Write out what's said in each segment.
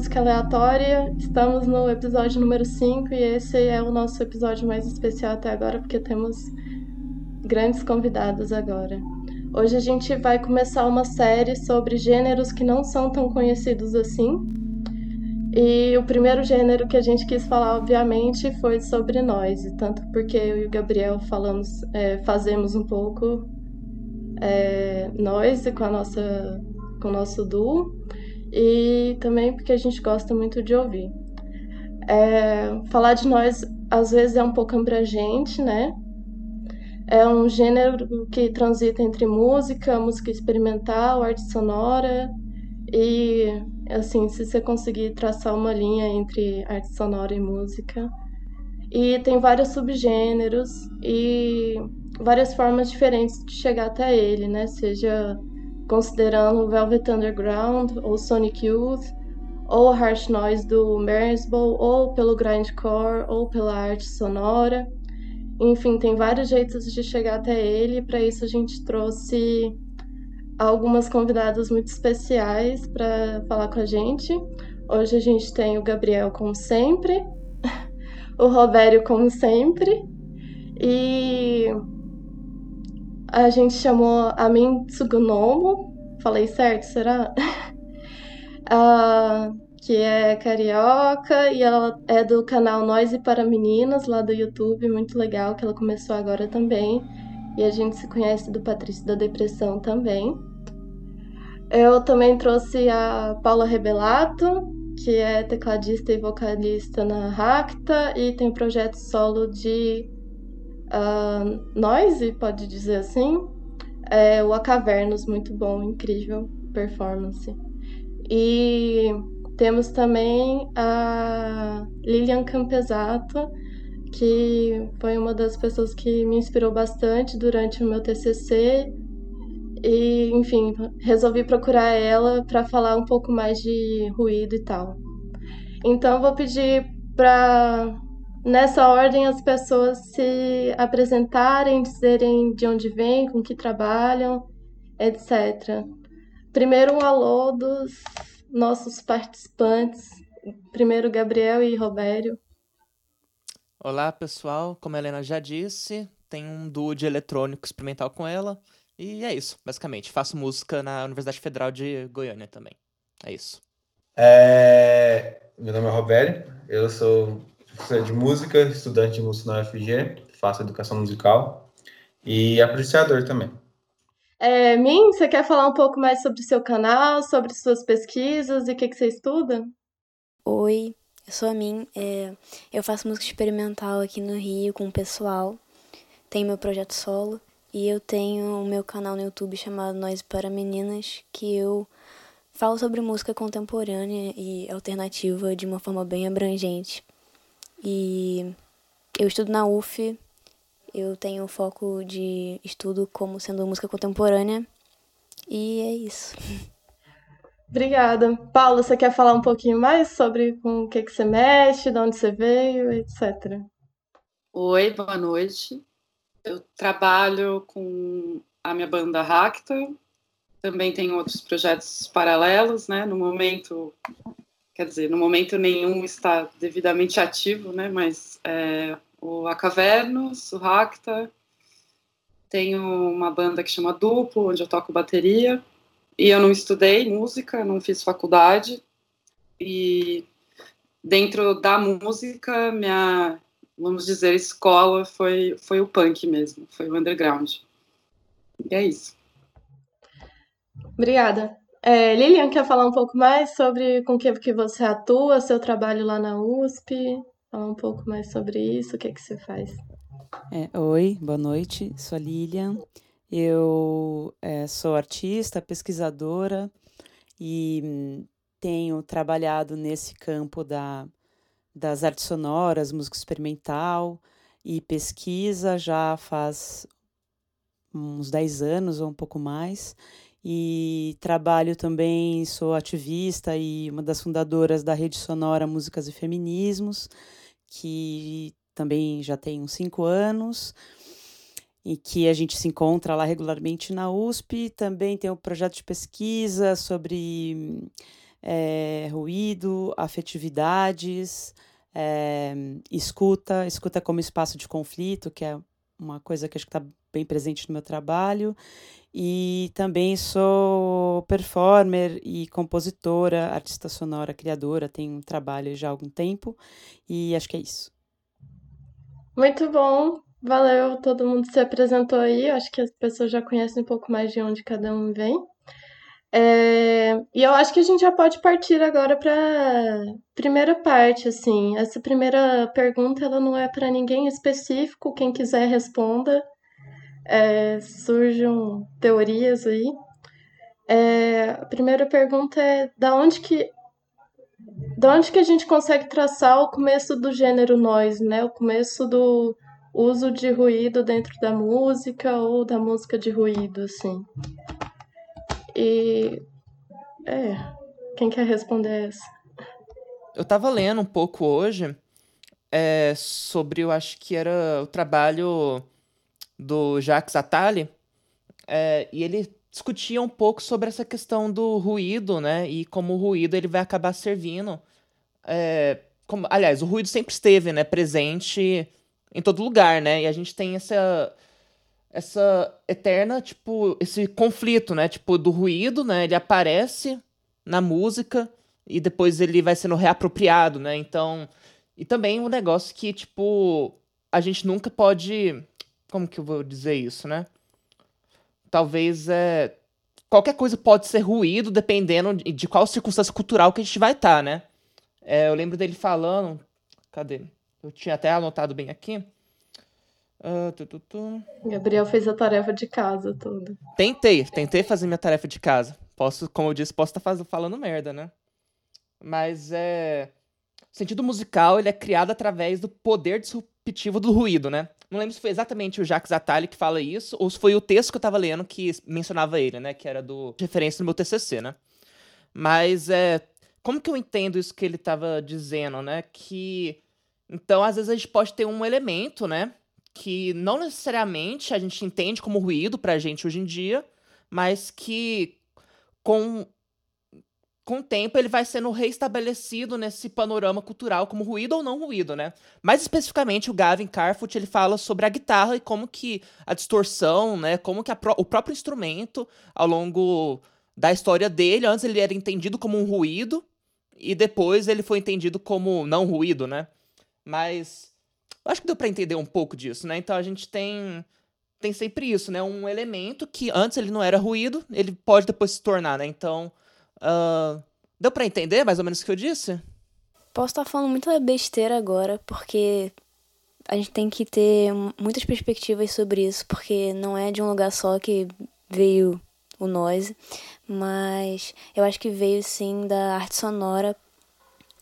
Música Aleatória. Estamos no episódio número 5 e esse é o nosso episódio mais especial até agora porque temos grandes convidados agora. Hoje a gente vai começar uma série sobre gêneros que não são tão conhecidos assim. E o primeiro gênero que a gente quis falar, obviamente, foi sobre nós, tanto porque eu e o Gabriel falamos, é, fazemos um pouco é, com a nossa com o nosso duo e também porque a gente gosta muito de ouvir. É, falar de nós às vezes é um pouco abrangente, né? É um gênero que transita entre música, música experimental, arte sonora e assim, se você conseguir traçar uma linha entre arte sonora e música. E tem vários subgêneros e várias formas diferentes de chegar até ele, né? Seja considerando Velvet Underground ou Sonic Youth, ou Harsh Noise do Marysville, ou pelo grindcore, ou pela arte sonora. Enfim, tem vários jeitos de chegar até ele, e para isso a gente trouxe algumas convidadas muito especiais para falar com a gente. Hoje a gente tem o Gabriel, como sempre, o Robério, como sempre, e a gente chamou a Min Tsugunomo, falei certo, será? uh, que é carioca e ela é do canal Noise para Meninas, lá do YouTube, muito legal, que ela começou agora também. E a gente se conhece do Patrício da Depressão também. Eu também trouxe a Paula Rebelato, que é tecladista e vocalista na Racta e tem um projeto solo de uh, noise, pode dizer assim. É o A Cavernos, muito bom, incrível performance. E temos também a Lilian Campesato, que foi uma das pessoas que me inspirou bastante durante o meu TCC. E, enfim, resolvi procurar ela para falar um pouco mais de ruído e tal. Então, vou pedir para Nessa ordem, as pessoas se apresentarem, dizerem de onde vêm, com que trabalham, etc. Primeiro, um alô dos nossos participantes. Primeiro, Gabriel e Robério. Olá, pessoal. Como a Helena já disse, tem um duo de eletrônico experimental com ela. E é isso, basicamente. Faço música na Universidade Federal de Goiânia também. É isso. É... Meu nome é Robério, eu sou professor de música, estudante de música na UFG, faço educação musical e apreciador também. É, Min, você quer falar um pouco mais sobre o seu canal, sobre suas pesquisas e o que, que você estuda? Oi, eu sou a Min, é, eu faço música experimental aqui no Rio com o pessoal, tenho meu projeto solo e eu tenho o meu canal no YouTube chamado Nós para Meninas, que eu falo sobre música contemporânea e alternativa de uma forma bem abrangente. E eu estudo na UF, eu tenho foco de estudo como sendo música contemporânea, e é isso. Obrigada. Paulo, você quer falar um pouquinho mais sobre com o que, que você mexe, de onde você veio, etc. Oi, boa noite. Eu trabalho com a minha banda Racta, também tenho outros projetos paralelos, né? No momento quer dizer, no momento nenhum está devidamente ativo, né? Mas é, o Acavernos, o Racta, tenho uma banda que chama Duplo, onde eu toco bateria, e eu não estudei música, não fiz faculdade, e dentro da música, minha, vamos dizer, escola foi, foi o punk mesmo, foi o underground. E é isso. Obrigada. É, Lilian, quer falar um pouco mais sobre com que, que você atua, seu trabalho lá na USP? Falar um pouco mais sobre isso, o que, que você faz? É, oi, boa noite, sou a Lilian. Eu é, sou artista, pesquisadora e hum, tenho trabalhado nesse campo da, das artes sonoras, música experimental e pesquisa já faz uns 10 anos ou um pouco mais e trabalho também, sou ativista e uma das fundadoras da Rede Sonora Músicas e Feminismos, que também já tem uns cinco anos. e que a gente se encontra lá regularmente na USP. Também tem um projeto de pesquisa sobre é, ruído, afetividades, é, escuta, escuta como espaço de conflito, que é uma coisa que acho que está bem presente no meu trabalho. E também sou performer e compositora, artista sonora, criadora, tenho um trabalho já há algum tempo e acho que é isso. Muito bom, valeu, todo mundo se apresentou aí, acho que as pessoas já conhecem um pouco mais de onde cada um vem. É, e eu acho que a gente já pode partir agora para primeira parte, assim. Essa primeira pergunta ela não é para ninguém específico, quem quiser responda é, surjam teorias aí. É, a primeira pergunta é da onde que da onde que a gente consegue traçar o começo do gênero noise, né? O começo do uso de ruído dentro da música ou da música de ruído, assim. E é, quem quer responder essa? Eu tava lendo um pouco hoje é, sobre, eu acho que era o trabalho do Jacques Attali, é, e ele discutia um pouco sobre essa questão do ruído, né? E como o ruído ele vai acabar servindo. É, como, aliás, o ruído sempre esteve, né? Presente em todo lugar, né? E a gente tem essa essa eterna, tipo, esse conflito, né? Tipo, do ruído, né? Ele aparece na música e depois ele vai sendo reapropriado, né? Então, e também um negócio que, tipo, a gente nunca pode como que eu vou dizer isso, né? Talvez é. Qualquer coisa pode ser ruído dependendo de qual circunstância cultural que a gente vai estar, tá, né? É, eu lembro dele falando. Cadê? Eu tinha até anotado bem aqui. Uh, tu, tu, tu. Gabriel fez a tarefa de casa toda. Tentei, tentei fazer minha tarefa de casa. Posso, como eu disse, posso estar tá falando merda, né? Mas é. O sentido musical ele é criado através do poder disruptivo do ruído, né? Não lembro se foi exatamente o Jacques Attali que fala isso, ou se foi o texto que eu tava lendo que mencionava ele, né? Que era do referência no meu TCC, né? Mas é. Como que eu entendo isso que ele tava dizendo, né? Que. Então, às vezes a gente pode ter um elemento, né? Que não necessariamente a gente entende como ruído pra gente hoje em dia, mas que com com o tempo ele vai sendo reestabelecido nesse panorama cultural como ruído ou não ruído, né? Mais especificamente o Gavin Carfoot ele fala sobre a guitarra e como que a distorção, né, como que o próprio instrumento ao longo da história dele, antes ele era entendido como um ruído e depois ele foi entendido como não ruído, né? Mas acho que deu para entender um pouco disso, né? Então a gente tem tem sempre isso, né? Um elemento que antes ele não era ruído, ele pode depois se tornar, né? Então, Uh, deu para entender mais ou menos o que eu disse? Posso estar falando muita besteira agora, porque a gente tem que ter muitas perspectivas sobre isso, porque não é de um lugar só que veio o noise, mas eu acho que veio sim da arte sonora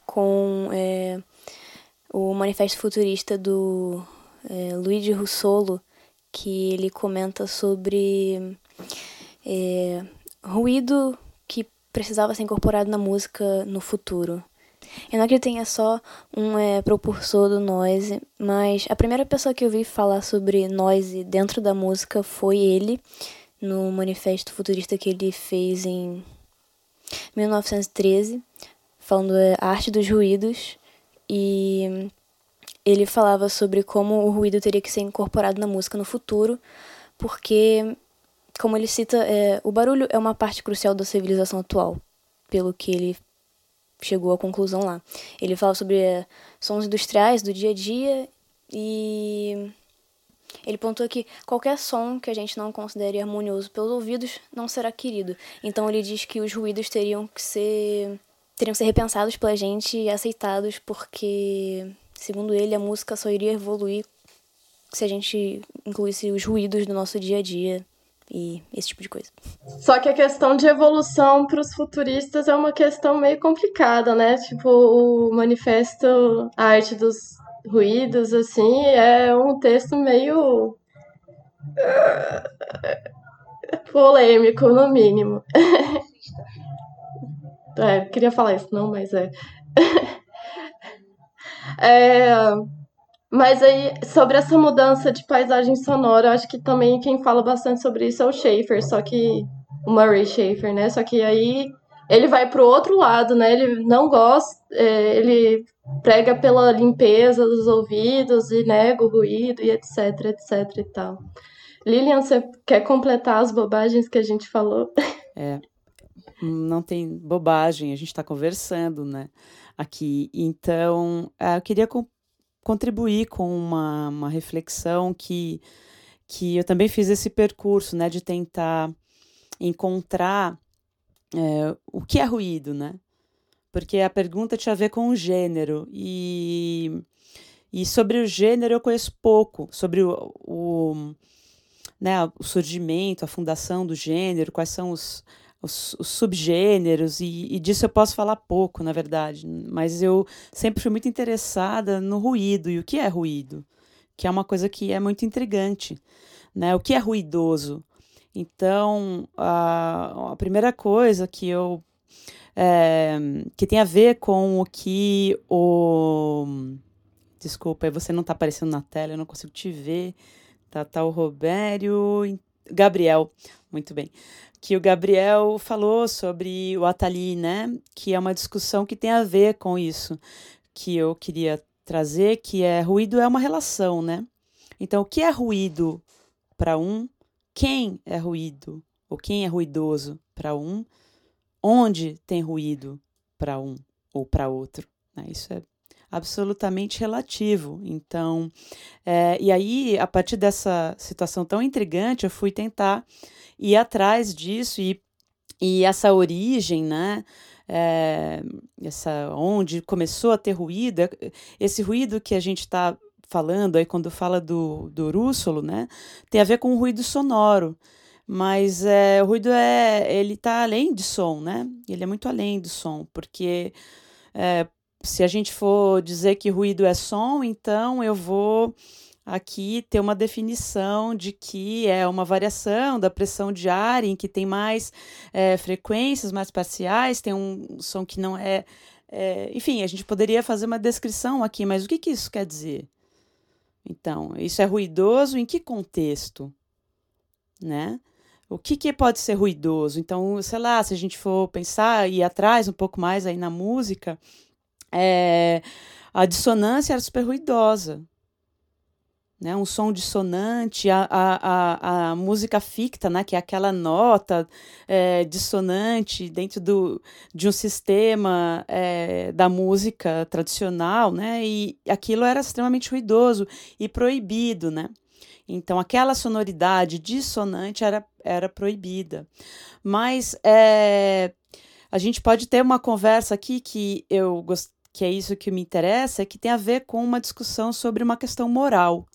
com é, o manifesto futurista do é, Luigi Russolo, que ele comenta sobre é, ruído precisava ser incorporado na música no futuro. Eu não acredito que tenha só um é, propulsor do noise, mas a primeira pessoa que eu vi falar sobre noise dentro da música foi ele, no manifesto futurista que ele fez em 1913, falando é, a arte dos ruídos, e ele falava sobre como o ruído teria que ser incorporado na música no futuro, porque como ele cita, é, o barulho é uma parte crucial da civilização atual, pelo que ele chegou à conclusão lá. Ele fala sobre é, sons industriais do dia a dia e ele pontua que qualquer som que a gente não considere harmonioso pelos ouvidos não será querido. Então ele diz que os ruídos teriam que ser teriam que ser repensados pela gente e aceitados porque, segundo ele, a música só iria evoluir se a gente incluísse os ruídos do nosso dia a dia e esse tipo de coisa. Só que a questão de evolução para os futuristas é uma questão meio complicada, né? Tipo, o manifesto A Arte dos Ruídos, assim, é um texto meio. polêmico, no mínimo. é, queria falar isso, não, mas é. é. Mas aí, sobre essa mudança de paisagem sonora, acho que também quem fala bastante sobre isso é o Schaefer, só que. O Murray Schaefer, né? Só que aí ele vai pro outro lado, né? Ele não gosta, é, ele prega pela limpeza dos ouvidos e nega o ruído e etc, etc e tal. Lilian, você quer completar as bobagens que a gente falou? É, não tem bobagem, a gente está conversando, né? Aqui. Então, é, eu queria contribuir com uma, uma reflexão que, que eu também fiz esse percurso, né? De tentar encontrar é, o que é ruído, né? Porque a pergunta tinha a ver com o gênero. E, e sobre o gênero eu conheço pouco. Sobre o, o, né, o surgimento, a fundação do gênero, quais são os, os, os subgêneros, e, e, disso eu posso falar pouco, na verdade. Mas eu sempre fui muito interessada no ruído. E o que é ruído? Que é uma coisa que é muito intrigante. Né? O que é ruidoso? Então, a, a primeira coisa que eu. É, que tem a ver com o que o. Desculpa, você não está aparecendo na tela, eu não consigo te ver. Tá, tá o Robério. Gabriel, muito bem. Que o Gabriel falou sobre o Atali, né? Que é uma discussão que tem a ver com isso que eu queria trazer, que é ruído é uma relação, né? Então, o que é ruído para um quem é ruído ou quem é ruidoso para um, onde tem ruído para um ou para outro. Né? Isso é absolutamente relativo. Então, é, e aí, a partir dessa situação tão intrigante, eu fui tentar ir atrás disso e, e essa origem, né? É, essa onde começou a ter ruído, esse ruído que a gente está falando aí quando fala do, do rússolo, né, tem a ver com o ruído sonoro. Mas é, o ruído é, ele está além de som, né? Ele é muito além do som, porque é, se a gente for dizer que ruído é som, então eu vou aqui ter uma definição de que é uma variação da pressão de ar em que tem mais é, frequências, mais parciais, tem um som que não é, é, Enfim, a gente poderia fazer uma descrição aqui, mas o que, que isso quer dizer? Então, isso é ruidoso em que contexto? Né? O que, que pode ser ruidoso? Então, sei lá, se a gente for pensar e ir atrás um pouco mais aí na música, é, a dissonância era super ruidosa né, um som dissonante, a, a, a, a música ficta, né, que é aquela nota é, dissonante dentro do, de um sistema é, da música tradicional, né, e aquilo era extremamente ruidoso e proibido, né. Então, aquela sonoridade dissonante era, era proibida. Mas é, a gente pode ter uma conversa aqui que eu que é isso que me interessa, é que tem a ver com uma discussão sobre uma questão moral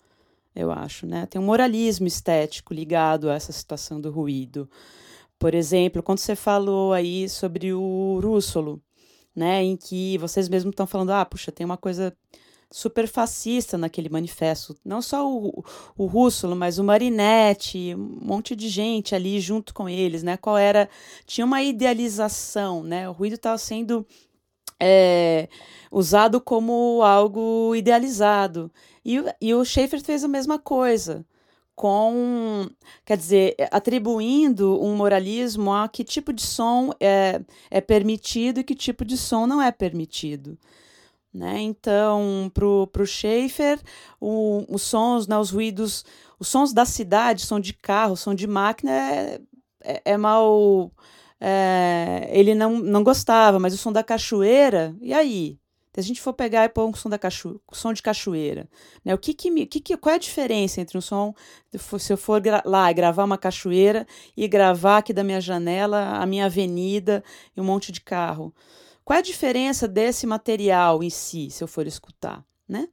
eu acho, né? Tem um moralismo estético ligado a essa situação do ruído. Por exemplo, quando você falou aí sobre o Rússolo, né, em que vocês mesmos estão falando, ah, puxa, tem uma coisa super fascista naquele manifesto. Não só o, o Rússolo, mas o Marinetti, um monte de gente ali junto com eles, né? Qual era... Tinha uma idealização, né? O ruído estava sendo é, usado como algo idealizado. E, e o Schaefer fez a mesma coisa, com, quer dizer, atribuindo um moralismo a que tipo de som é, é permitido e que tipo de som não é permitido. Né? Então, para o Schaefer, o, os sons, né, os ruídos, os sons da cidade, som de carro, som de máquina, é, é, é mal é, ele não, não gostava, mas o som da cachoeira, e aí? Se a gente for pegar e pôr um som, da cacho, som de cachoeira, né? O que que, que que qual é a diferença entre um som, se eu for lá gravar uma cachoeira e gravar aqui da minha janela a minha avenida e um monte de carro? Qual é a diferença desse material em si, se eu for escutar, né?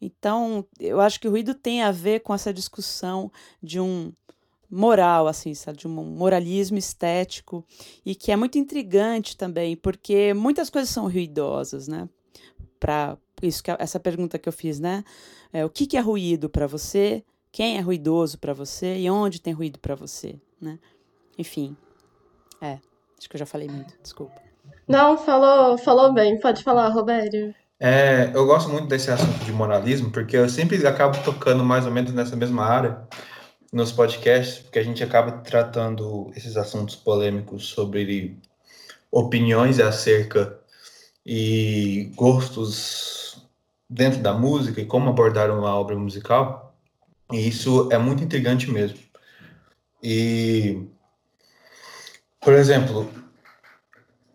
Então, eu acho que o ruído tem a ver com essa discussão de um moral, assim, sabe? De um moralismo estético e que é muito intrigante também, porque muitas coisas são ruidosas, né? Para isso que essa pergunta que eu fiz, né? É, o que, que é ruído para você? Quem é ruidoso para você e onde tem ruído para você, né? Enfim, é. Acho que eu já falei muito. Desculpa. Não, falou, falou bem. Pode falar, Robério. É, eu gosto muito desse assunto de moralismo, porque eu sempre acabo tocando mais ou menos nessa mesma área nos podcasts, porque a gente acaba tratando esses assuntos polêmicos sobre opiniões acerca e gostos dentro da música e como abordar uma obra musical. E isso é muito intrigante mesmo. E, por exemplo,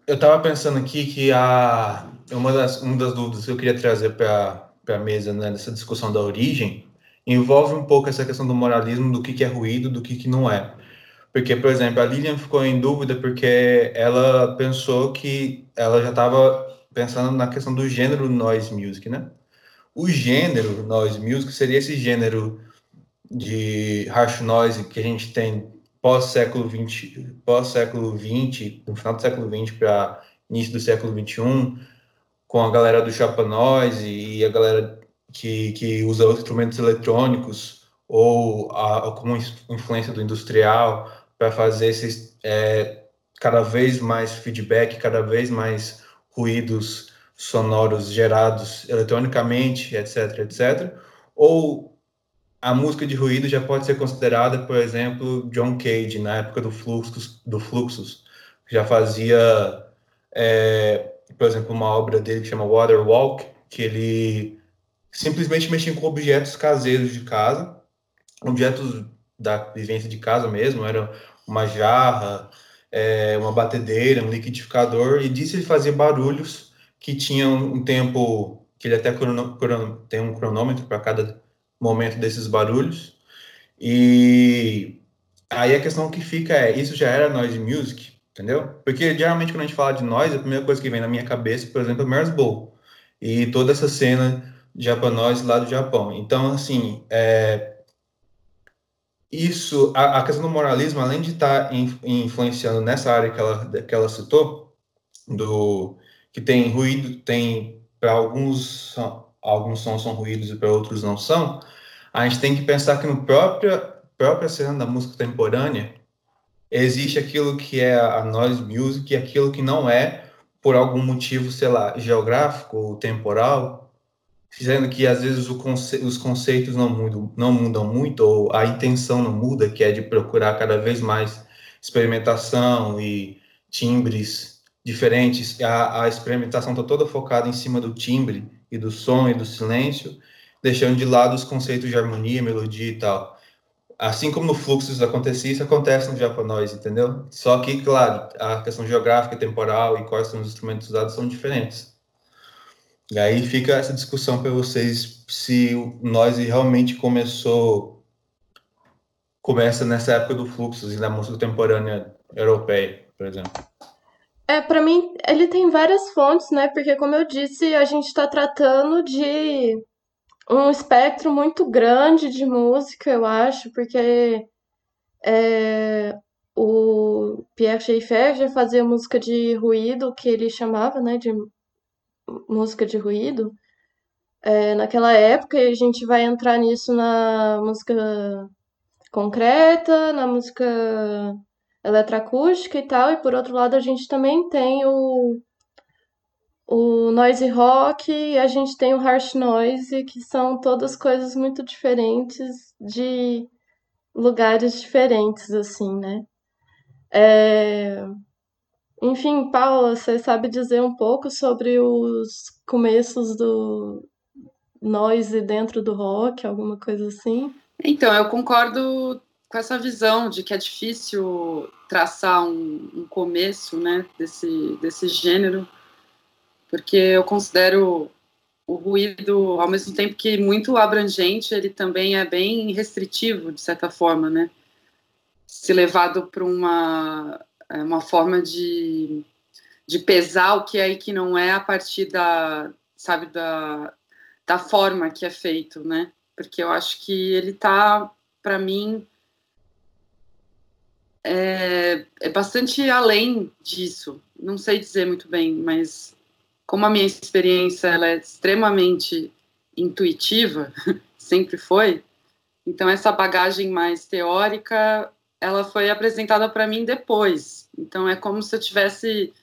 eu estava pensando aqui que a, uma, das, uma das dúvidas que eu queria trazer para a mesa né, nessa discussão da origem envolve um pouco essa questão do moralismo, do que, que é ruído, do que, que não é. Porque, por exemplo, a Lilian ficou em dúvida porque ela pensou que ela já estava pensando na questão do gênero noise music, né? O gênero noise music seria esse gênero de harsh noise que a gente tem pós-século 20, pós-século 20, no final do século 20 para início do século 21, com a galera do Chapa Noise e a galera que, que usa instrumentos eletrônicos ou a, como influência do industrial para fazer esses é, cada vez mais feedback, cada vez mais ruídos sonoros gerados eletronicamente, etc, etc. Ou a música de ruído já pode ser considerada, por exemplo, John Cage, na época do Fluxus, do Fluxus já fazia, é, por exemplo, uma obra dele que chama Water Walk, que ele simplesmente mexia com objetos caseiros de casa, objetos da vivência de casa mesmo, era uma jarra, é, uma batedeira, um liquidificador, e disso ele fazia barulhos que tinham um tempo, que ele até crono, crono, tem um cronômetro para cada momento desses barulhos. E aí a questão que fica é, isso já era noise music, entendeu? Porque geralmente quando a gente fala de noise, a primeira coisa que vem na minha cabeça, por exemplo, é Bowl. E toda essa cena japonês lá do Japão. Então, assim, é, isso, a, a, questão do moralismo, além de estar tá in, influenciando nessa área que ela, que ela citou, do que tem ruído, tem para alguns alguns sons são ruídos e para outros não são, a gente tem que pensar que no própria própria cena da música contemporânea existe aquilo que é a noise music e aquilo que não é por algum motivo, sei lá, geográfico ou temporal, dizendo que às vezes conce os conceitos não mudam, não mudam muito, ou a intenção não muda, que é de procurar cada vez mais experimentação e timbres diferentes. A, a experimentação está toda focada em cima do timbre e do som e do silêncio, deixando de lado os conceitos de harmonia, melodia e tal. Assim como no fluxo acontecia, isso acontece no japonês, entendeu? Só que, claro, a questão geográfica, temporal e quais são os instrumentos usados são diferentes. E aí fica essa discussão para vocês se nós realmente começou começa nessa época do fluxo e da música contemporânea europeia, por exemplo. É, para mim, ele tem várias fontes, né? Porque, como eu disse, a gente está tratando de um espectro muito grande de música, eu acho, porque é, o Pierre Schaeffer já fazia música de ruído, que ele chamava, né, de música de ruído, é, naquela época, a gente vai entrar nisso na música concreta, na música eletroacústica e tal, e por outro lado a gente também tem o, o noise rock e a gente tem o harsh noise, que são todas coisas muito diferentes de lugares diferentes, assim, né? É... Enfim, Paula, você sabe dizer um pouco sobre os começos do noise dentro do rock, alguma coisa assim? Então, eu concordo com essa visão de que é difícil traçar um, um começo né, desse, desse gênero, porque eu considero o ruído, ao mesmo tempo que muito abrangente, ele também é bem restritivo, de certa forma, né? Se levado para uma é uma forma de, de pesar o que é e que não é a partir da, sabe, da, da forma que é feito, né? Porque eu acho que ele tá, para mim, é, é bastante além disso. Não sei dizer muito bem, mas como a minha experiência ela é extremamente intuitiva, sempre foi, então essa bagagem mais teórica ela foi apresentada para mim depois. Então é como se eu tivesse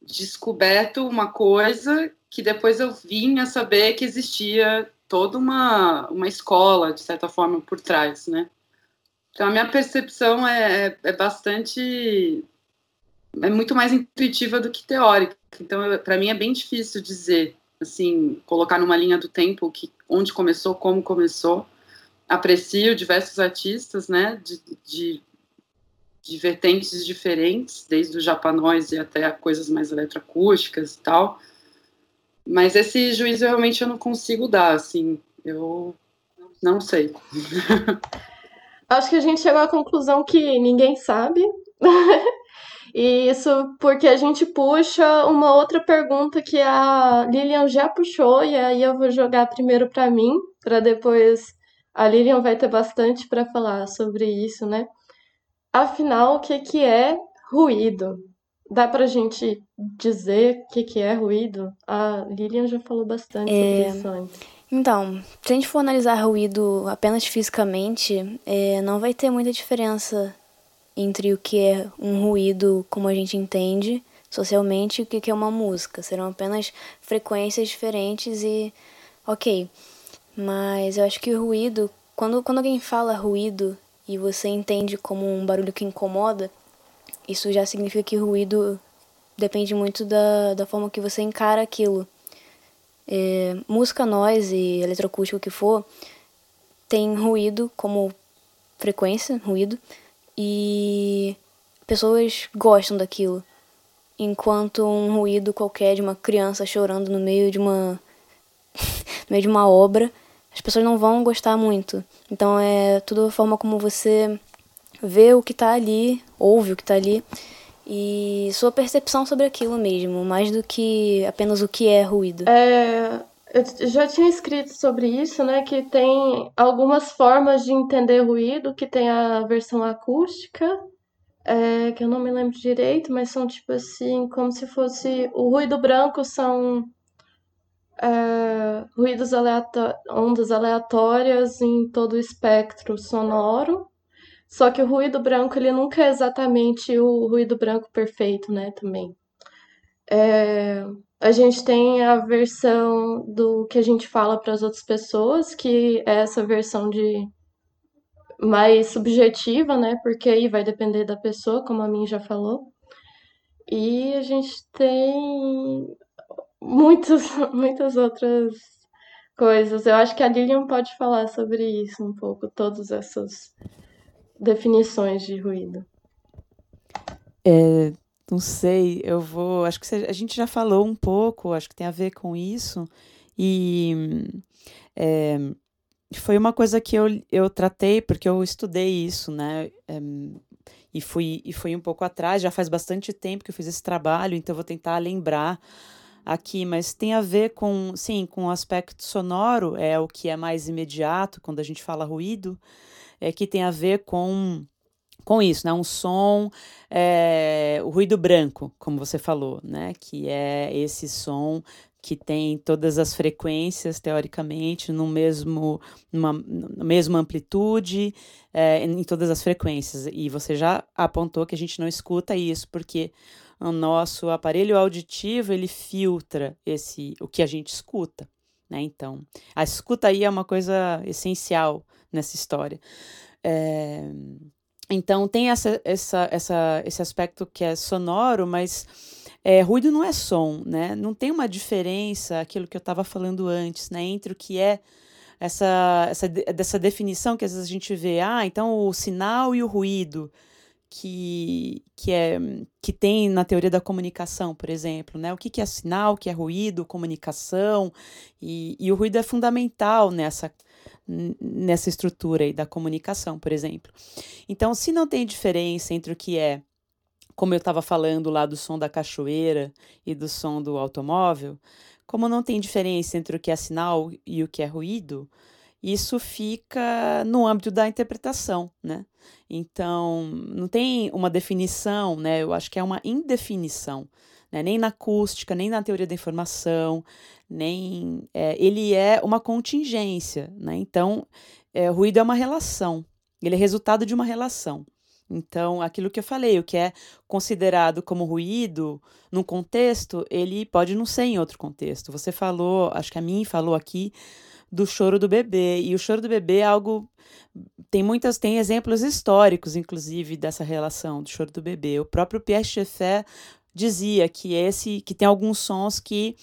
descoberto uma coisa que depois eu vim a saber que existia toda uma, uma escola, de certa forma, por trás, né? Então, a minha percepção é, é, é bastante. é muito mais intuitiva do que teórica. Então, para mim, é bem difícil dizer, assim, colocar numa linha do tempo que, onde começou, como começou. Aprecio diversos artistas, né, de, de, de vertentes diferentes, desde o e até coisas mais eletroacústicas e tal. Mas esse juízo realmente eu não consigo dar, assim, eu não sei. Acho que a gente chegou à conclusão que ninguém sabe. e isso porque a gente puxa uma outra pergunta que a Lilian já puxou, e aí eu vou jogar primeiro para mim, para depois a Lilian vai ter bastante para falar sobre isso, né? Afinal, o que, que é ruído? Dá pra gente dizer o que, que é ruído? A Lilian já falou bastante é... sobre isso antes. Então, se a gente for analisar ruído apenas fisicamente, é, não vai ter muita diferença entre o que é um ruído como a gente entende socialmente e o que é uma música. Serão apenas frequências diferentes e ok. Mas eu acho que o ruído, quando, quando alguém fala ruído e você entende como um barulho que incomoda, isso já significa que ruído depende muito da, da forma que você encara aquilo. É, música noise, eletroacústico, o que for, tem ruído como frequência, ruído, e pessoas gostam daquilo. Enquanto um ruído qualquer de uma criança chorando no meio de uma no meio de uma obra, as pessoas não vão gostar muito. Então é tudo a forma como você vê o que está ali, ouve o que está ali e sua percepção sobre aquilo mesmo, mais do que apenas o que é ruído. É, eu já tinha escrito sobre isso, né? Que tem algumas formas de entender ruído, que tem a versão acústica, é, que eu não me lembro direito, mas são tipo assim, como se fosse. O ruído branco são é, ruídos aleatórios, ondas aleatórias em todo o espectro sonoro. Só que o ruído branco, ele nunca é exatamente o ruído branco perfeito, né, também. É, a gente tem a versão do que a gente fala para as outras pessoas, que é essa versão de mais subjetiva, né? Porque aí vai depender da pessoa, como a mim já falou. E a gente tem muitas, muitas outras coisas. Eu acho que a Lilian pode falar sobre isso um pouco, todas essas definições de ruído? É, não sei, eu vou. Acho que a gente já falou um pouco, acho que tem a ver com isso. E é, foi uma coisa que eu, eu tratei, porque eu estudei isso, né? É, e fui, e fui um pouco atrás, já faz bastante tempo que eu fiz esse trabalho, então vou tentar lembrar aqui, mas tem a ver com, sim, com o aspecto sonoro, é o que é mais imediato quando a gente fala ruído, é, que tem a ver com com isso, né? Um som, é, o ruído branco, como você falou, né? Que é esse som que tem todas as frequências, teoricamente, no mesmo, numa, na mesma amplitude, é, em todas as frequências. E você já apontou que a gente não escuta isso, porque o nosso aparelho auditivo, ele filtra esse, o que a gente escuta. Né? Então, a escuta aí é uma coisa essencial nessa história. É, então tem essa, essa, essa, esse aspecto que é sonoro, mas é, ruído não é som, né? Não tem uma diferença, aquilo que eu estava falando antes, né? Entre o que é essa, essa dessa definição que às vezes a gente vê, ah, então o sinal e o ruído que, que, é, que tem na teoria da comunicação, por exemplo, né? O que, que é sinal, o que é ruído, comunicação, e, e o ruído é fundamental nessa nessa estrutura aí da comunicação, por exemplo. Então, se não tem diferença entre o que é, como eu estava falando lá do som da cachoeira e do som do automóvel, como não tem diferença entre o que é sinal e o que é ruído, isso fica no âmbito da interpretação, né? Então, não tem uma definição, né? Eu acho que é uma indefinição, né? Nem na acústica, nem na teoria da informação, nem é, ele é uma contingência, né? Então, é, ruído é uma relação, ele é resultado de uma relação. Então, aquilo que eu falei, o que é considerado como ruído num contexto, ele pode não ser em outro contexto. Você falou, acho que a mim falou aqui do choro do bebê, e o choro do bebê é algo tem muitas tem exemplos históricos inclusive dessa relação do choro do bebê. O próprio Pierre Schaeffer dizia que esse que tem alguns sons que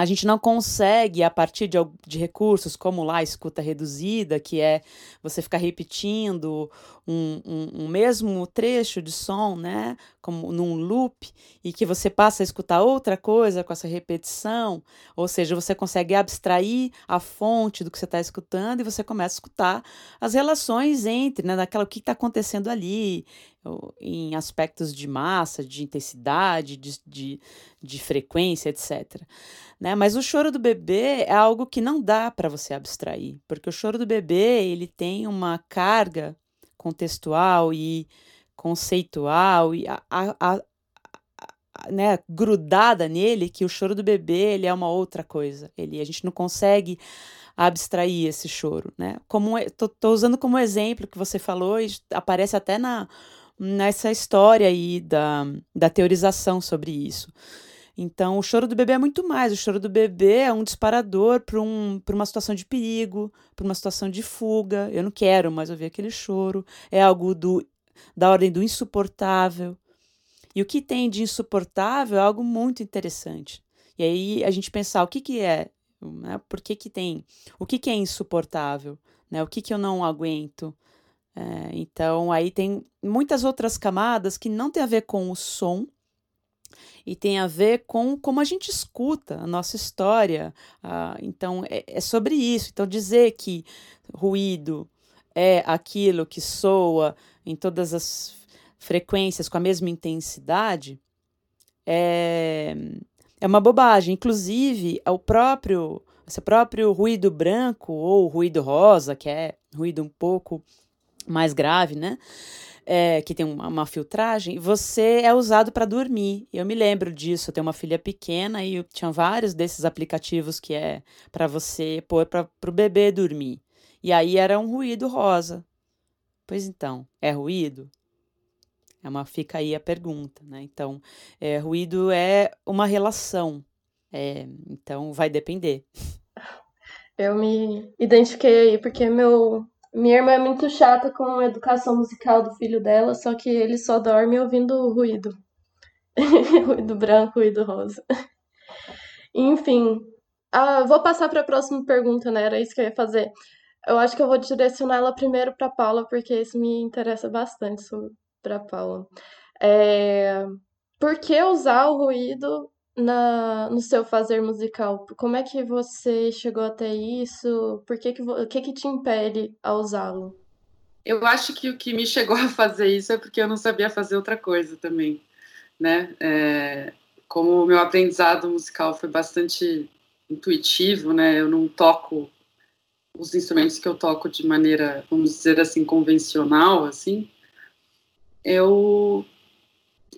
a gente não consegue, a partir de, de recursos como lá a escuta reduzida, que é você ficar repetindo um, um, um, mesmo trecho de som, né, como num loop, e que você passa a escutar outra coisa com essa repetição, ou seja, você consegue abstrair a fonte do que você está escutando e você começa a escutar as relações entre, né, daquela, o que está acontecendo ali, em aspectos de massa, de intensidade, de, de, de frequência, etc. Né? Mas o choro do bebê é algo que não dá para você abstrair, porque o choro do bebê ele tem uma carga contextual e conceitual e a, a, a, né, grudada nele que o choro do bebê ele é uma outra coisa. Ele a gente não consegue abstrair esse choro, né? Como tô, tô usando como exemplo que você falou e aparece até na nessa história aí da, da teorização sobre isso. Então, o choro do bebê é muito mais. O choro do bebê é um disparador para um, uma situação de perigo, para uma situação de fuga. Eu não quero mais ouvir aquele choro. É algo do, da ordem do insuportável. E o que tem de insuportável é algo muito interessante. E aí a gente pensar o que, que é, né? por que, que tem, o que, que é insuportável, né? o que, que eu não aguento. É, então, aí tem muitas outras camadas que não tem a ver com o som e tem a ver com como a gente escuta a nossa história. Ah, então, é, é sobre isso. Então, dizer que ruído é aquilo que soa em todas as frequências com a mesma intensidade é, é uma bobagem. Inclusive, o próprio esse próprio ruído branco ou ruído rosa, que é ruído um pouco mais grave, né? É, que tem uma, uma, filtragem, você é usado para dormir. Eu me lembro disso. Eu tenho uma filha pequena e tinha vários desses aplicativos que é para você pôr para o bebê dormir. E aí era um ruído rosa. Pois então, é ruído? É uma fica aí a pergunta, né? Então, é, ruído é uma relação. É, então, vai depender. Eu me identifiquei aí porque meu minha irmã é muito chata com a educação musical do filho dela, só que ele só dorme ouvindo ruído. ruído branco, ruído rosa. Enfim, ah, vou passar para a próxima pergunta, né? Era isso que eu ia fazer. Eu acho que eu vou direcionar ela primeiro para Paula, porque isso me interessa bastante para Paula. É... Por que usar o ruído na, no seu fazer musical? Como é que você chegou até isso? Por que que, o que que te impele a usá-lo? Eu acho que o que me chegou a fazer isso é porque eu não sabia fazer outra coisa também, né? É, como o meu aprendizado musical foi bastante intuitivo, né? Eu não toco os instrumentos que eu toco de maneira, vamos dizer assim, convencional, assim. Eu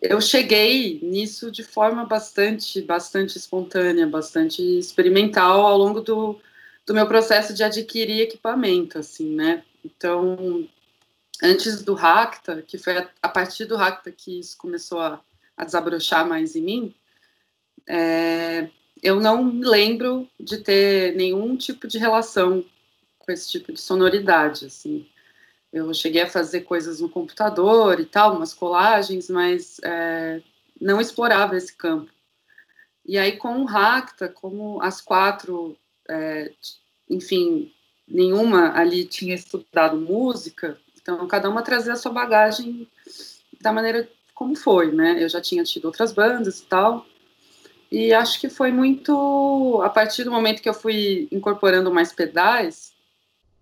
eu cheguei nisso de forma bastante, bastante espontânea, bastante experimental ao longo do, do meu processo de adquirir equipamento, assim, né? Então, antes do Racta, que foi a, partir do Racta que isso começou a, a desabrochar mais em mim, é, eu não me lembro de ter nenhum tipo de relação com esse tipo de sonoridade, assim. Eu cheguei a fazer coisas no computador e tal, umas colagens, mas é, não explorava esse campo. E aí, com o Racta, como as quatro, é, enfim, nenhuma ali tinha estudado música, então cada uma trazia a sua bagagem da maneira como foi, né? Eu já tinha tido outras bandas e tal, e acho que foi muito a partir do momento que eu fui incorporando mais pedais,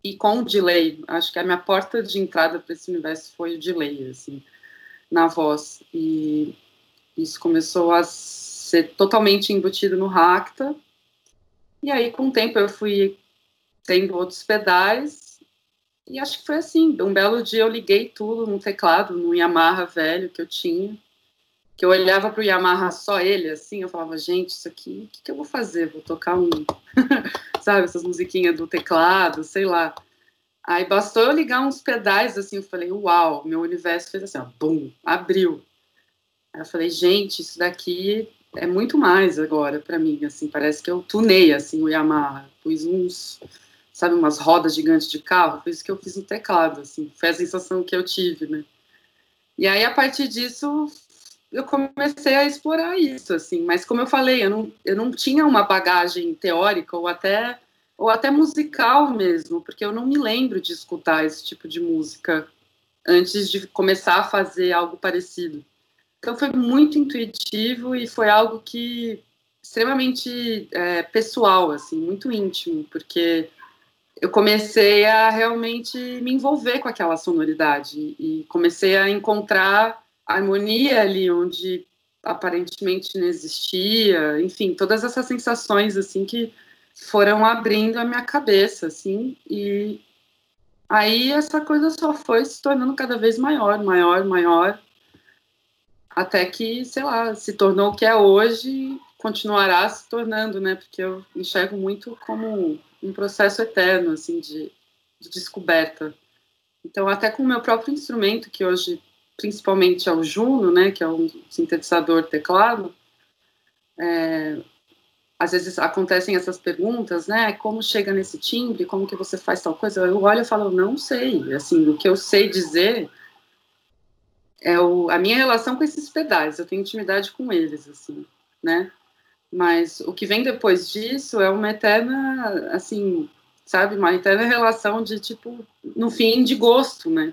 e com o delay. Acho que a minha porta de entrada para esse universo foi o delay, assim, na voz. E isso começou a ser totalmente embutido no Racta. E aí, com o tempo, eu fui tendo outros pedais. E acho que foi assim. Um belo dia eu liguei tudo no teclado, no Yamaha velho que eu tinha. Que eu olhava para o Yamaha só ele, assim, eu falava, gente, isso aqui, o que, que eu vou fazer? Vou tocar um sabe? Essas musiquinhas do teclado, sei lá. Aí bastou eu ligar uns pedais, assim, eu falei, uau, meu universo fez assim, ó, bum, abriu. Aí eu falei, gente, isso daqui é muito mais agora para mim, assim, parece que eu tunei, assim, o Yamaha, pus uns, sabe, umas rodas gigantes de carro, foi isso que eu fiz no teclado, assim, foi a sensação que eu tive, né. E aí, a partir disso, eu comecei a explorar isso, assim, mas como eu falei, eu não, eu não tinha uma bagagem teórica ou até ou até musical mesmo, porque eu não me lembro de escutar esse tipo de música antes de começar a fazer algo parecido. Então foi muito intuitivo e foi algo que extremamente é, pessoal, assim, muito íntimo, porque eu comecei a realmente me envolver com aquela sonoridade e comecei a encontrar harmonia ali onde aparentemente não existia, enfim, todas essas sensações assim que foram abrindo a minha cabeça, assim, e aí essa coisa só foi se tornando cada vez maior, maior, maior, até que, sei lá, se tornou o que é hoje, continuará se tornando, né? Porque eu enxergo muito como um processo eterno, assim, de, de descoberta. Então, até com o meu próprio instrumento, que hoje principalmente é o Juno, né, que é um sintetizador teclado, é, às vezes acontecem essas perguntas, né? Como chega nesse timbre? Como que você faz tal coisa? Eu olho e falo, não sei. Assim, o que eu sei dizer é o, a minha relação com esses pedais. Eu tenho intimidade com eles, assim, né? Mas o que vem depois disso é uma eterna, assim, sabe? Uma eterna relação de tipo, no fim, de gosto, né?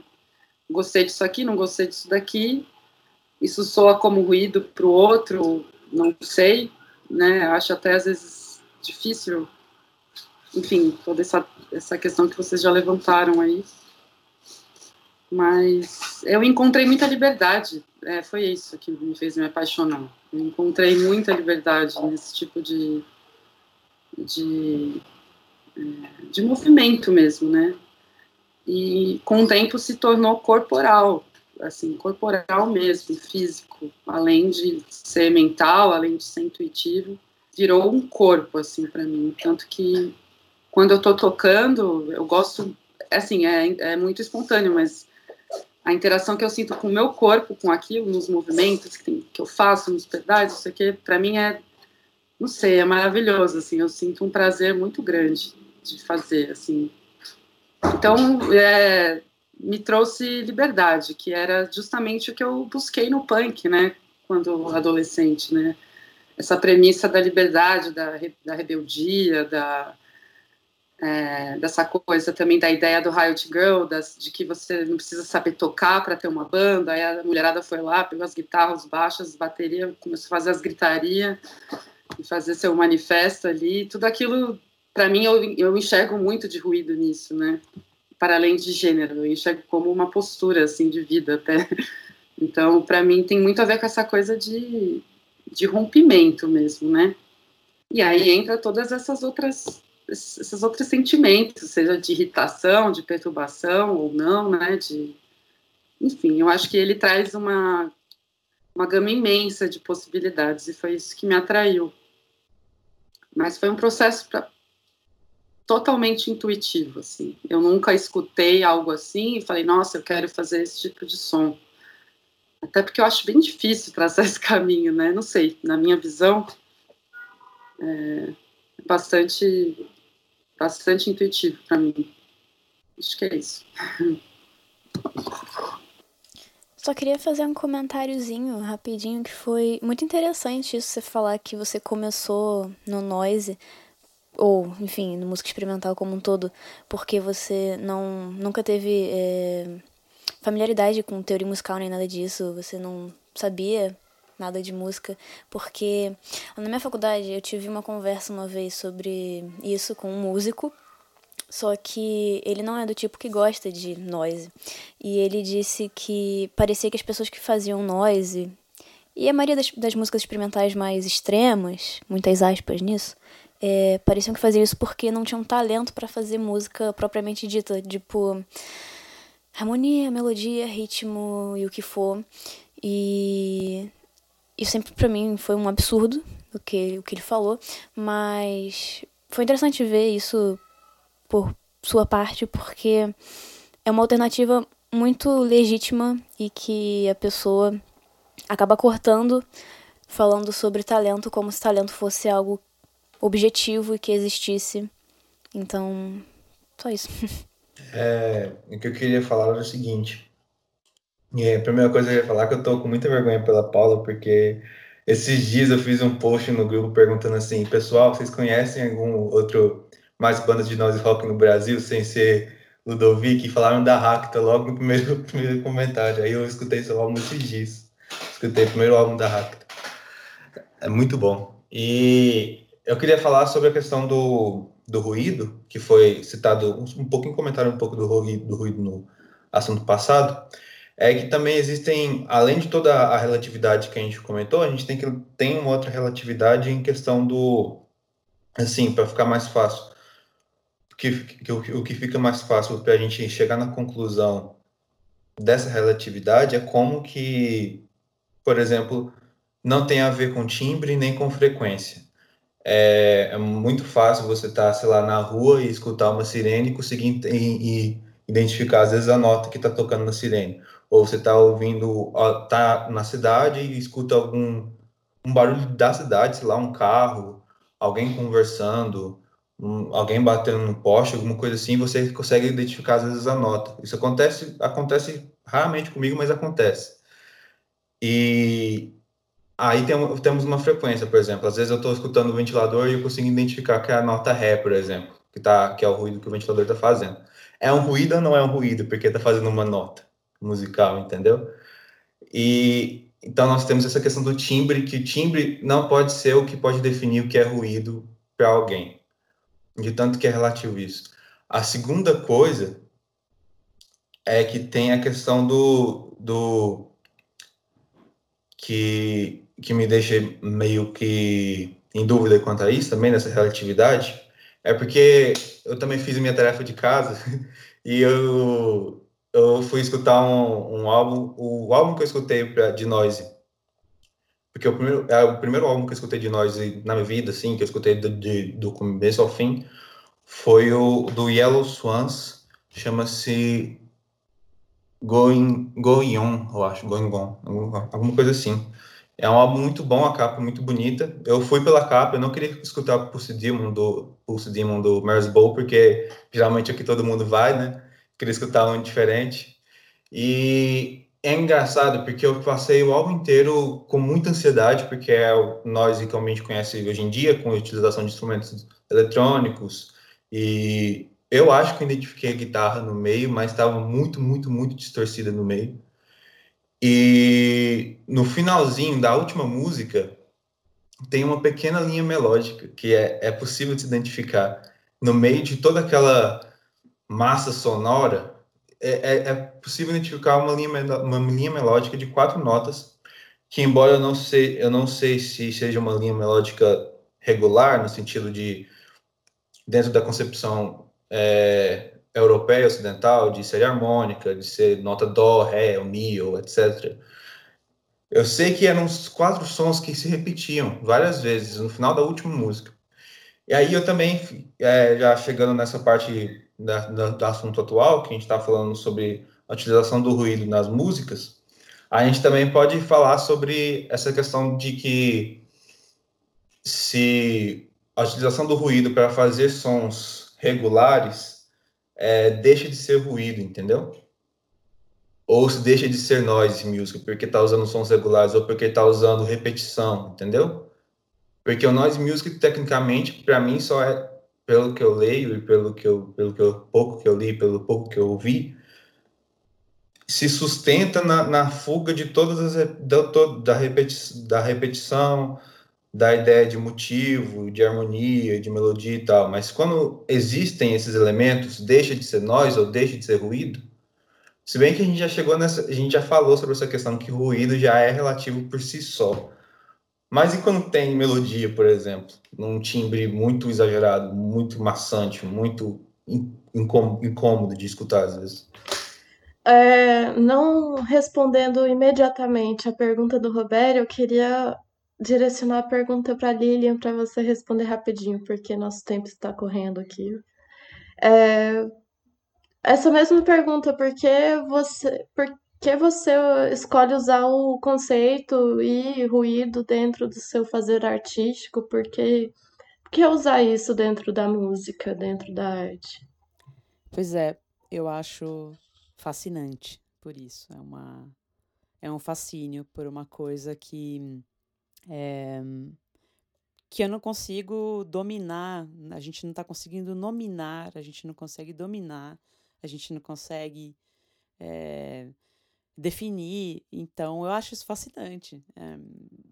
Gostei disso aqui, não gostei disso daqui. Isso soa como ruído para o outro, não sei né? Acho até às vezes difícil, enfim, toda essa, essa questão que vocês já levantaram aí. Mas eu encontrei muita liberdade, é, foi isso que me fez me apaixonar. Eu encontrei muita liberdade nesse tipo de, de, é, de movimento mesmo, né? E com o tempo se tornou corporal, assim, corporal mesmo, físico, além de ser mental, além de ser intuitivo, virou um corpo, assim, para mim. Tanto que quando eu tô tocando, eu gosto, assim, é, é muito espontâneo, mas a interação que eu sinto com o meu corpo, com aquilo, nos movimentos que, tem, que eu faço, nos pedais, isso aqui, para mim é, não sei, é maravilhoso, assim, eu sinto um prazer muito grande de fazer, assim. Então, é, me trouxe liberdade, que era justamente o que eu busquei no punk, né, quando adolescente, né, essa premissa da liberdade, da, da rebeldia, da, é, dessa coisa também da ideia do Riot Girl, das, de que você não precisa saber tocar para ter uma banda, aí a mulherada foi lá, pegou as guitarras, baixas, bateria, começou a fazer as gritarias, fazer seu manifesto ali, tudo aquilo, para mim, eu, eu enxergo muito de ruído nisso, né, para além de gênero, eu enxergo como uma postura assim de vida até. Então, para mim tem muito a ver com essa coisa de, de rompimento mesmo, né? E aí entra todas essas outras esses outros sentimentos, seja de irritação, de perturbação ou não, né? De enfim, eu acho que ele traz uma uma gama imensa de possibilidades e foi isso que me atraiu. Mas foi um processo totalmente intuitivo, assim. Eu nunca escutei algo assim e falei, nossa, eu quero fazer esse tipo de som. Até porque eu acho bem difícil traçar esse caminho, né? Não sei, na minha visão, é bastante, bastante intuitivo para mim. Acho que é isso. Só queria fazer um comentáriozinho rapidinho que foi muito interessante isso você falar que você começou no noise ou enfim, no música experimental como um todo, porque você não nunca teve é, familiaridade com teoria musical nem nada disso, você não sabia nada de música, porque na minha faculdade eu tive uma conversa uma vez sobre isso com um músico, só que ele não é do tipo que gosta de noise. E ele disse que parecia que as pessoas que faziam noise, e a maioria das, das músicas experimentais mais extremas, muitas aspas nisso, é, pareciam que faziam isso porque não tinham talento para fazer música propriamente dita, tipo harmonia, melodia, ritmo e o que for. E isso sempre para mim foi um absurdo o que, o que ele falou, mas foi interessante ver isso por sua parte, porque é uma alternativa muito legítima e que a pessoa acaba cortando falando sobre talento como se talento fosse algo objetivo e que existisse. Então, só isso. É, o que eu queria falar era o seguinte. E a primeira coisa que eu ia falar é que eu tô com muita vergonha pela Paula, porque esses dias eu fiz um post no grupo perguntando assim, pessoal, vocês conhecem algum outro mais bandas de noise rock no Brasil sem ser Ludovic? E falaram da Racta logo no primeiro, primeiro comentário. Aí eu escutei seu álbum esses dias. Escutei o primeiro álbum da Racta. É muito bom. E eu queria falar sobre a questão do, do ruído, que foi citado um, pouco em comentário um pouco do ruído, do ruído no assunto passado, é que também existem, além de toda a relatividade que a gente comentou, a gente tem que tem uma outra relatividade em questão do, assim, para ficar mais fácil, que, que, o, o que fica mais fácil para a gente chegar na conclusão dessa relatividade é como que, por exemplo, não tem a ver com timbre nem com frequência. É, é muito fácil você estar, tá, sei lá, na rua e escutar uma sirene e conseguir e, e identificar, às vezes, a nota que está tocando na sirene. Ou você está ouvindo, está na cidade e escuta algum um barulho da cidade, sei lá, um carro, alguém conversando, um, alguém batendo no poste, alguma coisa assim, você consegue identificar, às vezes, a nota. Isso acontece, acontece raramente comigo, mas acontece. E Aí tem, temos uma frequência, por exemplo. Às vezes eu estou escutando o ventilador e eu consigo identificar que é a nota Ré, por exemplo, que, tá, que é o ruído que o ventilador está fazendo. É um ruído ou não é um ruído? Porque está fazendo uma nota musical, entendeu? E então nós temos essa questão do timbre, que timbre não pode ser o que pode definir o que é ruído para alguém. De tanto que é relativo isso. A segunda coisa é que tem a questão do, do que que me deixa meio que em dúvida quanto a isso também, nessa relatividade, é porque eu também fiz minha tarefa de casa e eu, eu fui escutar um, um álbum, o álbum que eu escutei pra, de Noise, porque o primeiro, é o primeiro álbum que eu escutei de Noise na minha vida, assim, que eu escutei do, de, do começo ao fim, foi o do Yellow Swans, chama-se Going, Going On, eu acho, Going On, alguma coisa assim. É um álbum muito bom, a capa muito bonita. Eu fui pela capa, eu não queria escutar Pulse Demon do Pulse Demon do Mars Bowl, porque geralmente aqui todo mundo vai, né? Queria escutar um diferente. E é engraçado porque eu passei o álbum inteiro com muita ansiedade, porque é o nós igualmente conhece hoje em dia, com a utilização de instrumentos eletrônicos. E eu acho que eu identifiquei a guitarra no meio, mas estava muito, muito, muito distorcida no meio. E no finalzinho da última música, tem uma pequena linha melódica que é, é possível se identificar. No meio de toda aquela massa sonora, é, é, é possível identificar uma linha, uma linha melódica de quatro notas, que embora eu não sei, eu não sei se seja uma linha melódica regular, no sentido de, dentro da concepção é, europeia ocidental, de série harmônica, de ser nota dó, ré, mi, etc. Eu sei que eram uns quatro sons que se repetiam várias vezes no final da última música. E aí eu também, é, já chegando nessa parte da, da, do assunto atual, que a gente está falando sobre a utilização do ruído nas músicas, a gente também pode falar sobre essa questão de que se a utilização do ruído para fazer sons regulares é, deixa de ser ruído, entendeu? Ou se deixa de ser noise music, porque está usando sons regulares, ou porque está usando repetição, entendeu? Porque o noise music, tecnicamente, para mim, só é, pelo que eu leio e pelo que eu, pelo que eu, pouco que eu li, pelo pouco que eu ouvi, se sustenta na, na fuga de todas as da, da, repeti, da repetição, da ideia de motivo, de harmonia, de melodia e tal, mas quando existem esses elementos, deixa de ser nós ou deixa de ser ruído. Se bem que a gente já chegou nessa, a gente já falou sobre essa questão que ruído já é relativo por si só. Mas e quando tem melodia, por exemplo, num timbre muito exagerado, muito maçante, muito incômodo de escutar às vezes? É, não respondendo imediatamente a pergunta do Roberto, eu queria direcionar a pergunta para Lilian para você responder rapidinho, porque nosso tempo está correndo aqui. É, essa mesma pergunta, por que você, por que você escolhe usar o conceito e ruído dentro do seu fazer artístico? Por que, que usar isso dentro da música, dentro da arte? Pois é, eu acho fascinante por isso. É uma é um fascínio por uma coisa que é, que eu não consigo dominar, a gente não está conseguindo nominar, a gente não consegue dominar, a gente não consegue é, definir. Então, eu acho isso fascinante. É,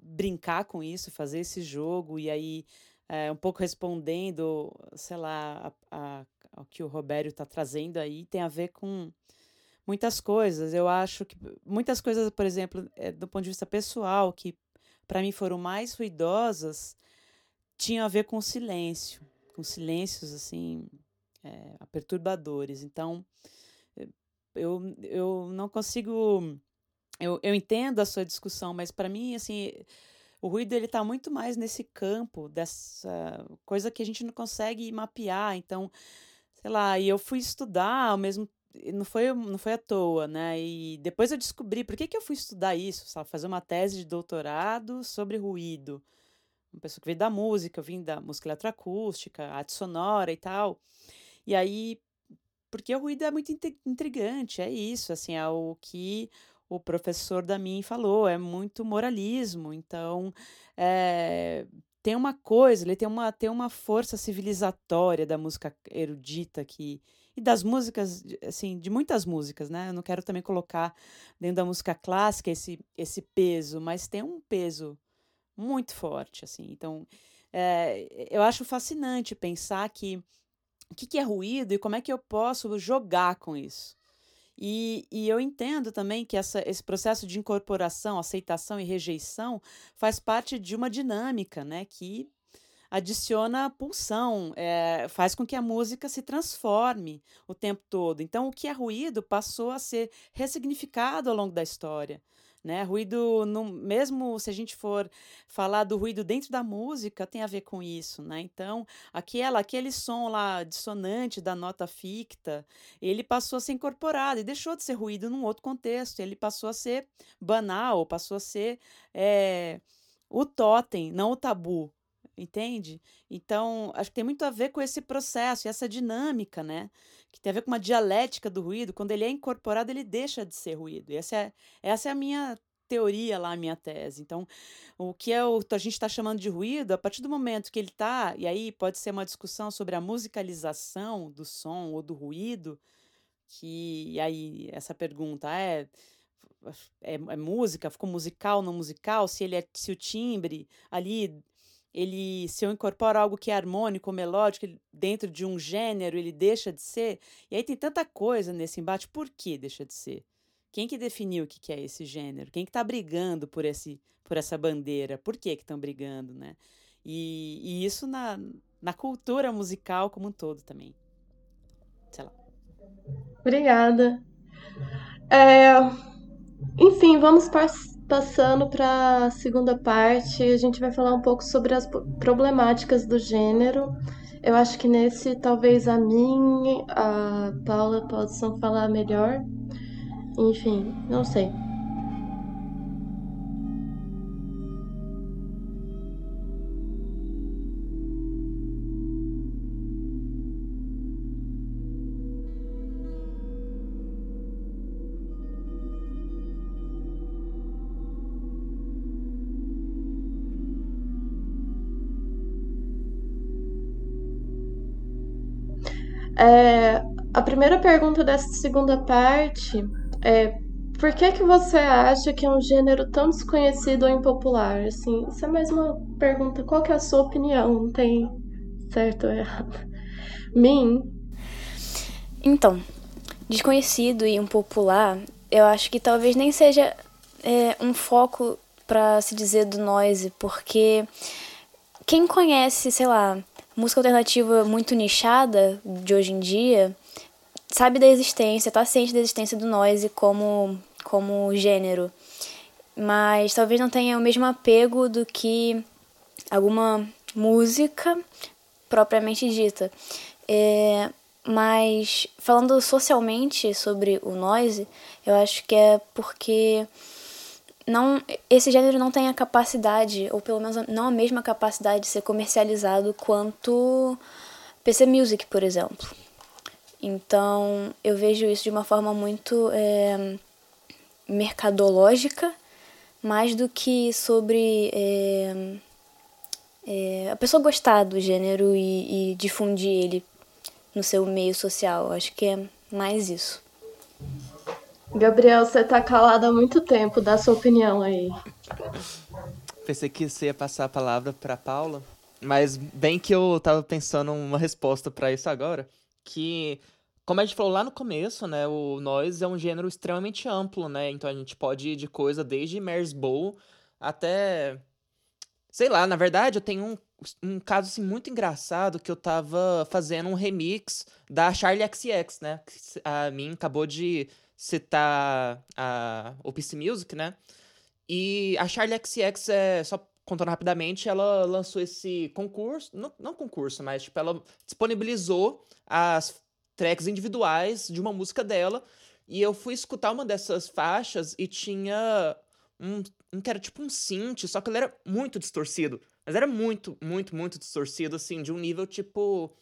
brincar com isso, fazer esse jogo, e aí, é, um pouco respondendo, sei lá, a, a, ao que o Robério está trazendo aí, tem a ver com muitas coisas. Eu acho que muitas coisas, por exemplo, é, do ponto de vista pessoal, que para mim foram mais ruidosas, tinham a ver com silêncio, com silêncios assim é, perturbadores. Então, eu, eu não consigo. Eu, eu entendo a sua discussão, mas para mim, assim, o ruído ele está muito mais nesse campo dessa coisa que a gente não consegue mapear. Então, sei lá, e eu fui estudar ao mesmo não foi, não foi à toa, né? E depois eu descobri por que, que eu fui estudar isso, sabe? Fazer uma tese de doutorado sobre ruído. Uma pessoa que veio da música, eu vim da música eletroacústica, arte sonora e tal. E aí, porque o ruído é muito intrigante, é isso, assim, é o que o professor da mim falou, é muito moralismo, então é, tem uma coisa, ele tem uma, tem uma força civilizatória da música erudita que e das músicas, assim, de muitas músicas, né? Eu não quero também colocar dentro da música clássica esse, esse peso, mas tem um peso muito forte, assim. Então, é, eu acho fascinante pensar que o que, que é ruído e como é que eu posso jogar com isso. E, e eu entendo também que essa, esse processo de incorporação, aceitação e rejeição faz parte de uma dinâmica, né? Que adiciona pulsão, é, faz com que a música se transforme o tempo todo. Então, o que é ruído passou a ser ressignificado ao longo da história. Né? Ruído, no, mesmo se a gente for falar do ruído dentro da música, tem a ver com isso. Né? Então, aquela, aquele som lá dissonante da nota ficta, ele passou a ser incorporado e deixou de ser ruído num outro contexto. Ele passou a ser banal, passou a ser é, o totem, não o tabu entende? Então, acho que tem muito a ver com esse processo e essa dinâmica, né? Que tem a ver com uma dialética do ruído. Quando ele é incorporado, ele deixa de ser ruído. E essa é, essa é a minha teoria lá, a minha tese. Então, o que é o, a gente está chamando de ruído, a partir do momento que ele está, e aí pode ser uma discussão sobre a musicalização do som ou do ruído, que aí essa pergunta é é, é, música, ficou musical, não musical, se ele é se o timbre ali ele se eu incorporo algo que é harmônico, melódico, dentro de um gênero, ele deixa de ser. E aí tem tanta coisa nesse embate, por que deixa de ser? Quem que definiu o que, que é esse gênero? Quem que está brigando por, esse, por essa bandeira? Por que estão brigando, né? E, e isso na, na cultura musical como um todo também. Sei lá. Obrigada. É, enfim, vamos para Passando para a segunda parte, a gente vai falar um pouco sobre as problemáticas do gênero. Eu acho que nesse talvez a mim, a Paula possam falar melhor. Enfim, não sei. É, a primeira pergunta dessa segunda parte é por que que você acha que é um gênero tão desconhecido ou impopular? Assim, isso é mais uma pergunta. Qual que é a sua opinião? Não tem certo ou errado. Min? Então, desconhecido e impopular, eu acho que talvez nem seja é, um foco para se dizer do noise, porque quem conhece, sei lá, música alternativa muito nichada de hoje em dia sabe da existência, tá ciente da existência do noise como, como gênero, mas talvez não tenha o mesmo apego do que alguma música propriamente dita. É, mas falando socialmente sobre o noise, eu acho que é porque não esse gênero não tem a capacidade, ou pelo menos não a mesma capacidade de ser comercializado quanto PC Music, por exemplo. Então eu vejo isso de uma forma muito é, mercadológica, mais do que sobre é, é, a pessoa gostar do gênero e, e difundir ele no seu meio social. Acho que é mais isso. Gabriel, você tá calado há muito tempo, dá sua opinião aí. Pensei que você ia passar a palavra para Paula, mas bem que eu tava pensando uma resposta para isso agora, que como a gente falou lá no começo, né, o noise é um gênero extremamente amplo, né? Então a gente pode ir de coisa desde Mersbow até sei lá, na verdade eu tenho um um caso assim, muito engraçado que eu tava fazendo um remix da Charlie XX, né? A mim acabou de citar a OPC Music, né? E a Charlie XX é só contando rapidamente, ela lançou esse concurso, não, não concurso, mas tipo ela disponibilizou as tracks individuais de uma música dela e eu fui escutar uma dessas faixas e tinha um, que era tipo um synth, só que ele era muito distorcido. Mas era muito, muito, muito distorcido, assim, de um nível tipo.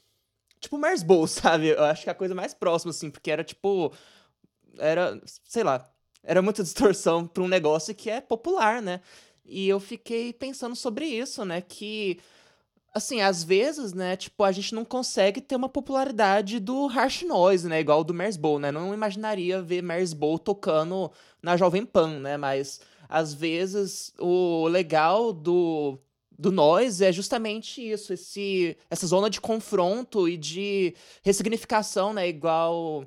Tipo Mars Bowl, sabe? Eu acho que é a coisa mais próxima, assim, porque era tipo. Era. Sei lá. Era muita distorção pra um negócio que é popular, né? E eu fiquei pensando sobre isso, né? Que. Assim, às vezes, né, tipo, a gente não consegue ter uma popularidade do harsh noise, né, igual do Bowl, né? Não imaginaria ver Bowl tocando na Jovem Pan, né? Mas às vezes o legal do do nós é justamente isso, esse, essa zona de confronto e de ressignificação, né? Igual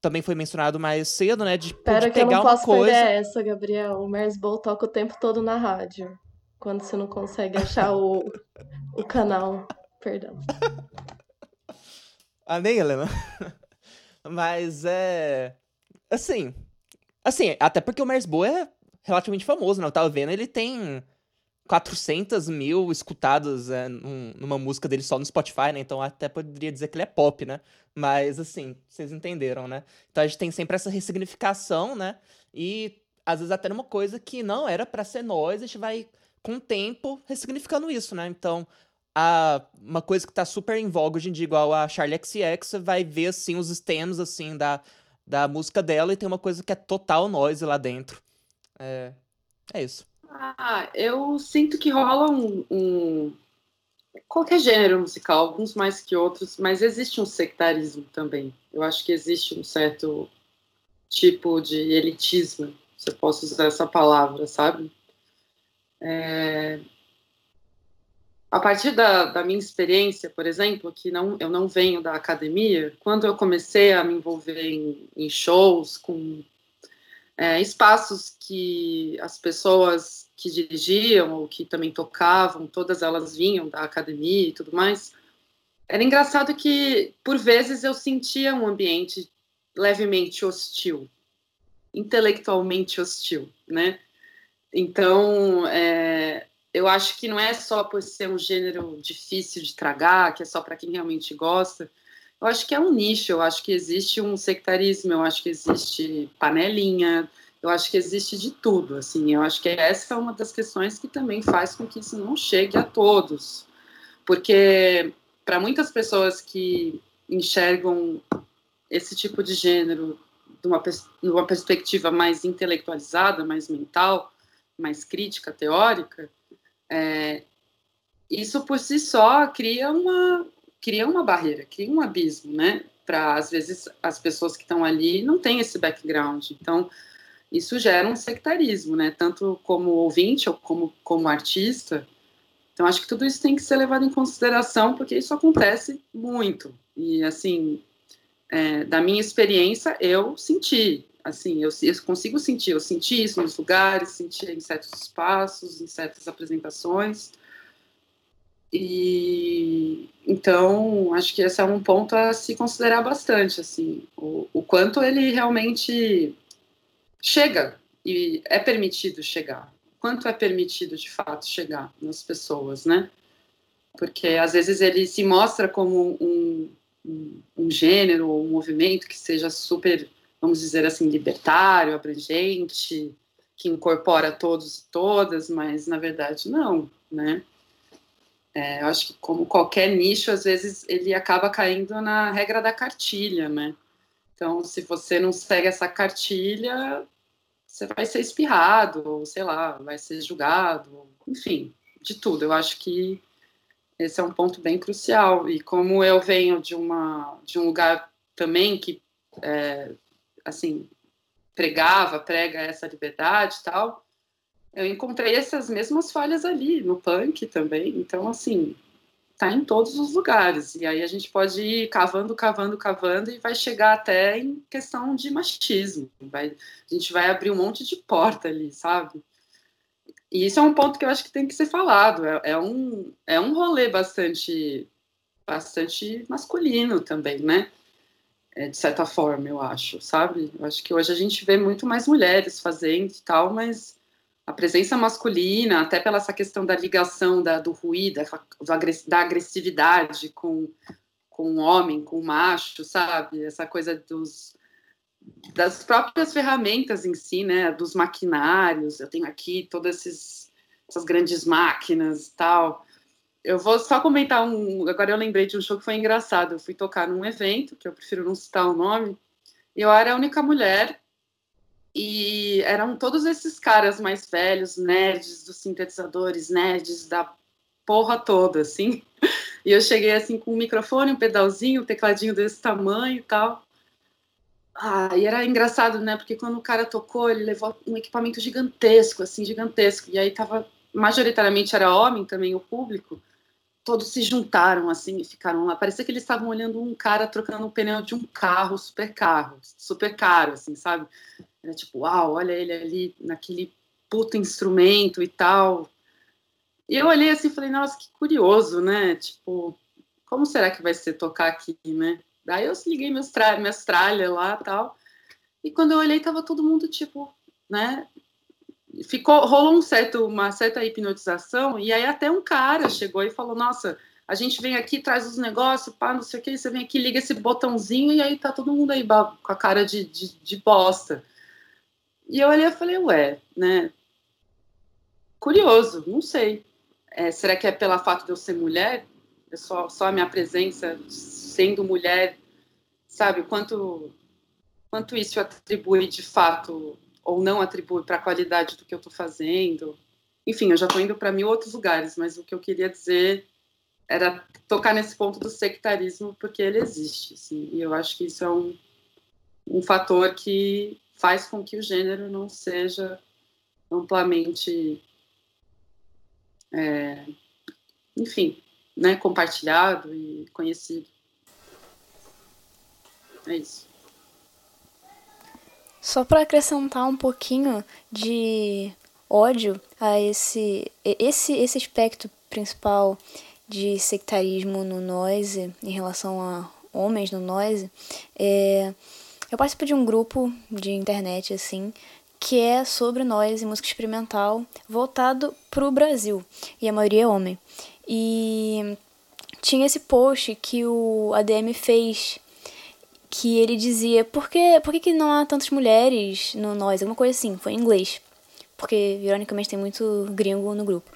também foi mencionado mais cedo, né? De, Pera de que pegar eu não posso coisa. perder essa, Gabriel. O Mersbowl toca o tempo todo na rádio. Quando você não consegue achar o, o canal. Perdão. ah, nem Helena. Mas é. Assim. Assim, até porque o Mersbowl é relativamente famoso, né? Eu tava vendo, ele tem 400 mil escutados é, num, numa música dele só no Spotify, né? Então até poderia dizer que ele é pop, né? Mas assim, vocês entenderam, né? Então a gente tem sempre essa ressignificação, né? E às vezes até numa coisa que não era para ser nós, a gente vai com o tempo ressignificando isso, né? Então, a, uma coisa que tá super em voga hoje em dia, igual a Charlie XX, você vai ver assim os stems assim da, da música dela e tem uma coisa que é total noise lá dentro. É, é isso. Ah, eu sinto que rola um, um, qualquer gênero musical, alguns mais que outros, mas existe um sectarismo também. Eu acho que existe um certo tipo de elitismo, se eu posso usar essa palavra, sabe? É... A partir da, da, minha experiência, por exemplo, que não, eu não venho da academia, quando eu comecei a me envolver em, em shows com é, espaços que as pessoas que dirigiam ou que também tocavam, todas elas vinham da academia e tudo mais. Era engraçado que, por vezes, eu sentia um ambiente levemente hostil, intelectualmente hostil, né? Então, é, eu acho que não é só por ser um gênero difícil de tragar, que é só para quem realmente gosta, eu acho que é um nicho, eu acho que existe um sectarismo, eu acho que existe panelinha, eu acho que existe de tudo, assim, eu acho que essa é uma das questões que também faz com que isso não chegue a todos, porque para muitas pessoas que enxergam esse tipo de gênero de uma, perspectiva mais intelectualizada, mais mental, mais crítica, teórica, é, isso por si só cria uma, cria uma barreira, cria um abismo, né? Para às vezes as pessoas que estão ali não têm esse background. Então, isso gera um sectarismo, né? Tanto como ouvinte ou como, como artista. Então, acho que tudo isso tem que ser levado em consideração, porque isso acontece muito. E, assim, é, da minha experiência, eu senti. Assim, eu, eu consigo sentir. Eu senti isso nos lugares, senti em certos espaços, em certas apresentações. E então acho que esse é um ponto a se considerar bastante, assim, o, o quanto ele realmente chega e é permitido chegar, quanto é permitido de fato chegar nas pessoas, né? Porque às vezes ele se mostra como um, um, um gênero ou um movimento que seja super, vamos dizer assim, libertário, abrangente, que incorpora todos e todas, mas na verdade não, né? É, eu acho que como qualquer nicho, às vezes ele acaba caindo na regra da cartilha, né? Então, se você não segue essa cartilha, você vai ser espirrado, ou sei lá, vai ser julgado, enfim, de tudo. Eu acho que esse é um ponto bem crucial. E como eu venho de uma de um lugar também que é, assim pregava, prega essa liberdade e tal, eu encontrei essas mesmas falhas ali no punk também. Então assim, tá em todos os lugares. E aí a gente pode ir cavando, cavando, cavando e vai chegar até em questão de machismo. Vai, a gente vai abrir um monte de porta ali, sabe? E isso é um ponto que eu acho que tem que ser falado. É, é um, é um rolê bastante, bastante masculino também, né? É, de certa forma, eu acho, sabe? Eu acho que hoje a gente vê muito mais mulheres fazendo e tal, mas a presença masculina, até pela essa questão da ligação da, do ruído, da agressividade com, com o homem, com o macho, sabe? Essa coisa dos, das próprias ferramentas em si, né? Dos maquinários. Eu tenho aqui todas esses, essas grandes máquinas e tal. Eu vou só comentar um. Agora eu lembrei de um show que foi engraçado. Eu fui tocar num evento, que eu prefiro não citar o nome, e eu era a única mulher e eram todos esses caras mais velhos, nerds dos sintetizadores, nerds da porra toda, assim. E eu cheguei assim com um microfone, um pedalzinho, um tecladinho desse tamanho e tal. Ah, e era engraçado, né? Porque quando o cara tocou, ele levou um equipamento gigantesco, assim, gigantesco. E aí tava, majoritariamente era homem também o público. Todos se juntaram, assim, e ficaram lá. Parecia que eles estavam olhando um cara trocando o pneu de um carro, super carro, super caro, assim, sabe? Era tipo, uau, olha ele ali naquele puto instrumento e tal. E eu olhei assim e falei, nossa, que curioso, né? Tipo, como será que vai ser tocar aqui, né? Daí eu liguei minhas, tra minhas tralhas lá tal. E quando eu olhei, tava todo mundo, tipo, né? Ficou, rolou um certo, uma certa hipnotização, e aí até um cara chegou e falou, nossa, a gente vem aqui, traz os negócios, pá, não sei o que, você vem aqui, liga esse botãozinho, e aí tá todo mundo aí com a cara de, de, de bosta. E eu olhei e falei, ué, né? Curioso, não sei. É, será que é pelo fato de eu ser mulher? É só, só a minha presença sendo mulher, sabe? Quanto, quanto isso atribui de fato ou não atribui para a qualidade do que eu estou fazendo? Enfim, eu já estou indo para mil outros lugares, mas o que eu queria dizer era tocar nesse ponto do sectarismo, porque ele existe, assim, e eu acho que isso é um, um fator que faz com que o gênero não seja amplamente, é, enfim, né, compartilhado e conhecido. É isso. Só para acrescentar um pouquinho de ódio a esse, esse, esse aspecto principal de sectarismo no noise em relação a homens no noise, é, eu participo de um grupo de internet, assim, que é sobre nós e música experimental, voltado pro Brasil. E a maioria é homem. E tinha esse post que o ADM fez que ele dizia por que, por que, que não há tantas mulheres no nós, alguma coisa assim, foi em inglês. Porque, ironicamente, tem muito gringo no grupo.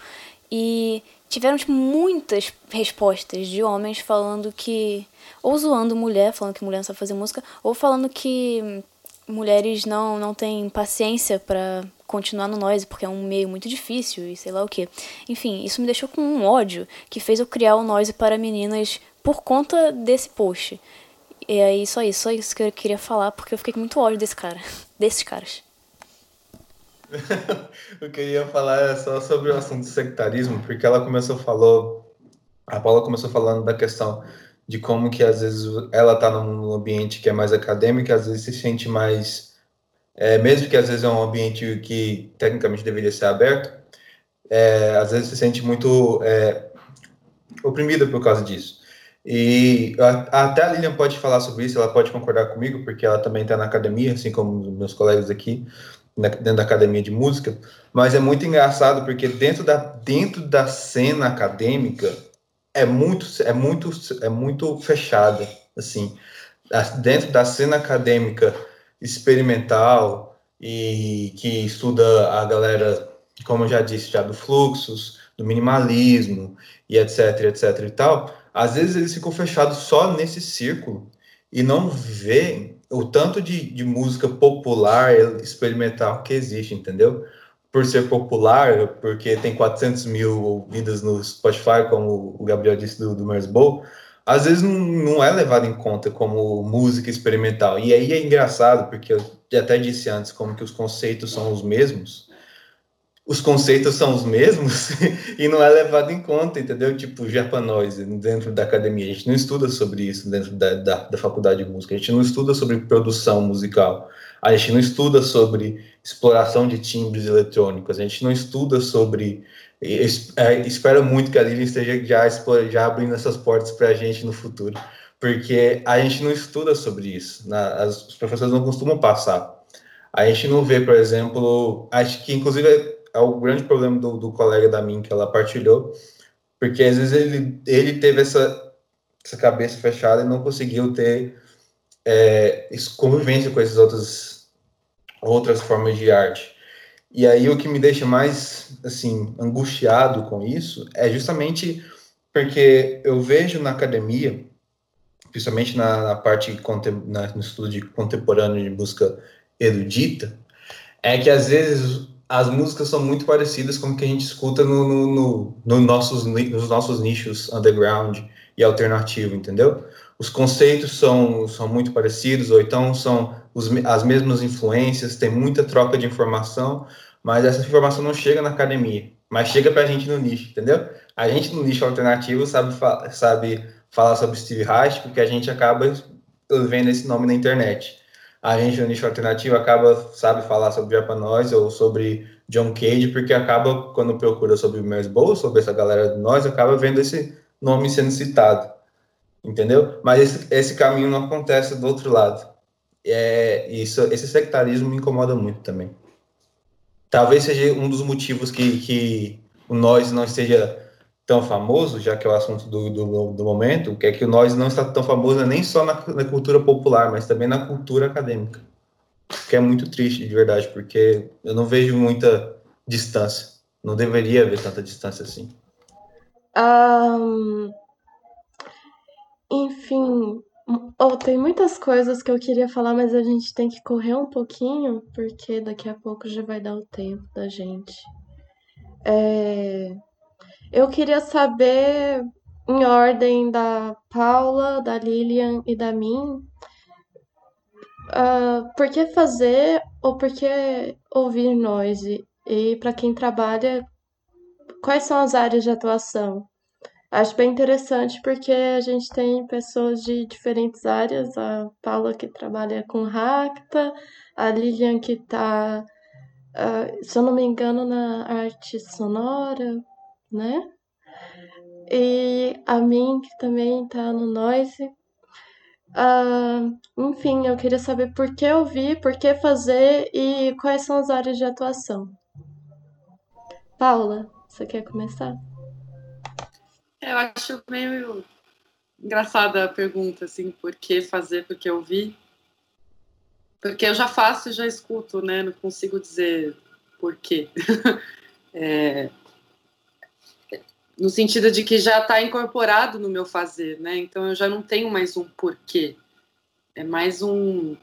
E tiveram tipo, muitas respostas de homens falando que ou zoando mulher, falando que mulher não sabe fazer música, ou falando que mulheres não, não têm paciência para continuar no noise, porque é um meio muito difícil e sei lá o que. Enfim, isso me deixou com um ódio que fez eu criar o noise para meninas por conta desse post. E aí, só isso, só isso que eu queria falar, porque eu fiquei com muito ódio desse cara, desses caras. eu queria falar é só sobre o assunto do sectarismo, porque ela começou falou, a Paula começou falando da questão de como que às vezes ela está num ambiente que é mais acadêmico, às vezes se sente mais, é, mesmo que às vezes é um ambiente que tecnicamente deveria ser aberto, é, às vezes se sente muito é, oprimida por causa disso. E até a Lilian pode falar sobre isso, ela pode concordar comigo, porque ela também está na academia, assim como meus colegas aqui, dentro da academia de música. Mas é muito engraçado, porque dentro da, dentro da cena acadêmica, é muito, é muito, é muito fechada. assim, dentro da cena acadêmica experimental e que estuda a galera, como eu já disse, já do fluxos, do minimalismo e etc, etc e tal, às vezes eles ficam fechados só nesse círculo e não veem o tanto de, de música popular experimental que existe, entendeu? Por ser popular, porque tem 400 mil ouvidas no Spotify, como o Gabriel disse do, do Mersbow, às vezes não, não é levado em conta como música experimental. E aí é engraçado, porque eu até disse antes como que os conceitos são os mesmos, os conceitos são os mesmos e não é levado em conta, entendeu? Tipo, japanóis dentro da academia. A gente não estuda sobre isso dentro da, da, da, faculdade de música. A gente não estuda sobre produção musical. A gente não estuda sobre exploração de timbres eletrônicos. A gente não estuda sobre. É, espero muito que a Lilian esteja já, já abrindo essas portas para a gente no futuro, porque a gente não estuda sobre isso. Na, as, os professores não costumam passar. A gente não vê, por exemplo, acho que inclusive é o grande problema do, do colega da mim que ela partilhou, porque às vezes ele, ele teve essa, essa cabeça fechada e não conseguiu ter é, convivência com essas outras, outras formas de arte. E aí o que me deixa mais assim angustiado com isso é justamente porque eu vejo na academia, principalmente na, na parte na, no estudo de contemporâneo de busca erudita, é que às vezes as músicas são muito parecidas com o que a gente escuta no, no, no, no nossos, nos nossos nichos underground e alternativo, entendeu? Os conceitos são, são muito parecidos, ou então são os, as mesmas influências, tem muita troca de informação, mas essa informação não chega na academia, mas chega pra gente no nicho, entendeu? A gente no nicho alternativo sabe, sabe falar sobre Steve Reich, porque a gente acaba vendo esse nome na internet a gente no nicho alternativo acaba, sabe, falar sobre Japanoise ou sobre John Cage, porque acaba, quando procura sobre o Mers sobre essa galera de nós, acaba vendo esse nome sendo citado, entendeu? Mas esse, esse caminho não acontece do outro lado. É, isso, esse sectarismo me incomoda muito também. Talvez seja um dos motivos que, que o nós não esteja tão famoso, já que é o assunto do, do, do momento, que é que o nós não está tão famoso nem só na, na, cultura popular, mas também na cultura acadêmica. Que é muito triste, de verdade, porque eu não vejo muita distância. Não deveria haver tanta distância assim. Um, enfim, oh, tem muitas coisas que eu queria falar, mas a gente tem que correr um pouquinho, porque daqui a pouco já vai dar o tempo da gente. É, eu queria saber, em ordem da Paula, da Lilian e da mim, uh, por que fazer ou por que ouvir noise? E para quem trabalha, quais são as áreas de atuação? Acho bem interessante porque a gente tem pessoas de diferentes áreas, a Paula que trabalha com Racta, a Lilian que está, uh, se eu não me engano, na arte sonora, né? E a mim, que também tá no Noise. Uh, enfim, eu queria saber por que ouvir, por que fazer e quais são as áreas de atuação. Paula, você quer começar? Eu acho meio engraçada a pergunta, assim, por que fazer, por que ouvir. Porque eu já faço e já escuto, né? Não consigo dizer por quê. é, no sentido de que já está incorporado no meu fazer, né? Então eu já não tenho mais um porquê, é mais um,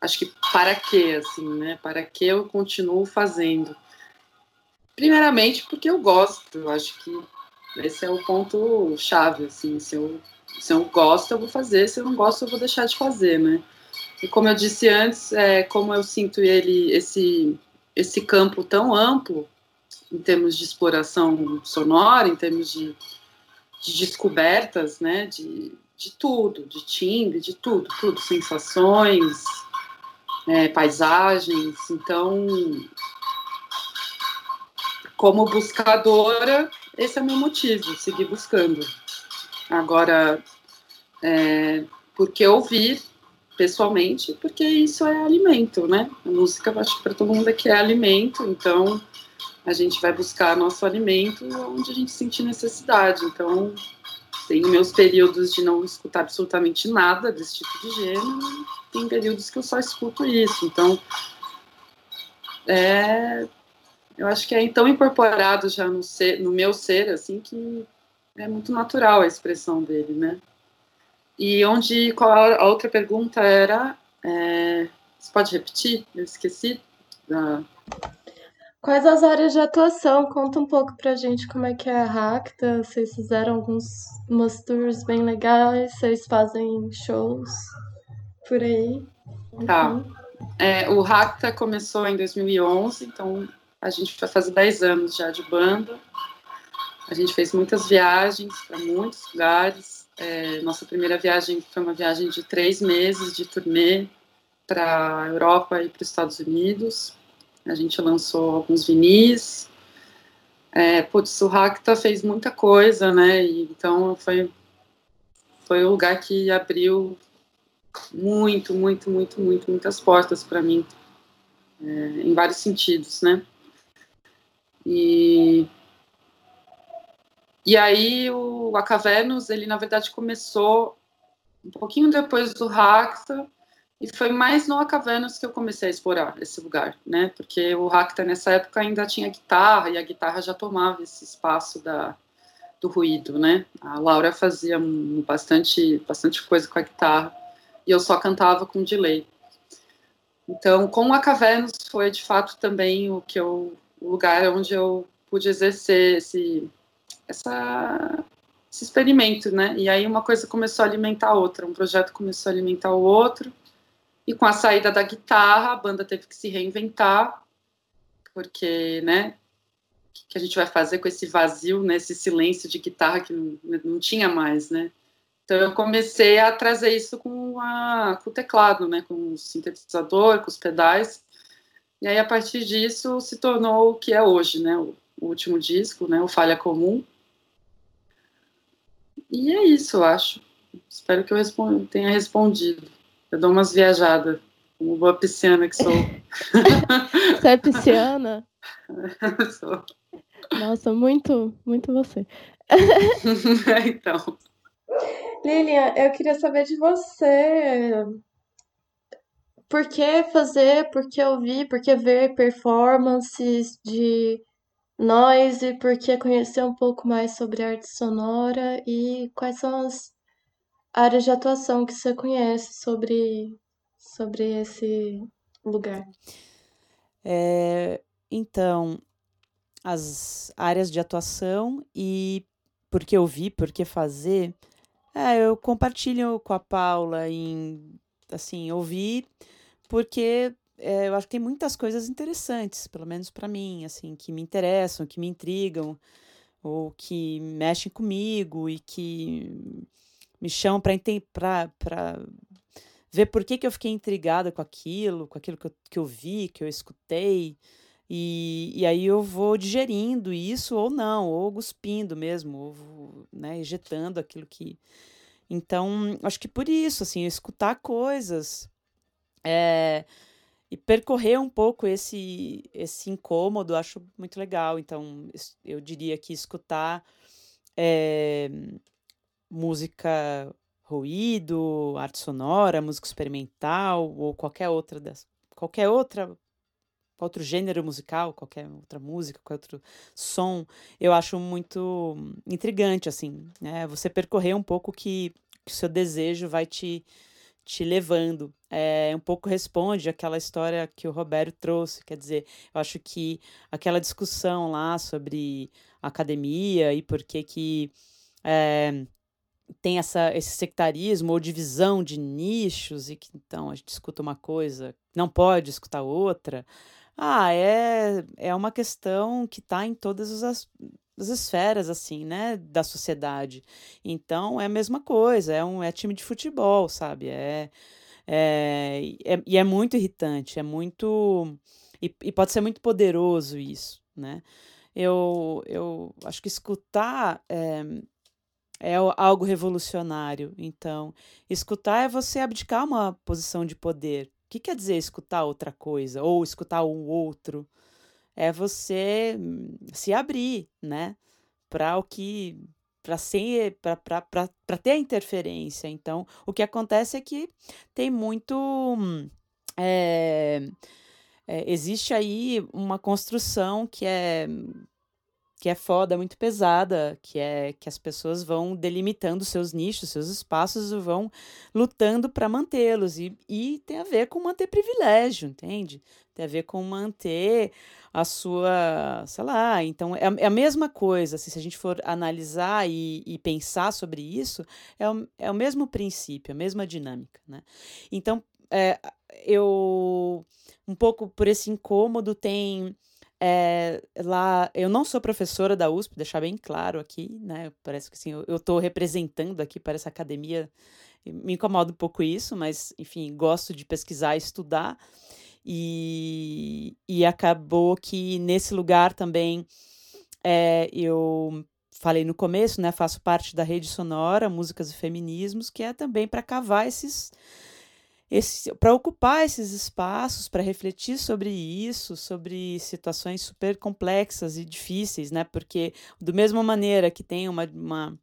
acho que para quê, assim, né? Para que eu continuo fazendo? Primeiramente porque eu gosto, eu acho que esse é o ponto chave, assim, se eu se eu gosto eu vou fazer, se eu não gosto eu vou deixar de fazer, né? E como eu disse antes, é, como eu sinto ele esse esse campo tão amplo em termos de exploração sonora, em termos de, de descobertas, né, de, de tudo, de timbre, de tudo, tudo, sensações, é, paisagens. Então, como buscadora, esse é o meu motivo, seguir buscando. Agora, é, por que ouvir pessoalmente? Porque isso é alimento, né? A música, acho que para todo mundo aqui é alimento, então a gente vai buscar nosso alimento onde a gente sentir necessidade. Então, tenho meus períodos de não escutar absolutamente nada desse tipo de gênero, tem períodos que eu só escuto isso. Então, é, eu acho que é tão incorporado já no, ser, no meu ser, assim, que é muito natural a expressão dele, né? E onde, qual a outra pergunta era, é, você pode repetir? Eu esqueci. Da... Quais as áreas de atuação? Conta um pouco pra gente como é que é a Racta. Vocês fizeram alguns umas tours bem legais, vocês fazem shows por aí. Tá. É, o Racta começou em 2011, então a gente vai fazer 10 anos já de banda. A gente fez muitas viagens para muitos lugares. É, nossa primeira viagem foi uma viagem de três meses de turnê para a Europa e para os Estados Unidos. A gente lançou alguns vinis. É, putz, o Racta fez muita coisa, né? E, então foi, foi o lugar que abriu muito, muito, muito, muito, muitas portas para mim, é, em vários sentidos, né? E, e aí o Acavernos, ele na verdade começou um pouquinho depois do Racta, e foi mais no Acavernos que eu comecei a explorar esse lugar, né? Porque o Racta nessa época ainda tinha guitarra, e a guitarra já tomava esse espaço da, do ruído, né? A Laura fazia bastante, bastante coisa com a guitarra e eu só cantava com delay. Então, com a Cavernos foi de fato também o que eu, o lugar onde eu pude exercer esse, essa, esse experimento, né? E aí uma coisa começou a alimentar a outra, um projeto começou a alimentar o outro. E com a saída da guitarra, a banda teve que se reinventar, porque, né? O que a gente vai fazer com esse vazio, né, esse silêncio de guitarra que não, não tinha mais, né? Então eu comecei a trazer isso com, a, com o teclado, né, com o sintetizador, com os pedais. E aí a partir disso se tornou o que é hoje, né, o, o último disco, né, o Falha Comum. E é isso, eu acho. Espero que eu tenha respondido. Eu dou umas viajadas, como boa pisciana que sou. Você é pisciana? sou. Nossa, muito, muito você. então. Lilian, eu queria saber de você. Por que fazer, por que ouvir, por que ver performances de noise, por que conhecer um pouco mais sobre arte sonora e quais são as áreas de atuação que você conhece sobre, sobre esse lugar? É, então, as áreas de atuação e por que ouvir, por que fazer. É, eu compartilho com a Paula em, assim, ouvir, porque é, eu acho que tem muitas coisas interessantes, pelo menos para mim, assim, que me interessam, que me intrigam, ou que mexem comigo e que me chamam para ver por que, que eu fiquei intrigada com aquilo, com aquilo que eu, que eu vi, que eu escutei. E, e aí eu vou digerindo isso ou não, ou cuspindo mesmo, ou né, ejetando aquilo que. Então, acho que por isso, assim, escutar coisas é, e percorrer um pouco esse, esse incômodo, acho muito legal. Então, eu diria que escutar é, música ruído, arte sonora, música experimental ou qualquer outra das, qualquer outra outro gênero musical, qualquer outra música, qualquer outro som, eu acho muito intrigante, assim, né? Você percorrer um pouco que, que o seu desejo vai te, te levando. É, um pouco responde aquela história que o Roberto trouxe, quer dizer, eu acho que aquela discussão lá sobre academia e por que que é, tem essa, esse sectarismo ou divisão de nichos e que então a gente escuta uma coisa, não pode escutar outra. Ah, é, é uma questão que está em todas as, as esferas, assim, né, da sociedade. Então, é a mesma coisa, é um é time de futebol, sabe? É, é, é, e é muito irritante, é muito... E, e pode ser muito poderoso isso, né? Eu, eu acho que escutar é, é algo revolucionário. Então, escutar é você abdicar uma posição de poder o que quer dizer escutar outra coisa ou escutar um outro? É você se abrir, né, para o que para ser para ter a interferência. Então, o que acontece é que tem muito é, é, existe aí uma construção que é que é foda, muito pesada, que é que as pessoas vão delimitando seus nichos, seus espaços e vão lutando para mantê-los. E, e tem a ver com manter privilégio, entende? Tem a ver com manter a sua, sei lá, então é, é a mesma coisa, assim, se a gente for analisar e, e pensar sobre isso, é o, é o mesmo princípio, a mesma dinâmica, né? Então, é, eu, um pouco por esse incômodo, tem é, lá, eu não sou professora da USP, deixar bem claro aqui, né? Parece que assim, eu estou representando aqui para essa academia, me incomoda um pouco isso, mas enfim, gosto de pesquisar estudar. E, e acabou que nesse lugar também é, eu falei no começo, né? Faço parte da rede sonora Músicas e Feminismos, que é também para cavar esses para ocupar esses espaços, para refletir sobre isso, sobre situações super complexas e difíceis, né? Porque, do mesma maneira que tem uma. uma,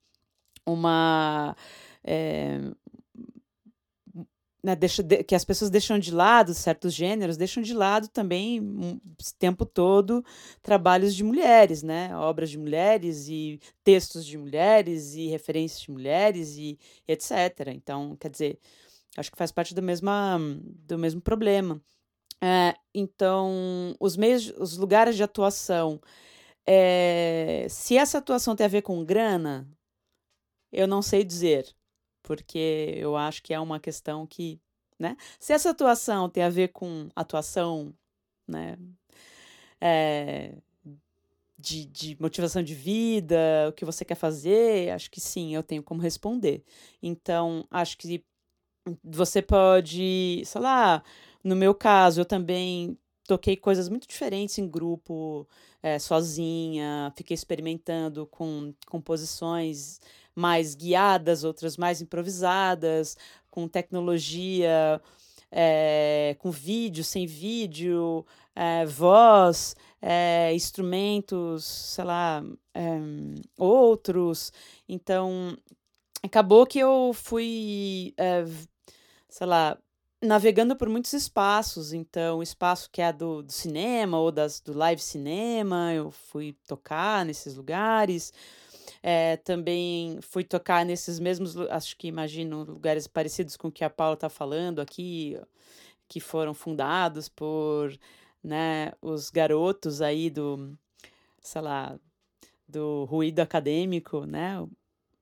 uma é, né, deixa, de, que as pessoas deixam de lado certos gêneros, deixam de lado também o tempo todo trabalhos de mulheres, né? Obras de mulheres e textos de mulheres e referências de mulheres e, e etc. Então, quer dizer, Acho que faz parte do, mesma, do mesmo problema. É, então, os meios, os lugares de atuação, é, se essa atuação tem a ver com grana, eu não sei dizer, porque eu acho que é uma questão que, né? Se essa atuação tem a ver com atuação, né? É, de, de motivação de vida, o que você quer fazer, acho que sim, eu tenho como responder. Então, acho que você pode, sei lá, no meu caso, eu também toquei coisas muito diferentes em grupo, é, sozinha, fiquei experimentando com composições mais guiadas, outras mais improvisadas, com tecnologia, é, com vídeo, sem vídeo, é, voz, é, instrumentos, sei lá, outros. Então, acabou que eu fui sei lá, navegando por muitos espaços. Então, o espaço que é do, do cinema ou das, do live cinema, eu fui tocar nesses lugares. É, também fui tocar nesses mesmos, acho que imagino, lugares parecidos com o que a Paula está falando aqui, que foram fundados por né, os garotos aí do, sei lá, do ruído acadêmico, né,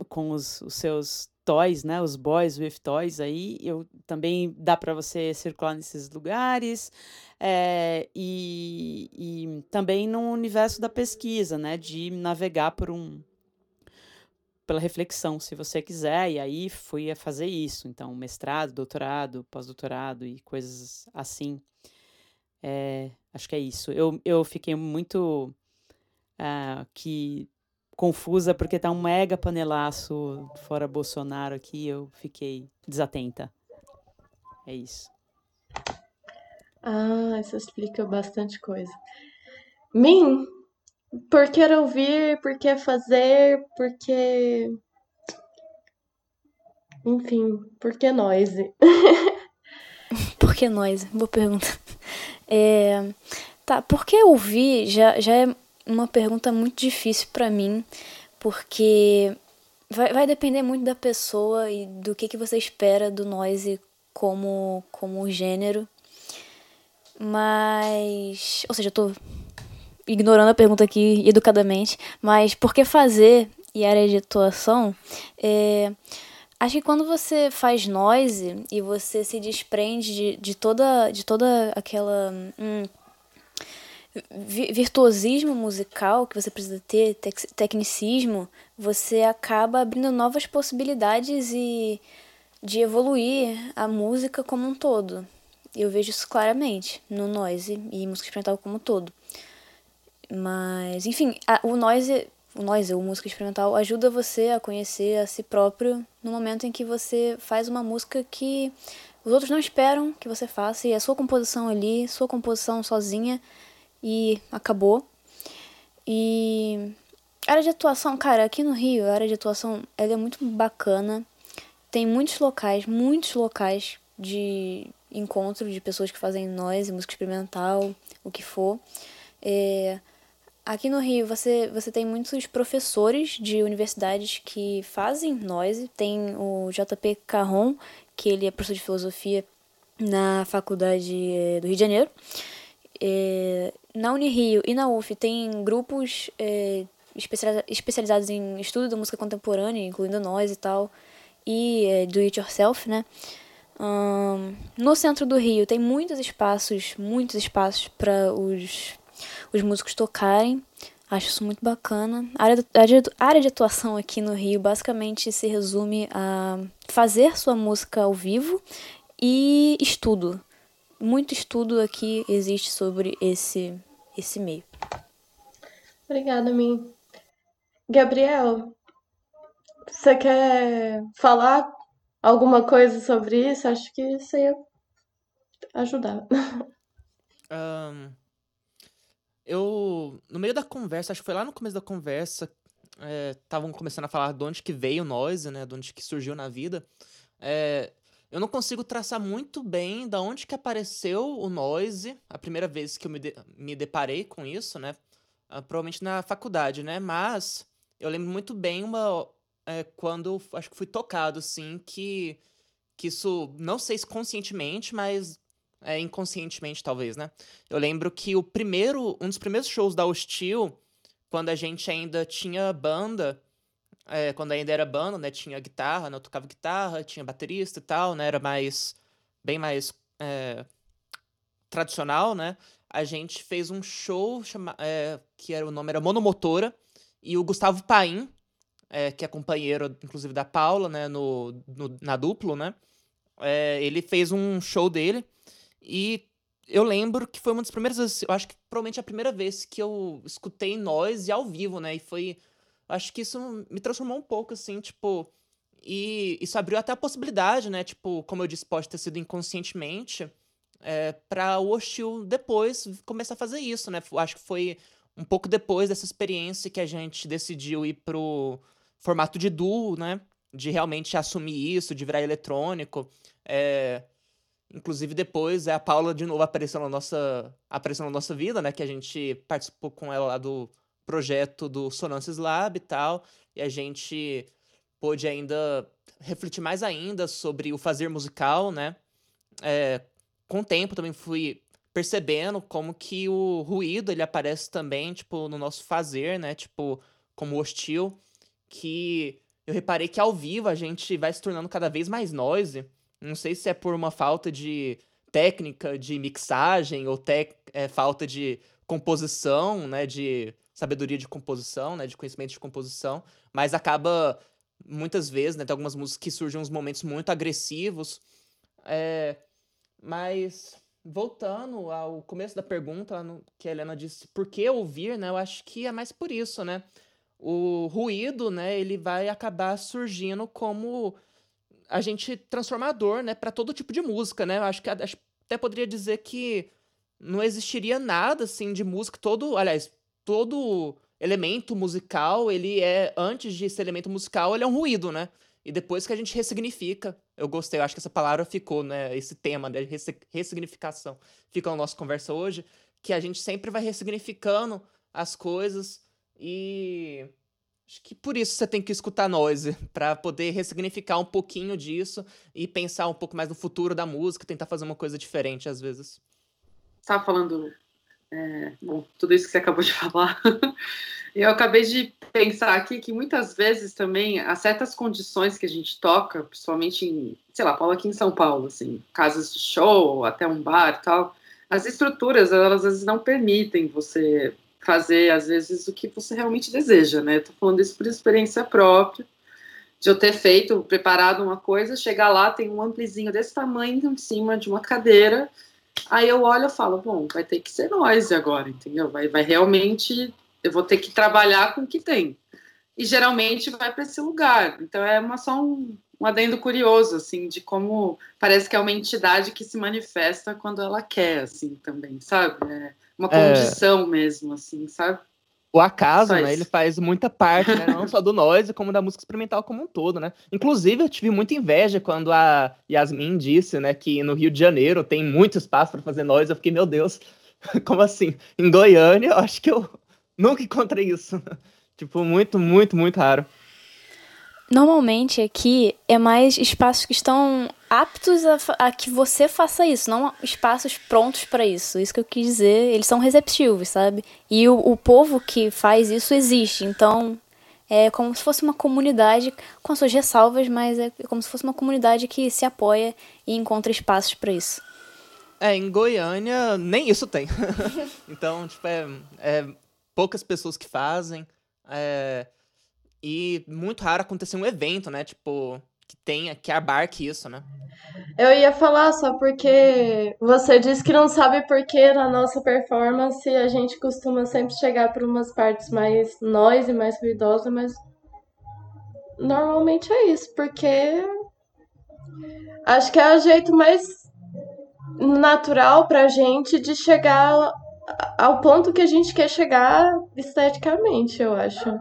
com os, os seus toys, né? Os boys with toys aí, eu também dá para você circular nesses lugares é, e, e também no universo da pesquisa, né? De navegar por um pela reflexão, se você quiser, e aí fui a fazer isso. Então, mestrado, doutorado, pós-doutorado e coisas assim. É, acho que é isso. Eu, eu fiquei muito uh, que confusa porque tá um mega panelaço fora Bolsonaro aqui, eu fiquei desatenta. É isso. Ah, isso explica bastante coisa. Min, por que ouvir, por que fazer, por que. Enfim, por que noise? por que noise? Boa pergunta. É... Tá, por que ouvir já, já é uma pergunta muito difícil para mim, porque vai, vai depender muito da pessoa e do que, que você espera do noise como, como gênero. Mas. Ou seja, eu tô ignorando a pergunta aqui educadamente, mas por que fazer e área de atuação? É, acho que quando você faz noise e você se desprende de, de, toda, de toda aquela. Hum, virtuosismo musical que você precisa ter, tec tecnicismo, você acaba abrindo novas possibilidades e de evoluir a música como um todo. Eu vejo isso claramente no noise e música experimental como um todo. Mas, enfim, a, o noise, o noise, ou música experimental, ajuda você a conhecer a si próprio no momento em que você faz uma música que os outros não esperam que você faça e é sua composição ali, sua composição sozinha e acabou. E A área de atuação, cara, aqui no Rio, a área de atuação ela é muito bacana. Tem muitos locais, muitos locais de encontro de pessoas que fazem noise, música experimental, o que for. É, aqui no Rio você, você tem muitos professores de universidades que fazem noise. Tem o JP Carron, que ele é professor de filosofia na faculdade é, do Rio de Janeiro. É, na Unirio e na UF tem grupos é, especializados em estudo da música contemporânea, incluindo nós e tal, e é, do it yourself, né? Um, no centro do Rio tem muitos espaços, muitos espaços para os, os músicos tocarem. Acho isso muito bacana. A área, a área de atuação aqui no Rio basicamente se resume a fazer sua música ao vivo e estudo. Muito estudo aqui existe sobre esse, esse meio. Obrigada, Min. Gabriel, você quer falar alguma coisa sobre isso? Acho que isso ia ajudar. Um, eu, no meio da conversa, acho que foi lá no começo da conversa, estavam é, começando a falar de onde que veio o noise, né, de onde que surgiu na vida. É, eu não consigo traçar muito bem da onde que apareceu o noise, a primeira vez que eu me, de, me deparei com isso, né, uh, provavelmente na faculdade, né, mas eu lembro muito bem uma é, quando acho que fui tocado, assim, que, que isso, não sei se conscientemente, mas é, inconscientemente, talvez, né? Eu lembro que o primeiro, um dos primeiros shows da Hostil, quando a gente ainda tinha banda, é, quando ainda era banda, né? Tinha guitarra, né? Eu tocava guitarra, tinha baterista e tal, né? Era mais, bem mais é, tradicional, né? A gente fez um show chama, é, que era o nome era Monomotora, e o Gustavo Paim, é, que é companheiro, inclusive, da Paula, né, no, no na duplo, né, é, ele fez um show dele e eu lembro que foi uma das primeiras vezes, eu acho que provavelmente a primeira vez que eu escutei nós e ao vivo, né, e foi, acho que isso me transformou um pouco, assim, tipo, e isso abriu até a possibilidade, né, tipo, como eu disse, pode ter sido inconscientemente, é, para o Hostil depois começar a fazer isso, né, acho que foi um pouco depois dessa experiência que a gente decidiu ir pro formato de duo, né? De realmente assumir isso, de virar eletrônico. É... Inclusive, depois é a Paula de novo apareceu na nossa, apareceu na nossa vida, né? Que a gente participou com ela lá do projeto do Sonances Lab e tal. E a gente pôde ainda refletir mais ainda sobre o fazer musical, né? É... Com o tempo também fui percebendo como que o ruído ele aparece também, tipo, no nosso fazer, né? Tipo, como hostil, que eu reparei que ao vivo a gente vai se tornando cada vez mais noise. Não sei se é por uma falta de técnica de mixagem ou é, falta de composição, né, de sabedoria de composição, né, de conhecimento de composição, mas acaba muitas vezes, né, tem algumas músicas que surgem uns momentos muito agressivos, é, mas voltando ao começo da pergunta, que a Helena disse por que ouvir, né? Eu acho que é mais por isso, né? O ruído, né, ele vai acabar surgindo como agente transformador, né, para todo tipo de música, né? Eu acho que até poderia dizer que não existiria nada assim de música, todo, aliás, todo elemento musical, ele é antes de ser elemento musical, ele é um ruído, né? E depois que a gente ressignifica, eu gostei, eu acho que essa palavra ficou, né? Esse tema de né, ressignificação fica na nossa conversa hoje, que a gente sempre vai ressignificando as coisas e acho que por isso você tem que escutar noise para poder ressignificar um pouquinho disso e pensar um pouco mais no futuro da música, tentar fazer uma coisa diferente às vezes. Estava falando é, bom, tudo isso que você acabou de falar. Eu acabei de pensar aqui que muitas vezes também há certas condições que a gente toca, principalmente em, sei lá, Paulo aqui em São Paulo, assim, casas de show, até um bar e tal, as estruturas, elas às vezes não permitem você fazer, às vezes, o que você realmente deseja, né? Estou falando isso por experiência própria, de eu ter feito, preparado uma coisa, chegar lá, tem um amplizinho desse tamanho em cima de uma cadeira, aí eu olho e falo, bom, vai ter que ser noise agora, entendeu? Vai, vai realmente eu vou ter que trabalhar com o que tem. E geralmente vai para esse lugar. Então é uma, só um, um adendo curioso, assim, de como parece que é uma entidade que se manifesta quando ela quer, assim, também, sabe? É uma é. condição é... mesmo, assim, sabe? O acaso, faz. né, ele faz muita parte, né, não só do noise, como da música experimental como um todo, né? Inclusive, eu tive muita inveja quando a Yasmin disse, né, que no Rio de Janeiro tem muito espaço para fazer noise. Eu fiquei, meu Deus, como assim? Em Goiânia, eu acho que eu nunca encontrei isso. tipo, muito, muito, muito raro. Normalmente aqui é mais espaços que estão aptos a, a que você faça isso, não espaços prontos para isso. Isso que eu quis dizer, eles são receptivos, sabe? E o, o povo que faz isso existe, então é como se fosse uma comunidade com suas ressalvas, mas é como se fosse uma comunidade que se apoia e encontra espaços para isso. É, em Goiânia nem isso tem. então, tipo, é, é, poucas pessoas que fazem. É, e muito raro acontecer um evento, né? Tipo, que tenha, que abarque isso, né? Eu ia falar só porque você disse que não sabe por que na nossa performance a gente costuma sempre chegar para umas partes mais noise, mais ruidosas, mas normalmente é isso, porque acho que é o jeito mais natural pra gente de chegar ao ponto que a gente quer chegar esteticamente, eu acho.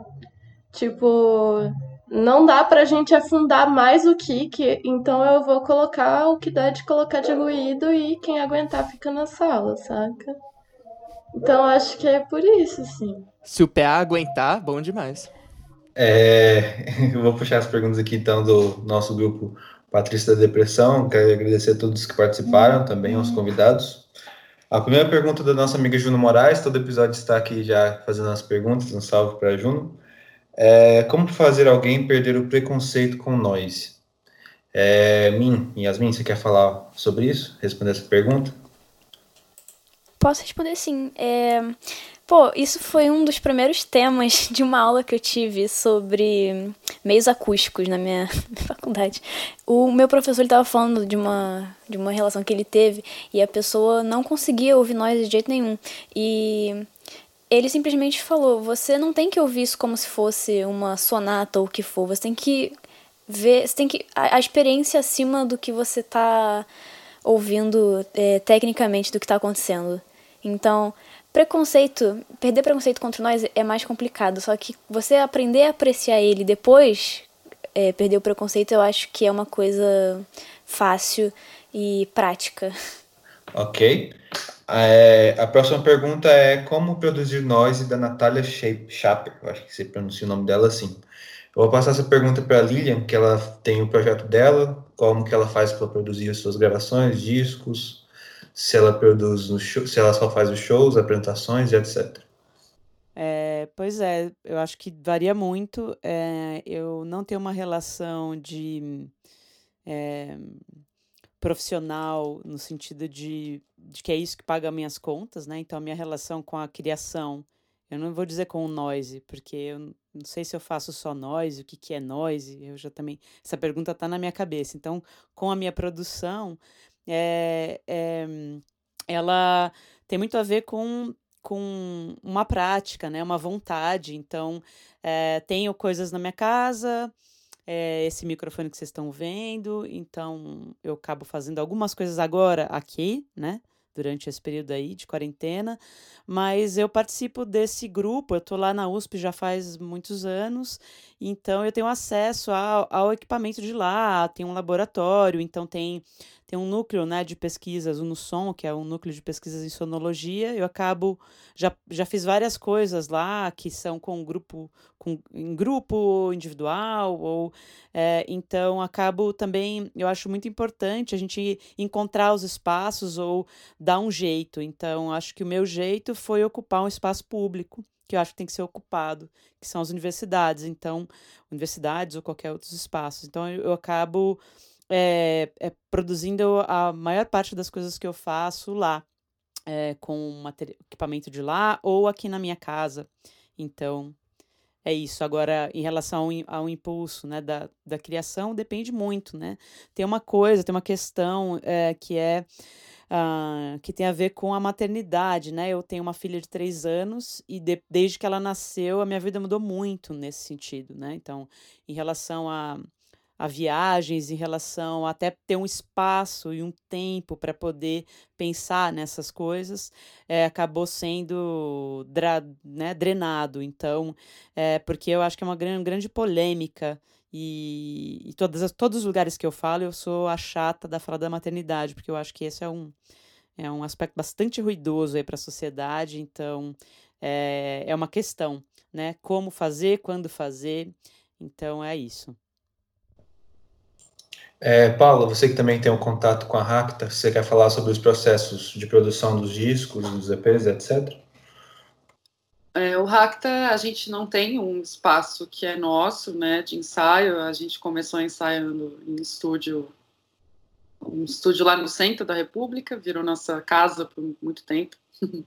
Tipo, não dá pra gente afundar mais o kick, então eu vou colocar o que dá de colocar de ruído e quem aguentar fica na sala, saca? Então acho que é por isso, sim. Se o PA aguentar, bom demais. É, eu vou puxar as perguntas aqui então do nosso grupo Patrícia da Depressão. Quero agradecer a todos que participaram, também aos convidados. A primeira pergunta da nossa amiga Juno Moraes, todo episódio está aqui já fazendo as perguntas, um salve para a Juno. É, como fazer alguém perder o preconceito com nós? É, Min, Yasmin, você quer falar sobre isso? Responder essa pergunta? Posso responder sim. É... Pô, isso foi um dos primeiros temas de uma aula que eu tive sobre meios acústicos na minha faculdade. O meu professor estava falando de uma, de uma relação que ele teve e a pessoa não conseguia ouvir nós de jeito nenhum. E ele simplesmente falou: você não tem que ouvir isso como se fosse uma sonata ou o que for, você tem que ver, você tem que. a, a experiência acima do que você está ouvindo é, tecnicamente do que está acontecendo. Então, preconceito, perder preconceito contra nós é mais complicado, só que você aprender a apreciar ele depois, é, perder o preconceito, eu acho que é uma coisa fácil e prática. Ok. É, a próxima pergunta é como produzir noise da Natália Schaper, eu acho que você pronuncia o nome dela assim. Eu vou passar essa pergunta para a Lilian, que ela tem o projeto dela, como que ela faz para produzir as suas gravações, discos, se ela produz show, se ela só faz os shows, apresentações etc. É, pois é, eu acho que varia muito. É, eu não tenho uma relação de é, profissional no sentido de, de que é isso que paga minhas contas, né? Então a minha relação com a criação, eu não vou dizer com o noise, porque eu não sei se eu faço só noise, o que, que é noise, eu já também. Essa pergunta está na minha cabeça. Então, com a minha produção, é, é, ela tem muito a ver com com uma prática, né, uma vontade. Então, é, tenho coisas na minha casa, é esse microfone que vocês estão vendo. Então, eu acabo fazendo algumas coisas agora aqui, né? Durante esse período aí de quarentena, mas eu participo desse grupo. Eu tô lá na USP já faz muitos anos, então eu tenho acesso ao, ao equipamento de lá. Tem um laboratório, então tem tem um núcleo né, de pesquisas, o NUSON, que é um núcleo de pesquisas em sonologia. Eu acabo, já, já fiz várias coisas lá que são com grupo, com, em grupo individual, ou é, então acabo também, eu acho muito importante a gente encontrar os espaços ou dar um jeito. Então, acho que o meu jeito foi ocupar um espaço público que eu acho que tem que ser ocupado, que são as universidades, então, universidades ou qualquer outros espaços. Então, eu, eu acabo é, é, produzindo a maior parte das coisas que eu faço lá, é, com equipamento de lá ou aqui na minha casa. Então, é isso. Agora, em relação ao, ao impulso né, da, da criação, depende muito, né? Tem uma coisa, tem uma questão é, que é uh, que tem a ver com a maternidade, né? Eu tenho uma filha de três anos e de, desde que ela nasceu, a minha vida mudou muito nesse sentido, né? Então, em relação a a viagens, em relação a até ter um espaço e um tempo para poder pensar nessas coisas, é, acabou sendo dra, né, drenado. Então, é, porque eu acho que é uma grande, grande polêmica e, e todas, todos os lugares que eu falo, eu sou a chata da fala da maternidade, porque eu acho que esse é um, é um aspecto bastante ruidoso aí para a sociedade, então é, é uma questão, né? Como fazer, quando fazer, então é isso. É, Paula, você que também tem um contato com a Racta, você quer falar sobre os processos de produção dos discos, dos EPs, etc? É, o Racta, a gente não tem um espaço que é nosso, né, de ensaio. A gente começou ensaiando em estúdio, um estúdio lá no centro da República, virou nossa casa por muito tempo.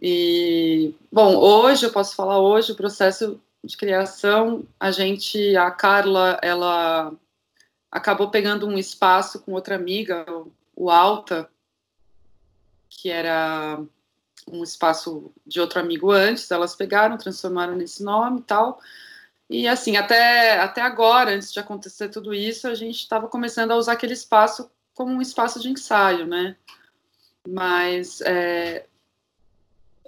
e, bom, hoje, eu posso falar hoje, o processo de criação, a gente, a Carla, ela acabou pegando um espaço com outra amiga, o Alta, que era um espaço de outro amigo antes, elas pegaram, transformaram nesse nome e tal. E assim, até, até agora, antes de acontecer tudo isso, a gente estava começando a usar aquele espaço como um espaço de ensaio, né? Mas é,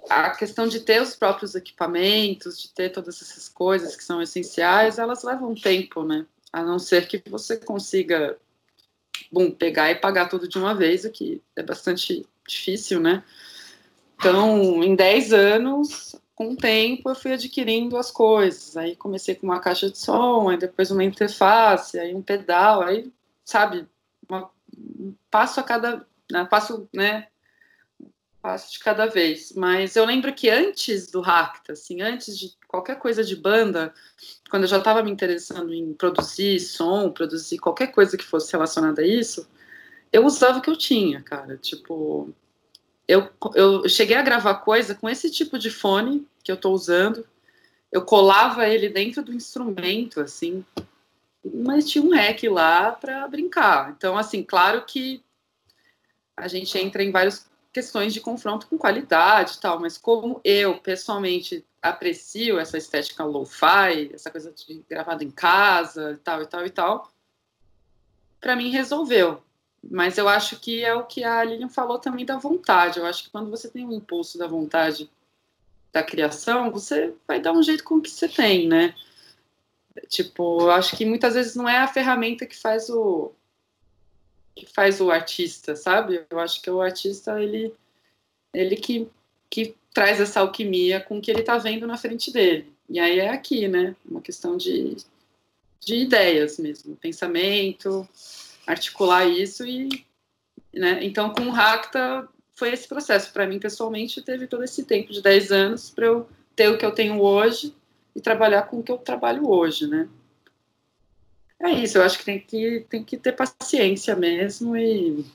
a questão de ter os próprios equipamentos, de ter todas essas coisas que são essenciais, elas levam tempo, né? A não ser que você consiga bom, pegar e pagar tudo de uma vez, o que é bastante difícil, né? Então, em 10 anos, com o tempo, eu fui adquirindo as coisas. Aí comecei com uma caixa de som, aí depois uma interface, aí um pedal, aí, sabe, uma, um passo a cada, né, passo, né, passo de cada vez. Mas eu lembro que antes do Racta, assim, antes de qualquer coisa de banda, quando eu já estava me interessando em produzir som, produzir qualquer coisa que fosse relacionada a isso, eu usava o que eu tinha, cara. Tipo, eu, eu cheguei a gravar coisa com esse tipo de fone que eu estou usando. Eu colava ele dentro do instrumento, assim, mas tinha um rec lá para brincar. Então, assim, claro que a gente entra em várias questões de confronto com qualidade e tal, mas como eu, pessoalmente, aprecio essa estética lo-fi, essa coisa de gravado em casa e tal, e tal, e tal, para mim resolveu. Mas eu acho que é o que a Lilian falou também da vontade. Eu acho que quando você tem um impulso da vontade da criação, você vai dar um jeito com o que você tem, né? Tipo, eu acho que muitas vezes não é a ferramenta que faz o que faz o artista, sabe? Eu acho que o artista ele ele que que traz essa alquimia com o que ele está vendo na frente dele. E aí é aqui, né? Uma questão de, de ideias mesmo, pensamento, articular isso e, né? Então, com o Racta foi esse processo. Para mim, pessoalmente, teve todo esse tempo de 10 anos para eu ter o que eu tenho hoje e trabalhar com o que eu trabalho hoje, né? É isso, eu acho que tem que, tem que ter paciência mesmo e,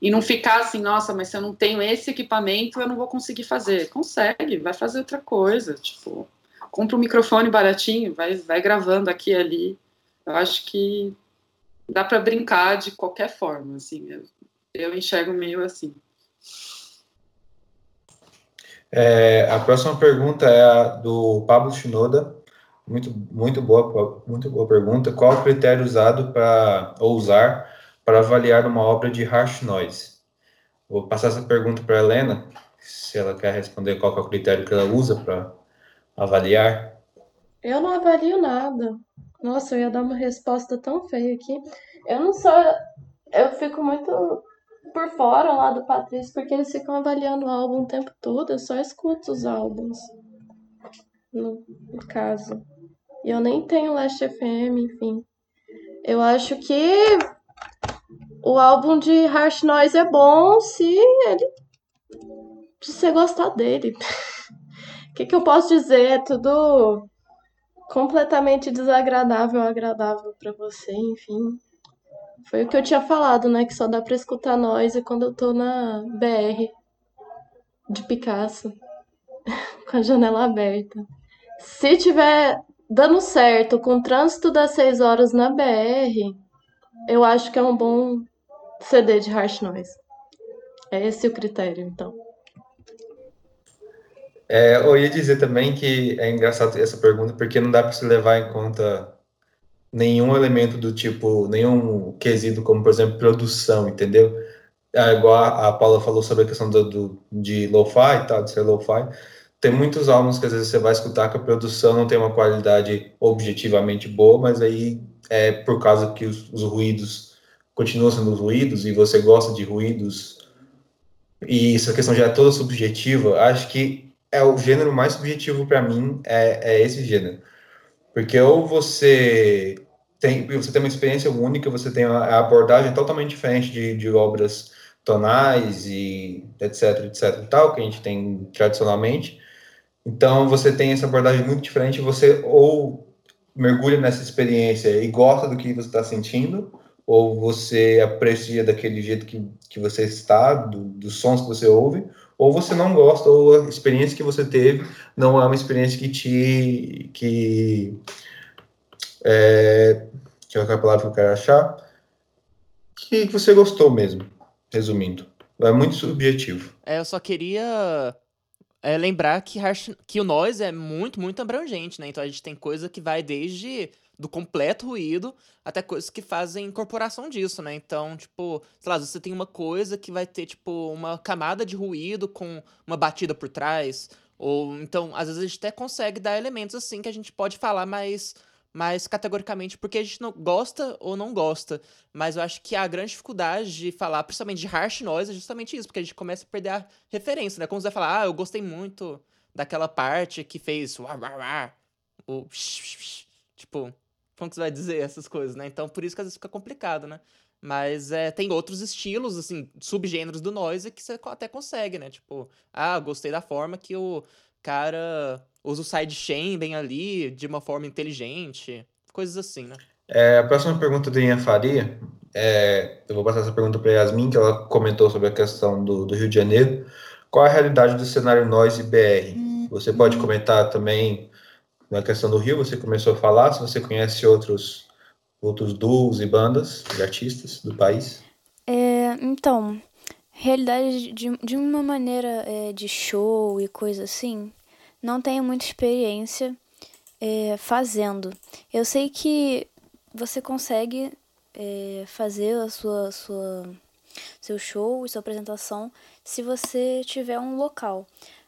e não ficar assim, nossa, mas se eu não tenho esse equipamento, eu não vou conseguir fazer. Consegue, vai fazer outra coisa, tipo, compra um microfone baratinho, vai, vai gravando aqui e ali. Eu acho que dá para brincar de qualquer forma, assim. Eu, eu enxergo meio assim. É, a próxima pergunta é a do Pablo Shinoda. Muito, muito boa, muito boa pergunta. Qual o critério usado para ou usar para avaliar uma obra de harsh noise? Vou passar essa pergunta para a Helena, se ela quer responder qual é o critério que ela usa para avaliar. Eu não avalio nada. Nossa, eu ia dar uma resposta tão feia aqui. Eu não sou. Eu fico muito por fora lá do Patrício, porque eles ficam avaliando o álbum o tempo todo. Eu só escuto os álbuns. No, no caso. E eu nem tenho Last FM, enfim. Eu acho que o álbum de Harsh Noise é bom se ele. se você gostar dele. O que, que eu posso dizer? É tudo completamente desagradável agradável para você, enfim. Foi o que eu tinha falado, né? Que só dá pra escutar noise quando eu tô na BR de Picasso, com a janela aberta. Se tiver dando certo com o trânsito das 6 horas na BR, eu acho que é um bom CD de harsh noise. É esse o critério, então. É, eu ia dizer também que é engraçado essa pergunta, porque não dá para se levar em conta nenhum elemento do tipo, nenhum quesito como, por exemplo, produção, entendeu? É, igual a, a Paula falou sobre a questão do, do de lo-fi, tá, de ser lo-fi, tem muitos álbuns que às vezes você vai escutar que a produção não tem uma qualidade objetivamente boa, mas aí é por causa que os, os ruídos continuam sendo ruídos e você gosta de ruídos. E essa questão já é toda subjetiva, acho que é o gênero mais subjetivo para mim é, é esse gênero. Porque ou você tem, você tem uma experiência única, você tem a abordagem totalmente diferente de, de obras tonais e etc, etc e tal, que a gente tem tradicionalmente. Então, você tem essa abordagem muito diferente, você ou mergulha nessa experiência e gosta do que você está sentindo, ou você aprecia daquele jeito que, que você está, do, dos sons que você ouve, ou você não gosta, ou a experiência que você teve não é uma experiência que te. que. É, que é a palavra que eu quero achar, que você gostou mesmo, resumindo. É muito subjetivo. É, eu só queria é, lembrar que, que o noise é muito, muito abrangente, né? Então a gente tem coisa que vai desde do completo ruído até coisas que fazem incorporação disso, né? Então, tipo, sei lá, você tem uma coisa que vai ter, tipo, uma camada de ruído com uma batida por trás. Ou então, às vezes a gente até consegue dar elementos assim que a gente pode falar mais mais categoricamente porque a gente não gosta ou não gosta. Mas eu acho que a grande dificuldade de falar, principalmente de harsh noise, é justamente isso, porque a gente começa a perder a referência, né? Como você vai falar, ah, eu gostei muito daquela parte que fez o o tipo, como que você vai dizer essas coisas, né? Então, por isso que às vezes fica complicado, né? Mas é, tem outros estilos, assim, subgêneros do noise que você até consegue, né? Tipo, ah, gostei da forma que o cara usa o sidechain bem ali, de uma forma inteligente, coisas assim, né? É, a próxima pergunta do Ian Faria, é, eu vou passar essa pergunta para Yasmin, que ela comentou sobre a questão do, do Rio de Janeiro. Qual a realidade do cenário noise BR? Você pode comentar também na questão do Rio, você começou a falar, se você conhece outros, outros duos e bandas de artistas do país. É, então, realidade de, de uma maneira é, de show e coisa assim, não tenho muita experiência é, fazendo. Eu sei que você consegue é, fazer a sua, sua, seu show, sua apresentação, se você tiver um local.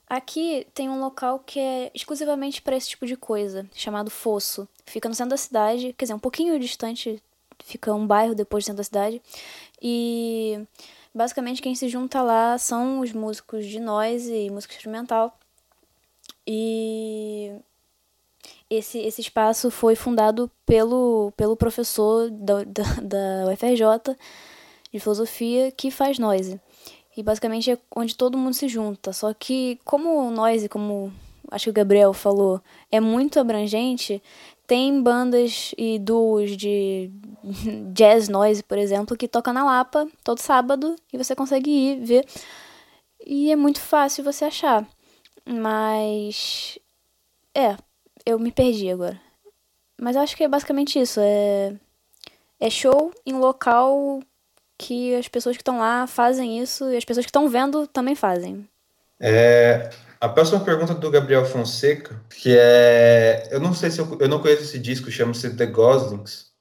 Aqui tem um local que é exclusivamente para esse tipo de coisa, chamado Fosso. Fica no centro da cidade, quer dizer, um pouquinho distante, fica um bairro depois do centro da cidade. E basicamente quem se junta lá são os músicos de noise e música instrumental. E esse, esse espaço foi fundado pelo, pelo professor da, da, da UFRJ de filosofia que faz noise. E basicamente é onde todo mundo se junta. Só que como nós, como acho que o Gabriel falou, é muito abrangente, tem bandas e duos de jazz noise, por exemplo, que toca na Lapa todo sábado e você consegue ir ver. E é muito fácil você achar. Mas é, eu me perdi agora. Mas eu acho que é basicamente isso, é é show em local que as pessoas que estão lá fazem isso e as pessoas que estão vendo também fazem. É, a próxima pergunta é do Gabriel Fonseca, que é. Eu não sei se eu, eu não conheço esse disco, chama-se The Goslings,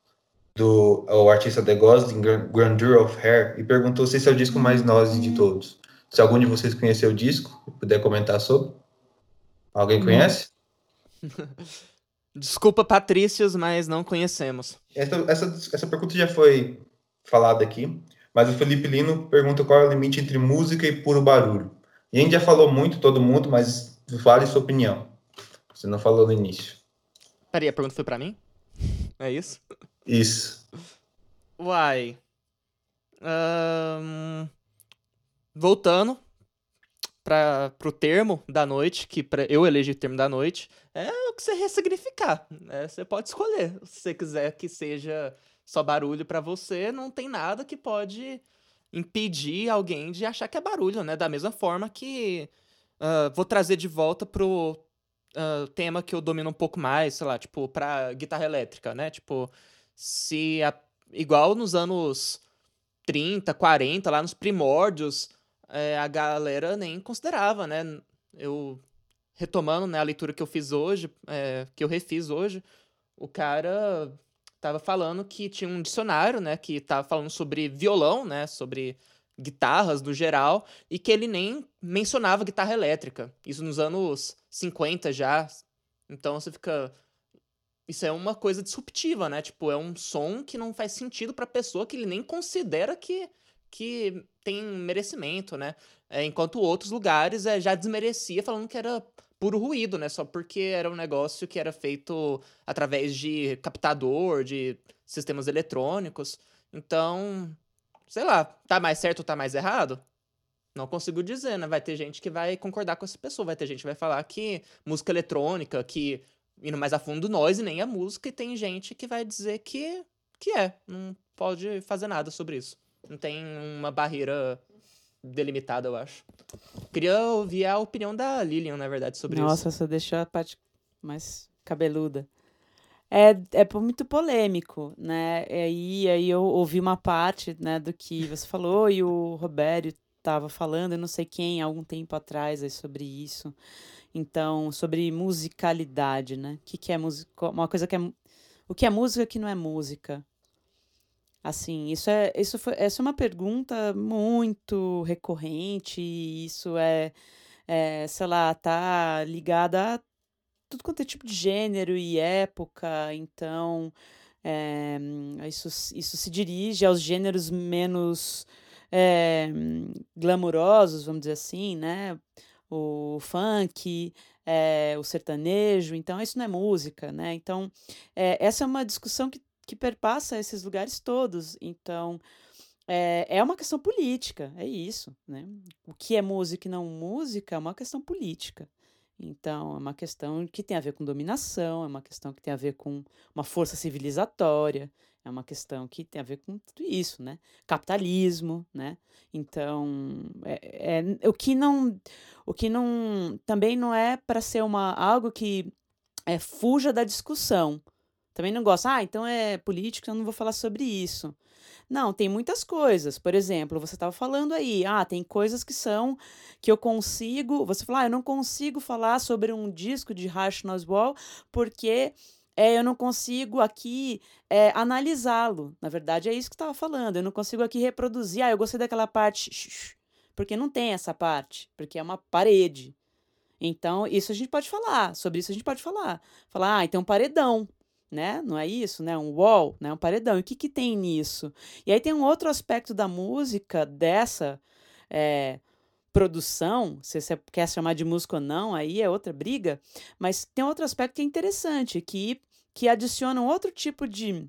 do o artista The Gosling, Grandeur of Hair, e perguntou se esse é o disco mais noise de todos. Se algum de vocês conheceu o disco, puder comentar sobre. Alguém conhece? Desculpa, Patrícios, mas não conhecemos. Essa, essa, essa pergunta já foi falada aqui. Mas o Felipe Lino pergunta qual é o limite entre música e puro barulho. E a gente já falou muito, todo mundo, mas fale sua opinião. Você não falou no início. Peraí, a pergunta foi para mim? É isso? Isso. Uai. Um... Voltando para pro termo da noite, que pra, eu elegi o termo da noite, é o que você ressignificar. Né? Você pode escolher. Se você quiser que seja só barulho para você, não tem nada que pode impedir alguém de achar que é barulho, né? Da mesma forma que uh, vou trazer de volta pro uh, tema que eu domino um pouco mais, sei lá, tipo, pra guitarra elétrica, né? Tipo, se a, igual nos anos 30, 40, lá nos primórdios, é, a galera nem considerava, né? Eu retomando né, a leitura que eu fiz hoje, é, que eu refiz hoje, o cara tava falando que tinha um dicionário, né, que tava falando sobre violão, né, sobre guitarras no geral, e que ele nem mencionava guitarra elétrica. Isso nos anos 50 já. Então você fica. Isso é uma coisa disruptiva, né? Tipo, é um som que não faz sentido pra pessoa que ele nem considera que, que tem merecimento, né? É, enquanto outros lugares é, já desmerecia falando que era puro ruído, né? Só porque era um negócio que era feito através de captador, de sistemas eletrônicos. Então, sei lá, tá mais certo ou tá mais errado? Não consigo dizer, né? Vai ter gente que vai concordar com essa pessoa, vai ter gente que vai falar que música eletrônica, que indo mais a fundo nós e nem a música, e tem gente que vai dizer que, que é, não pode fazer nada sobre isso. Não tem uma barreira delimitada, eu acho. Queria ouvir a opinião da Lilian, na verdade, sobre Nossa, isso. Nossa, você deixou a parte mais cabeluda é, é muito polêmico, né? E aí, aí eu ouvi uma parte né, do que você falou e o Robério estava falando, eu não sei quem, algum tempo atrás, aí, sobre isso. Então, sobre musicalidade, né? O que, que é música? Uma coisa que é. O que é música que não é música? Assim, isso é, isso foi, essa é uma pergunta muito recorrente, isso é, é, sei lá, tá ligada a tudo quanto é tipo de gênero e época, então é, isso, isso se dirige aos gêneros menos é, glamurosos, vamos dizer assim, né? O funk, é, o sertanejo, então isso não é música, né? Então, essa é uma discussão que, que perpassa esses lugares todos, então é, é uma questão política, é isso, né? O que é música e não música é uma questão política. Então, é uma questão que tem a ver com dominação, é uma questão que tem a ver com uma força civilizatória, é uma questão que tem a ver com tudo isso, né? Capitalismo, né? Então, é, é o que não, o que não, também não é para ser uma algo que é, fuja da discussão. Também não gosto, ah, então é político, eu não vou falar sobre isso. Não, tem muitas coisas. Por exemplo, você estava falando aí, ah, tem coisas que são que eu consigo. Você falou, ah, eu não consigo falar sobre um disco de Rush Wall porque é, eu não consigo aqui é, analisá-lo. Na verdade, é isso que estava falando. Eu não consigo aqui reproduzir. Ah, eu gostei daquela parte. Porque não tem essa parte. Porque é uma parede. Então, isso a gente pode falar. Sobre isso a gente pode falar. Falar, ah, então um paredão né? Não é isso, né? Um wall, né? Um paredão. E o que, que tem nisso? E aí tem um outro aspecto da música dessa é, produção, se você quer chamar de música ou não, aí é outra briga, mas tem outro aspecto que é interessante, que, que adiciona um outro tipo de,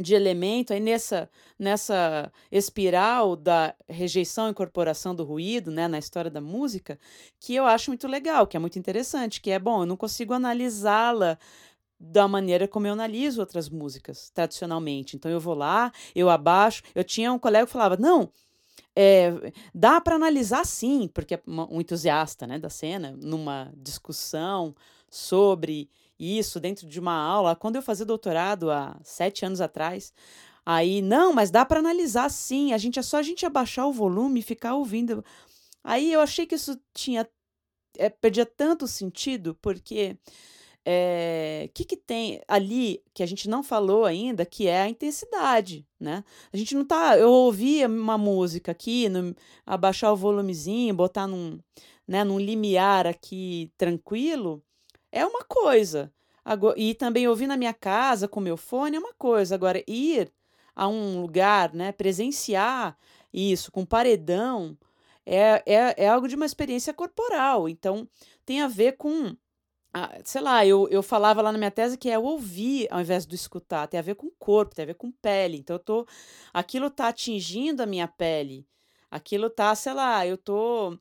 de elemento aí nessa, nessa espiral da rejeição e incorporação do ruído, né, na história da música, que eu acho muito legal, que é muito interessante, que é bom, eu não consigo analisá-la da maneira como eu analiso outras músicas, tradicionalmente. Então eu vou lá, eu abaixo. Eu tinha um colega que falava: não, é, dá para analisar sim, porque é um entusiasta né, da cena, numa discussão sobre isso dentro de uma aula. Quando eu fazia doutorado há sete anos atrás, aí, não, mas dá para analisar sim, a gente é só a gente abaixar o volume e ficar ouvindo. Aí eu achei que isso tinha. É, perdia tanto sentido, porque é, que, que tem ali que a gente não falou ainda, que é a intensidade, né? A gente não tá. Eu ouvi uma música aqui, no, abaixar o volumezinho, botar num, né, num limiar aqui tranquilo, é uma coisa. Agora, e também ouvir na minha casa com meu fone é uma coisa. Agora, ir a um lugar, né, presenciar isso com paredão, é, é, é algo de uma experiência corporal. Então, tem a ver com ah, sei lá, eu, eu falava lá na minha tese que é ouvir ao invés do escutar, tem a ver com corpo, tem a ver com pele. Então eu tô. Aquilo tá atingindo a minha pele. Aquilo tá, sei lá, eu tô.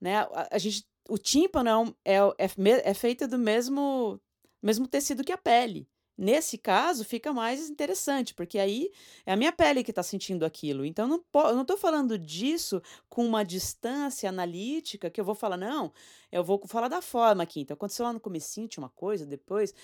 Né, a, a gente. O tímpano é, é, é, é feito do mesmo, mesmo tecido que a pele. Nesse caso, fica mais interessante, porque aí é a minha pele que está sentindo aquilo. Então, não eu não estou falando disso com uma distância analítica que eu vou falar, não, eu vou falar da forma aqui. Então, aconteceu lá no comecinho, tinha uma coisa, depois.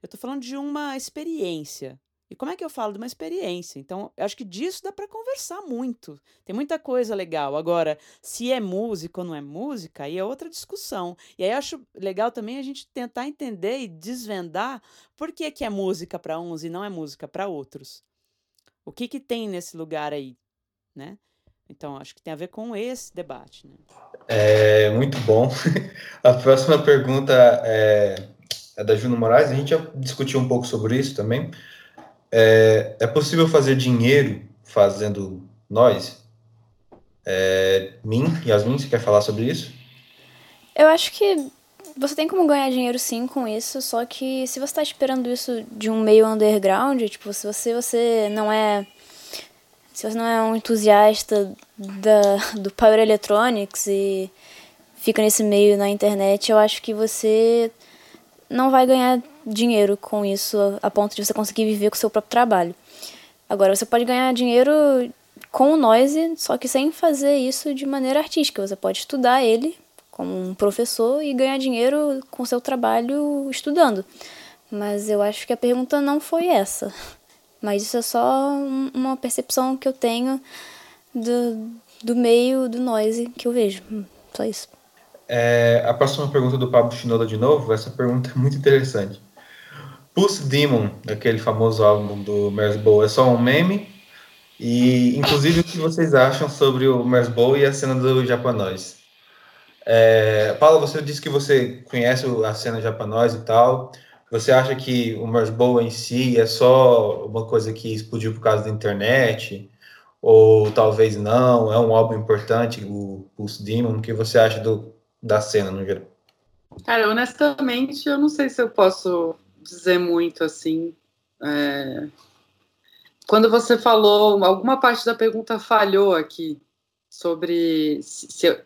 Eu estou falando de uma experiência. E como é que eu falo de uma experiência? Então, eu acho que disso dá para conversar muito. Tem muita coisa legal. Agora, se é música ou não é música, aí é outra discussão. E aí acho legal também a gente tentar entender e desvendar por que, que é música para uns e não é música para outros. O que, que tem nesse lugar aí, né? Então, acho que tem a ver com esse debate. Né? É muito bom. A próxima pergunta é, é da Juno Moraes. A gente já discutiu um pouco sobre isso também. É, é possível fazer dinheiro fazendo nós? É, Min, Yasmin, você quer falar sobre isso? Eu acho que você tem como ganhar dinheiro sim com isso, só que se você está esperando isso de um meio underground, tipo, se você, você não é. Se você não é um entusiasta da, do Power Electronics e fica nesse meio na internet, eu acho que você não vai ganhar dinheiro com isso a ponto de você conseguir viver com o seu próprio trabalho. Agora, você pode ganhar dinheiro com o noise, só que sem fazer isso de maneira artística. Você pode estudar ele como um professor e ganhar dinheiro com seu trabalho estudando. Mas eu acho que a pergunta não foi essa. Mas isso é só uma percepção que eu tenho do, do meio do noise que eu vejo. Só isso. É, a próxima pergunta do Pablo Chinoda de novo, essa pergunta é muito interessante. Pulse Demon, aquele famoso álbum do Mersbow, é só um meme? E, inclusive, o que vocês acham sobre o Mersbow e a cena do Japanóis? É, Paula, você disse que você conhece a cena japonesa e tal. Você acha que o Mersbow em si é só uma coisa que explodiu por causa da internet? Ou talvez não? É um álbum importante, o Pulse Demon? O que você acha do, da cena no geral? Cara, honestamente, eu não sei se eu posso dizer muito assim. É... Quando você falou, alguma parte da pergunta falhou aqui sobre se, se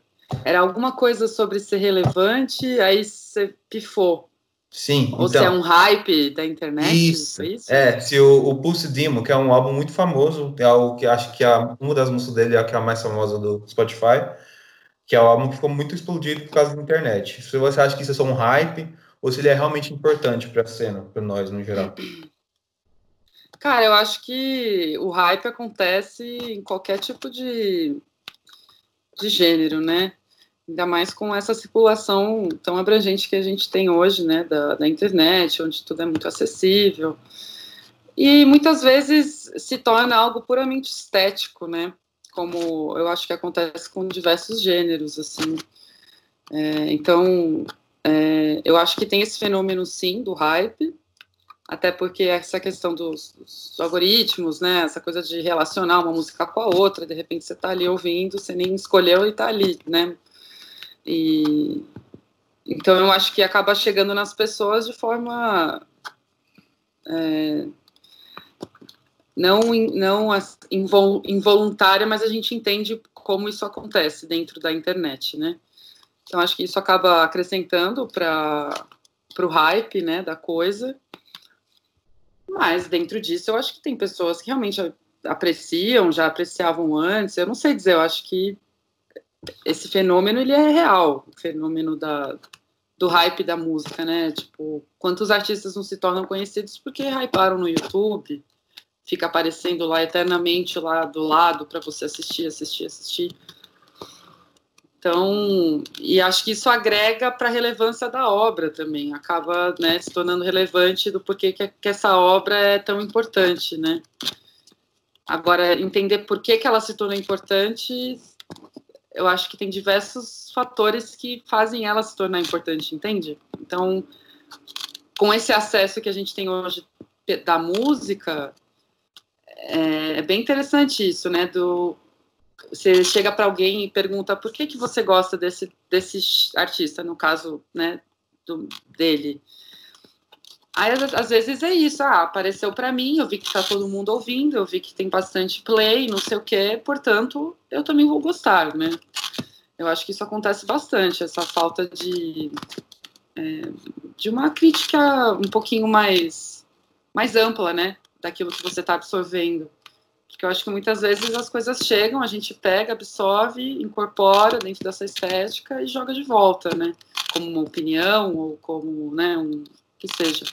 era alguma coisa sobre ser relevante, aí você pifou. Sim, Ou então, se é um hype da internet, isso, isso? É, se o, o Pulse Demo, que é um álbum muito famoso, é algo que acho que a, uma das músicas dele é a que é a mais famosa do Spotify, que é o álbum que ficou muito explodido por causa da internet. Se você acha que isso é só um hype, ou se ele é realmente importante para a cena, para nós no geral? Cara, eu acho que o hype acontece em qualquer tipo de, de gênero, né? Ainda mais com essa circulação tão abrangente que a gente tem hoje, né? Da, da internet, onde tudo é muito acessível. E muitas vezes se torna algo puramente estético, né? Como eu acho que acontece com diversos gêneros, assim. É, então, é, eu acho que tem esse fenômeno, sim, do hype, até porque essa questão dos, dos, algoritmos, né, essa coisa de relacionar uma música com a outra, de repente você está ali ouvindo, você nem escolheu e está ali, né, e então eu acho que acaba chegando nas pessoas de forma é, não não involuntária, mas a gente entende como isso acontece dentro da internet, né? Então, acho que isso acaba acrescentando para o hype né, da coisa. Mas, dentro disso, eu acho que tem pessoas que realmente apreciam, já apreciavam antes. Eu não sei dizer, eu acho que esse fenômeno ele é real, o fenômeno da, do hype da música, né? Tipo, quantos artistas não se tornam conhecidos porque hyparam no YouTube, fica aparecendo lá eternamente lá do lado para você assistir, assistir, assistir. Então, e acho que isso agrega para a relevância da obra também, acaba né, se tornando relevante do porquê que, que, essa obra é tão importante, né? Agora, entender por que, que ela se tornou importante, eu acho que tem diversos fatores que fazem ela se tornar importante, entende? Então, com esse acesso que a gente tem hoje da música, é, é bem interessante isso, né? Do você chega para alguém e pergunta por que, que você gosta desse, desse artista, no caso né, do, dele. Aí, às vezes, é isso. Ah, apareceu para mim, eu vi que está todo mundo ouvindo, eu vi que tem bastante play, não sei o quê, portanto, eu também vou gostar, né? Eu acho que isso acontece bastante, essa falta de, é, de uma crítica um pouquinho mais, mais ampla, né? Daquilo que você está absorvendo. Porque eu acho que muitas vezes as coisas chegam, a gente pega, absorve, incorpora dentro dessa estética e joga de volta, né? Como uma opinião ou como, né, um que seja.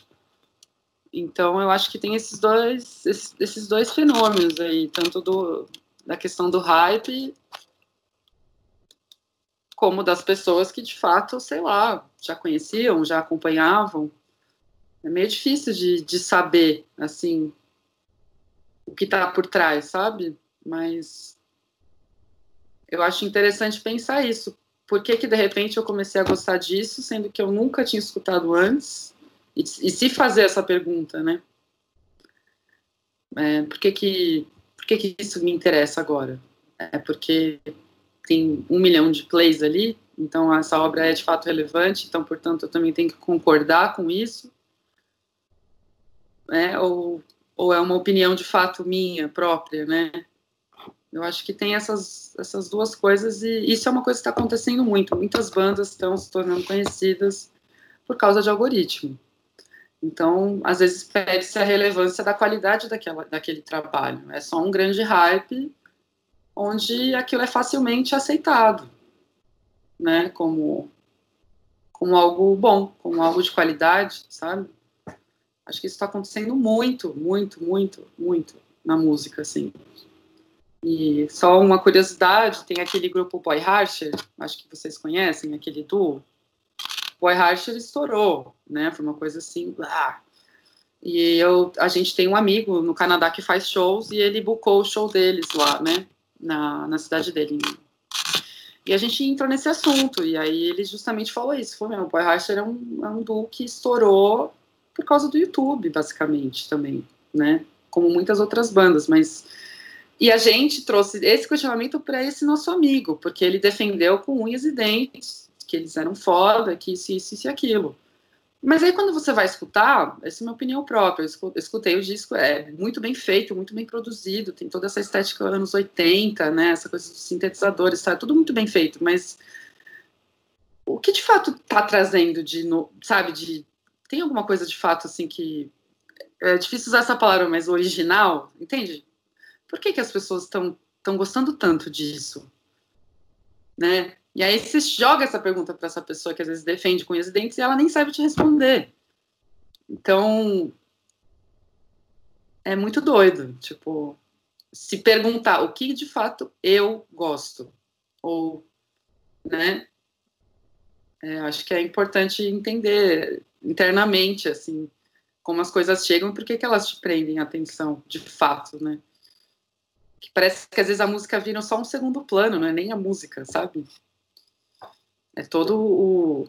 Então, eu acho que tem esses dois, esses, dois fenômenos aí, tanto do, da questão do hype, como das pessoas que, de fato, sei lá, já conheciam, já acompanhavam. É meio difícil de, de saber, assim, o que está por trás, sabe? Mas eu acho interessante pensar isso. Por que, que, de repente, eu comecei a gostar disso, sendo que eu nunca tinha escutado antes? E, e se fazer essa pergunta, né? É, por que que, por que que isso me interessa agora? É porque tem um milhão de plays ali, então essa obra é de fato relevante, então, portanto, eu também tenho que concordar com isso. É, ou, ou é uma opinião de fato minha própria, né? Eu acho que tem essas, essas duas coisas e isso é uma coisa que está acontecendo muito. Muitas bandas estão se tornando conhecidas por causa de algoritmo. Então, às vezes perde-se a relevância da qualidade daquela, daquele trabalho. É só um grande hype onde aquilo é facilmente aceitado, né? Como, como algo bom, como algo de qualidade, sabe? Acho que isso está acontecendo muito, muito, muito, muito na música, assim. E só uma curiosidade, tem aquele grupo Boy Harsher, acho que vocês conhecem, aquele duo, Boy Harsher estourou, né? Foi uma coisa assim, blá. E eu, a gente tem um amigo no Canadá que faz shows e ele bucou o show deles lá, né? Na, na cidade dele. E a gente entrou nesse assunto, e aí ele justamente falou isso. Falou, meu, o Boy Harsher é um, é um duo que estourou por causa do YouTube, basicamente, também, né? Como muitas outras bandas, mas... E a gente trouxe esse questionamento para esse nosso amigo, porque ele defendeu com unhas e dentes que eles eram foda, que isso, isso, isso e aquilo. Mas aí quando você vai escutar, essa é minha opinião própria, eu escutei o disco, é muito bem feito, muito bem produzido, tem toda essa estética anos 80, né, essa coisa dos sintetizadores, tá, tudo muito bem feito, mas o que de fato tá trazendo de, sabe, de, tem alguma coisa de fato, assim, que, é difícil usar essa palavra, mas original, entende? Por que que as pessoas estão estão gostando tanto disso, né? E aí você joga essa pergunta para essa pessoa que às vezes defende com os dentes e ela nem sabe te responder. Então, é muito doido, tipo, se perguntar o que de fato eu gosto, ou, né, é, acho que é importante entender internamente, assim, como as coisas chegam e por que, que elas te prendem a atenção, de fato, né, que parece que às vezes a música vira só um segundo plano, não é nem a música, sabe? É todo o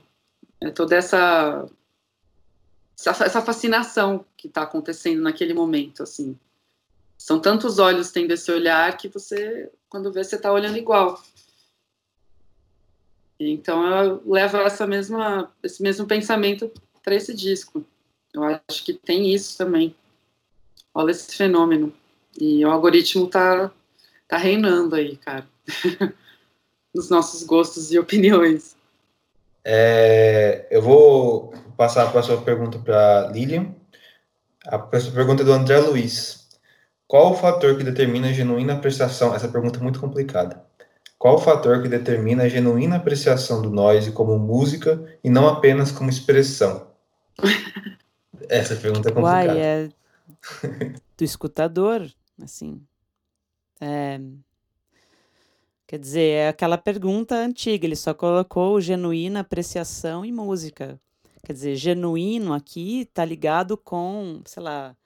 é toda essa essa fascinação que está acontecendo naquele momento, assim. São tantos olhos tendo esse olhar que você, quando vê, você está olhando igual. Então eu levo essa mesma, esse mesmo pensamento para esse disco. Eu acho que tem isso também. Olha esse fenômeno. E o algoritmo tá, tá reinando aí, cara. Nos nossos gostos e opiniões. É, eu vou passar a sua pergunta para Lilian. A pergunta é do André Luiz. Qual o fator que determina a genuína apreciação? Essa pergunta é muito complicada. Qual o fator que determina a genuína apreciação do noise como música e não apenas como expressão? Essa pergunta é complicada. Uai, é do escutador, assim. É, Quer dizer, é aquela pergunta antiga, ele só colocou genuína apreciação e música. Quer dizer, genuíno aqui está ligado com, sei lá,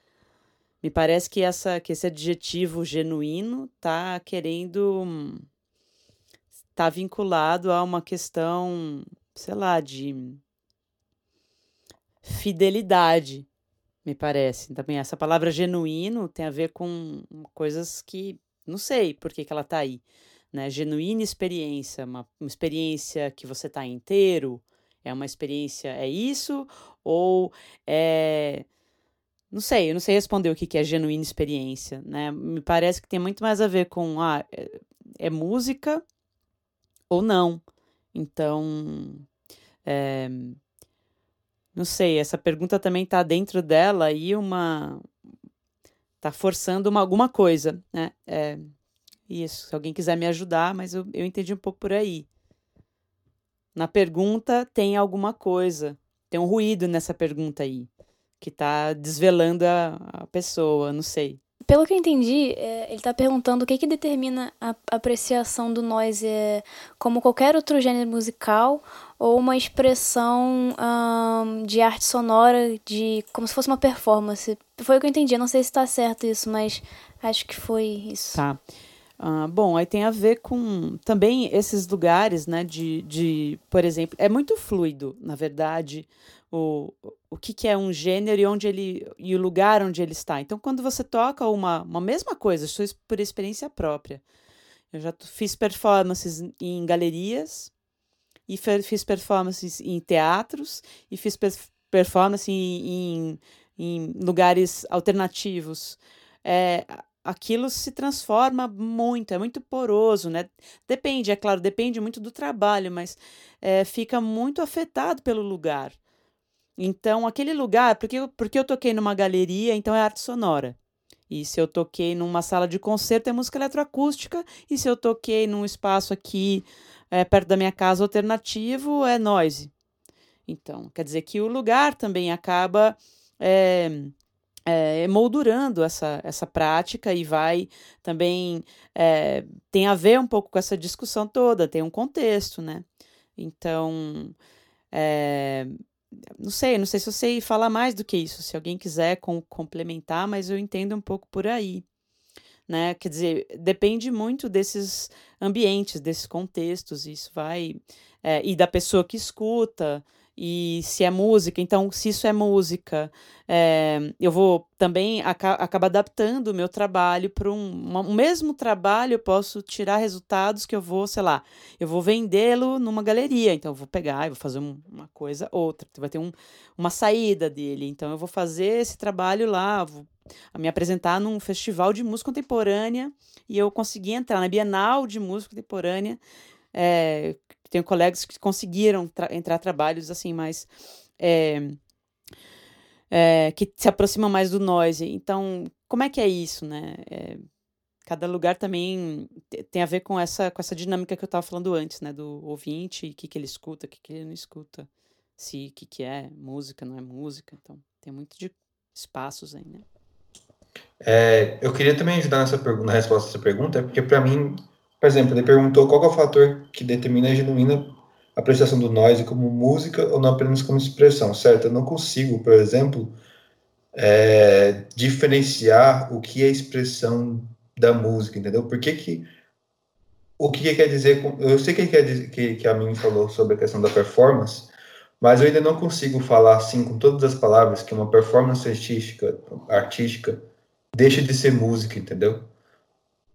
me parece que, essa, que esse adjetivo genuíno está querendo. está vinculado a uma questão, sei lá, de fidelidade, me parece. Também essa palavra genuíno tem a ver com coisas que não sei por que, que ela está aí né? Genuína experiência, uma, uma experiência que você está inteiro, é uma experiência, é isso? Ou é. Não sei, eu não sei responder o que, que é genuína experiência, né? Me parece que tem muito mais a ver com ah, é, é música ou não. Então, é, não sei, essa pergunta também está dentro dela e uma. está forçando uma, alguma coisa, né? É, isso, se alguém quiser me ajudar, mas eu, eu entendi um pouco por aí. Na pergunta tem alguma coisa, tem um ruído nessa pergunta aí. que tá desvelando a, a pessoa, não sei. Pelo que eu entendi, é, ele está perguntando o que, que determina a apreciação do noise é, como qualquer outro gênero musical ou uma expressão um, de arte sonora, de como se fosse uma performance. Foi o que eu entendi, eu não sei se está certo isso, mas acho que foi isso. Tá. Uh, bom, aí tem a ver com também esses lugares, né, de, de, por exemplo, é muito fluido, na verdade, o, o que, que é um gênero e onde ele e o lugar onde ele está. Então, quando você toca uma, uma mesma coisa, isso por experiência própria. Eu já fiz performances em galerias e fiz performances em teatros e fiz performance em, em, em lugares alternativos. É, aquilo se transforma muito, é muito poroso, né? Depende, é claro, depende muito do trabalho, mas é, fica muito afetado pelo lugar. Então, aquele lugar, porque, porque eu toquei numa galeria, então é arte sonora. E se eu toquei numa sala de concerto, é música eletroacústica. E se eu toquei num espaço aqui é, perto da minha casa alternativo, é noise. Então, quer dizer que o lugar também acaba é, é, moldurando essa, essa prática e vai também é, tem a ver um pouco com essa discussão toda, tem um contexto, né? Então, é, não sei, não sei se eu sei falar mais do que isso, se alguém quiser com, complementar, mas eu entendo um pouco por aí. Né? Quer dizer, depende muito desses ambientes, desses contextos, isso vai. E da pessoa que escuta, e se é música, então se isso é música, é, eu vou também aca acabar adaptando o meu trabalho para um, um mesmo trabalho, eu posso tirar resultados que eu vou, sei lá, eu vou vendê-lo numa galeria, então eu vou pegar e vou fazer um, uma coisa outra, vai ter um, uma saída dele, então eu vou fazer esse trabalho lá, vou me apresentar num festival de música contemporânea e eu consegui entrar na Bienal de Música Contemporânea é, tenho colegas que conseguiram tra entrar trabalhos assim mais é, é, que se aproximam mais do noise. Então, como é que é isso, né? É, cada lugar também tem a ver com essa com essa dinâmica que eu estava falando antes, né? Do ouvinte, o que, que ele escuta, o que, que ele não escuta, se o que, que é música, não é música. Então, tem muito de espaços aí, né? É, eu queria também ajudar nessa na resposta dessa pergunta, porque para mim por exemplo, ele perguntou qual é o fator que determina a genuína apreciação do noise como música ou não apenas como expressão, certo? Eu não consigo, por exemplo, é, diferenciar o que é expressão da música, entendeu? Por que que o que, que quer dizer? Eu sei que quer dizer, que, que a mim falou sobre a questão da performance, mas eu ainda não consigo falar assim com todas as palavras que uma performance artística, artística deixa de ser música, entendeu?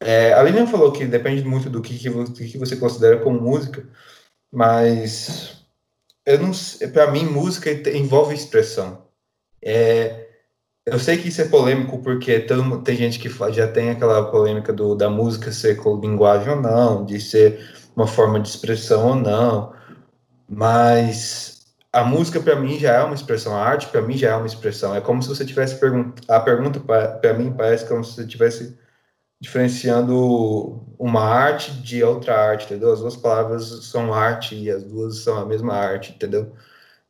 É, a Lilian falou que depende muito do que, que, que você considera como música, mas eu não para mim música envolve expressão. É, eu sei que isso é polêmico porque tem, tem gente que já tem aquela polêmica do, da música ser com linguagem ou não, de ser uma forma de expressão ou não, mas a música para mim já é uma expressão, a arte para mim já é uma expressão. É como se você tivesse perguntado, a pergunta para mim parece como se você tivesse diferenciando uma arte de outra arte, entendeu? As duas palavras são arte e as duas são a mesma arte, entendeu?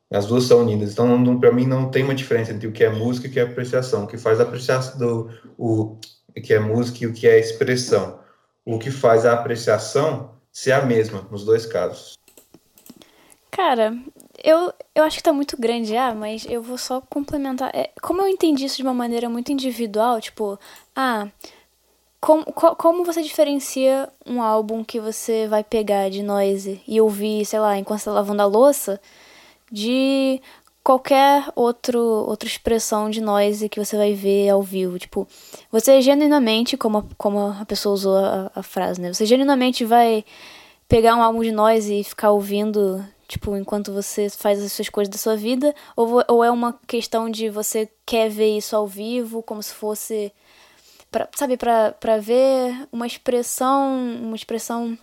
As duas são unidas. Então, para mim, não tem uma diferença entre o que é música e o que é apreciação. O que faz a apreciação do o, o que é música e o que é expressão. O que faz a apreciação ser a mesma nos dois casos. Cara, eu, eu acho que tá muito grande já, mas eu vou só complementar. É, como eu entendi isso de uma maneira muito individual, tipo, ah, como, como você diferencia um álbum que você vai pegar de noise e ouvir, sei lá, enquanto você tá lavando a louça, de qualquer outro, outra expressão de noise que você vai ver ao vivo? Tipo, você genuinamente, como a, como a pessoa usou a, a frase, né? Você genuinamente vai pegar um álbum de noise e ficar ouvindo, tipo, enquanto você faz as suas coisas da sua vida? Ou, ou é uma questão de você quer ver isso ao vivo, como se fosse pra, sabe, para ver uma expressão, uma expressão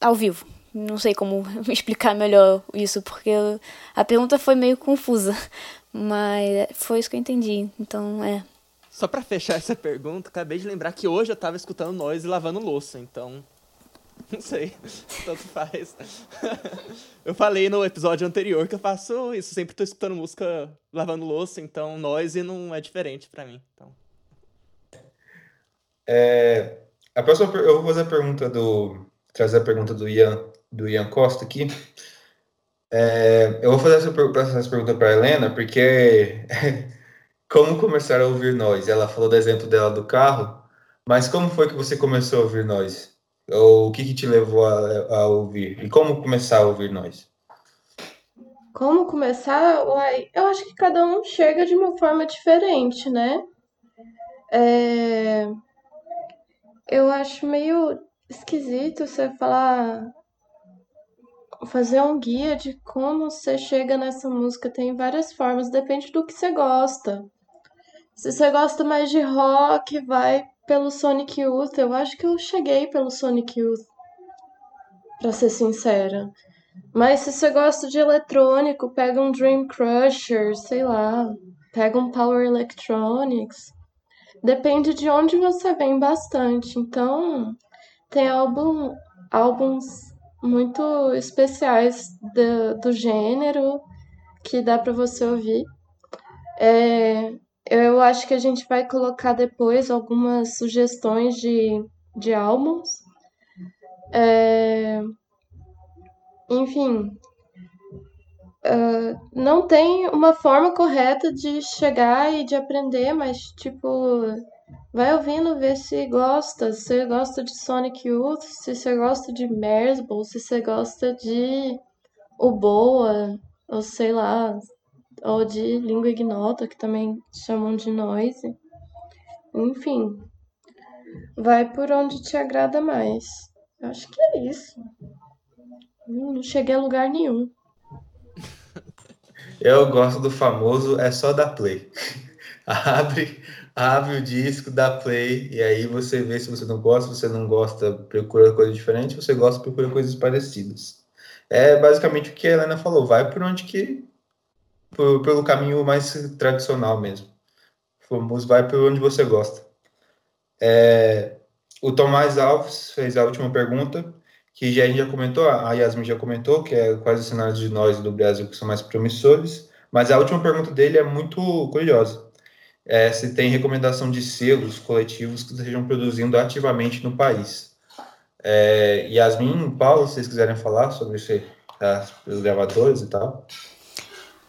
ao vivo. Não sei como explicar melhor isso, porque a pergunta foi meio confusa, mas foi isso que eu entendi. Então, é. Só para fechar essa pergunta, acabei de lembrar que hoje eu tava escutando nós e lavando louça, então Não sei. Tanto faz. eu falei no episódio anterior que eu faço isso. Sempre tô escutando música lavando louça, então noise não é diferente para mim. Então. É, a próxima, eu vou fazer a pergunta do. trazer a pergunta do Ian, do Ian Costa aqui. É, eu vou fazer essa, essa pergunta para Helena, porque como começar a ouvir nós? Ela falou do exemplo dela do carro, mas como foi que você começou a ouvir nós? Ou o que, que te levou a, a, ouvir? E como começar a ouvir nós? Como começar? Uai, eu acho que cada um chega de uma forma diferente, né? É... Eu acho meio esquisito você falar. Fazer um guia de como você chega nessa música. Tem várias formas, depende do que você gosta. Se você gosta mais de rock, vai pelo Sonic Youth. Eu acho que eu cheguei pelo Sonic Youth, pra ser sincera. Mas se você gosta de eletrônico, pega um Dream Crusher, sei lá, pega um Power Electronics. Depende de onde você vem bastante. Então, tem álbum, álbuns muito especiais do, do gênero que dá para você ouvir. É, eu acho que a gente vai colocar depois algumas sugestões de, de álbuns. É... Enfim, uh, não tem uma forma correta de chegar e de aprender, mas tipo, vai ouvindo, ver se gosta. Se você gosta de Sonic Youth, se você gosta de Mersbow, se você gosta de o Boa, ou sei lá, ou de língua ignota, que também chamam de noise. Enfim, vai por onde te agrada mais. Eu acho que é isso. Não cheguei a lugar nenhum. Eu gosto do famoso é só dar play. abre, abre o disco, dá play, e aí você vê se você não gosta, se você não gosta, procura coisa diferente, se você gosta, procura coisas parecidas. É basicamente o que a Helena falou, vai por onde que por, pelo caminho mais tradicional mesmo. Fomos, vai por onde você gosta. É, o Tomás Alves fez a última pergunta, que já, a gente já comentou, a Yasmin já comentou, que é quais os cenários de nós do Brasil que são mais promissores, mas a última pergunta dele é muito curiosa. É, se tem recomendação de selos coletivos que estejam produzindo ativamente no país. É, Yasmin, Paulo, se vocês quiserem falar sobre isso, tá, os gravadores e tal.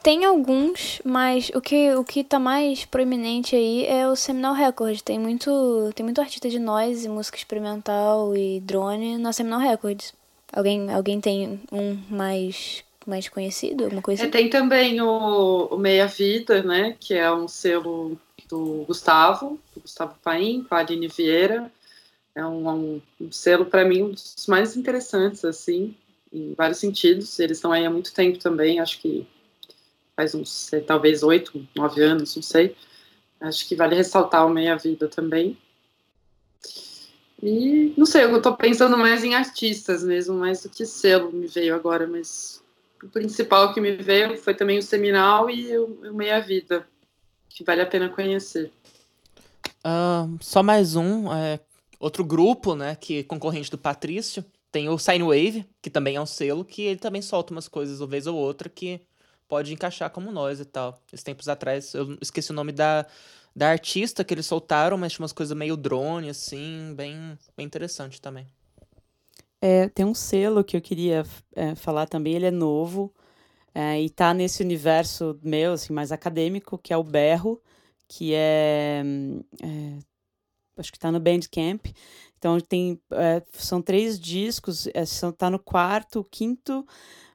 Tem alguns, mas o que, o que tá mais proeminente aí é o Seminal Records. Tem muito, tem muito artista de noise, música experimental e drone na Seminal Records. Alguém, alguém tem um mais, mais conhecido, alguma coisa é, Tem também o, o Meia Vida, né, que é um selo do Gustavo, do Gustavo Paim, com a Aline Vieira. É um, um, um selo, para mim, um dos mais interessantes, assim, em vários sentidos. Eles estão aí há muito tempo também, acho que faz uns, talvez oito, nove anos, não sei. Acho que vale ressaltar o Meia Vida também. E não sei, eu estou pensando mais em artistas mesmo, mais do que selo me veio agora, mas o principal que me veio foi também o Seminal e o, o Meia Vida, que vale a pena conhecer. Uh, só mais um, é, outro grupo, né, que é concorrente do Patrício, tem o Sine Wave, que também é um selo, que ele também solta umas coisas, uma vez ou outra, que pode encaixar como nós e tal. Esses tempos atrás, eu esqueci o nome da, da artista que eles soltaram, mas tinha umas coisas meio drone, assim, bem, bem interessante também. É, tem um selo que eu queria é, falar também, ele é novo, é, e tá nesse universo meu, assim, mais acadêmico, que é o Berro, que é, é acho que tá no Bandcamp. Então tem, é, são três discos, é, são, tá no quarto, quinto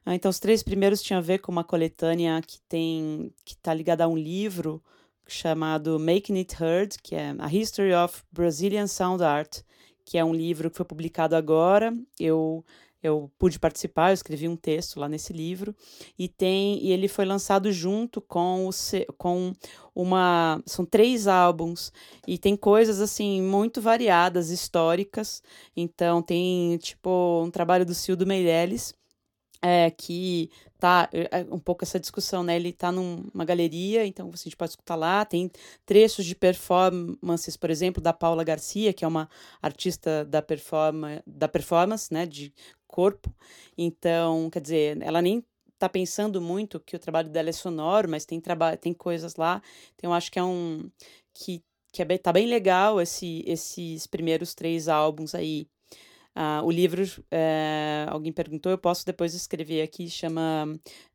então, os três primeiros tinham a ver com uma coletânea que tem que está ligada a um livro chamado Making It Heard, que é A History of Brazilian Sound Art, que é um livro que foi publicado agora. Eu eu pude participar, eu escrevi um texto lá nesse livro e tem e ele foi lançado junto com o com uma são três álbuns e tem coisas assim muito variadas históricas. Então tem tipo um trabalho do Cildo Meirelles é, que tá é, é, um pouco essa discussão, né? Ele tá numa galeria, então você pode escutar lá. Tem trechos de performances, por exemplo, da Paula Garcia, que é uma artista da, performa, da performance, né? De corpo. Então, quer dizer, ela nem tá pensando muito que o trabalho dela é sonoro, mas tem trabalho, tem coisas lá. Então, eu acho que é um que que é bem, tá bem legal esse, esses primeiros três álbuns aí. Uh, o livro, é, alguém perguntou, eu posso depois escrever aqui, chama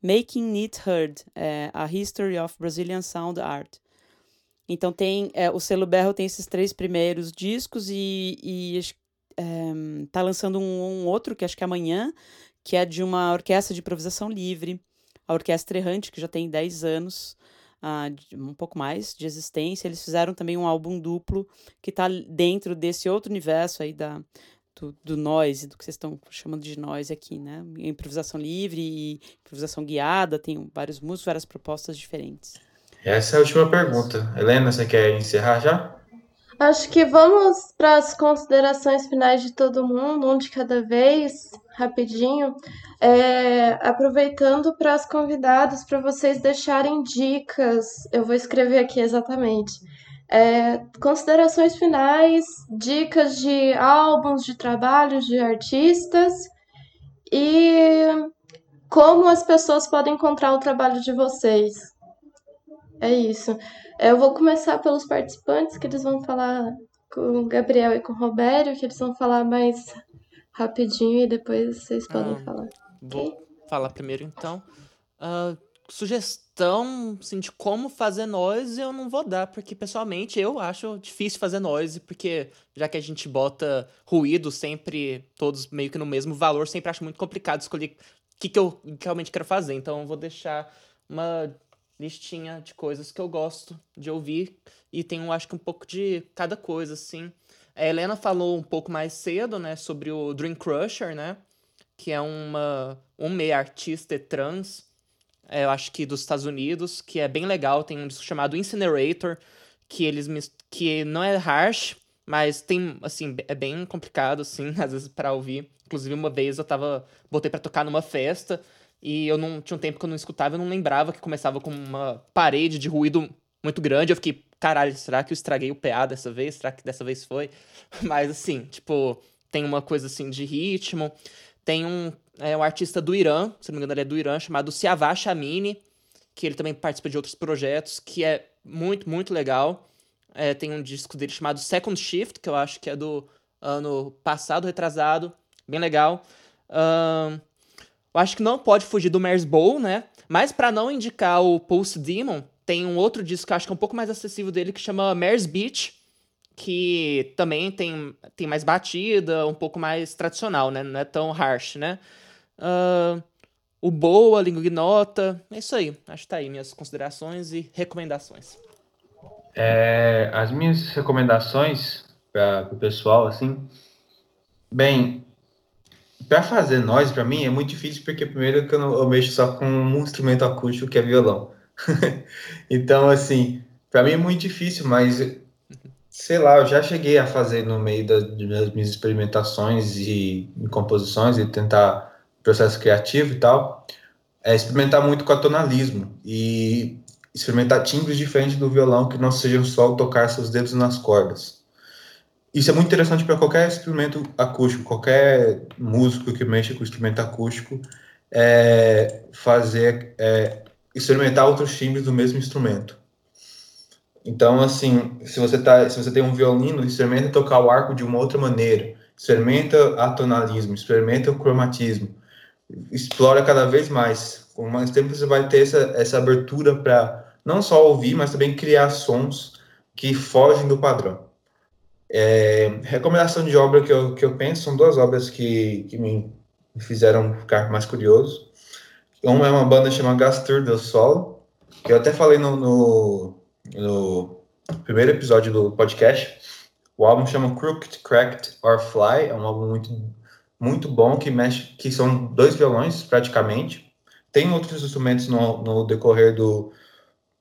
Making It Heard, é, A History of Brazilian Sound Art. Então tem, é, o selo Berro tem esses três primeiros discos e, e é, tá lançando um, um, outro, que acho que é amanhã, que é de uma orquestra de improvisação livre, a Orquestra Errante, que já tem 10 anos, uh, um pouco mais de existência. Eles fizeram também um álbum duplo que está dentro desse outro universo aí da, do, do noise, do que vocês estão chamando de noise aqui, né? Improvisação livre e improvisação guiada, tem vários músicos, várias propostas diferentes. Essa é a última pergunta. Helena, você quer encerrar já? Acho que vamos para as considerações finais de todo mundo, um de cada vez, rapidinho. É, aproveitando para as convidadas, para vocês deixarem dicas, eu vou escrever aqui exatamente. É, considerações finais, dicas de álbuns, de trabalhos de artistas e como as pessoas podem encontrar o trabalho de vocês. É isso. Eu vou começar pelos participantes, que eles vão falar com o Gabriel e com o Robério, que eles vão falar mais rapidinho e depois vocês podem ah, falar. Vou okay? falar primeiro então. Uh, sugestão assim, de como fazer noise eu não vou dar, porque pessoalmente eu acho difícil fazer noise, porque já que a gente bota ruído sempre, todos meio que no mesmo valor, sempre acho muito complicado escolher o que, que eu realmente quero fazer. Então eu vou deixar uma listinha de coisas que eu gosto de ouvir e tenho acho que um pouco de cada coisa assim. A Helena falou um pouco mais cedo, né, sobre o Dream Crusher, né, que é uma um meia artista trans, é, eu acho que dos Estados Unidos, que é bem legal, tem um disco chamado Incinerator, que eles que não é harsh, mas tem assim, é bem complicado assim, às vezes para ouvir. Inclusive uma vez eu tava botei para tocar numa festa e eu não tinha um tempo que eu não escutava, eu não lembrava que começava com uma parede de ruído muito grande. Eu fiquei, caralho, será que eu estraguei o PA dessa vez? Será que dessa vez foi? Mas assim, tipo, tem uma coisa assim de ritmo. Tem um, é, um artista do Irã, se não me engano, ele é do Irã, chamado Siavá Shamini, que ele também participa de outros projetos, que é muito, muito legal. É, tem um disco dele chamado Second Shift, que eu acho que é do ano passado, retrasado, bem legal. Um, eu acho que não pode fugir do Mars Bowl, né? Mas para não indicar o Pulse Demon, tem um outro disco que eu acho que é um pouco mais acessível dele que chama Mars Beach, que também tem, tem mais batida, um pouco mais tradicional, né? Não é tão harsh, né? Uh, o Boa, Língua Ignota, é isso aí. Acho que tá aí minhas considerações e recomendações. É, as minhas recomendações para o pessoal, assim, bem, para fazer nós, para mim, é muito difícil, porque primeiro que eu, não, eu mexo só com um instrumento acústico que é violão. então, assim, para mim é muito difícil, mas sei lá, eu já cheguei a fazer no meio das, das minhas experimentações e composições e tentar processo criativo e tal, é experimentar muito com a tonalismo e experimentar timbres diferentes do violão que não sejam só tocar seus dedos nas cordas. Isso é muito interessante para qualquer instrumento acústico, qualquer músico que mexa com instrumento acústico, é fazer, é, experimentar outros timbres do mesmo instrumento. Então, assim, se você, tá, se você tem um violino, experimenta tocar o arco de uma outra maneira, experimenta atonalismo, experimenta o cromatismo, explora cada vez mais. Com mais tempo você vai ter essa, essa abertura para não só ouvir, mas também criar sons que fogem do padrão. É, recomendação de obra que eu, que eu penso são duas obras que, que me fizeram ficar mais curioso. Uma é uma banda chamada Gastur del Sol, que eu até falei no, no, no primeiro episódio do podcast. O álbum chama Crooked, Cracked or Fly, é um álbum muito, muito bom que mexe, que são dois violões praticamente. Tem outros instrumentos no, no decorrer do,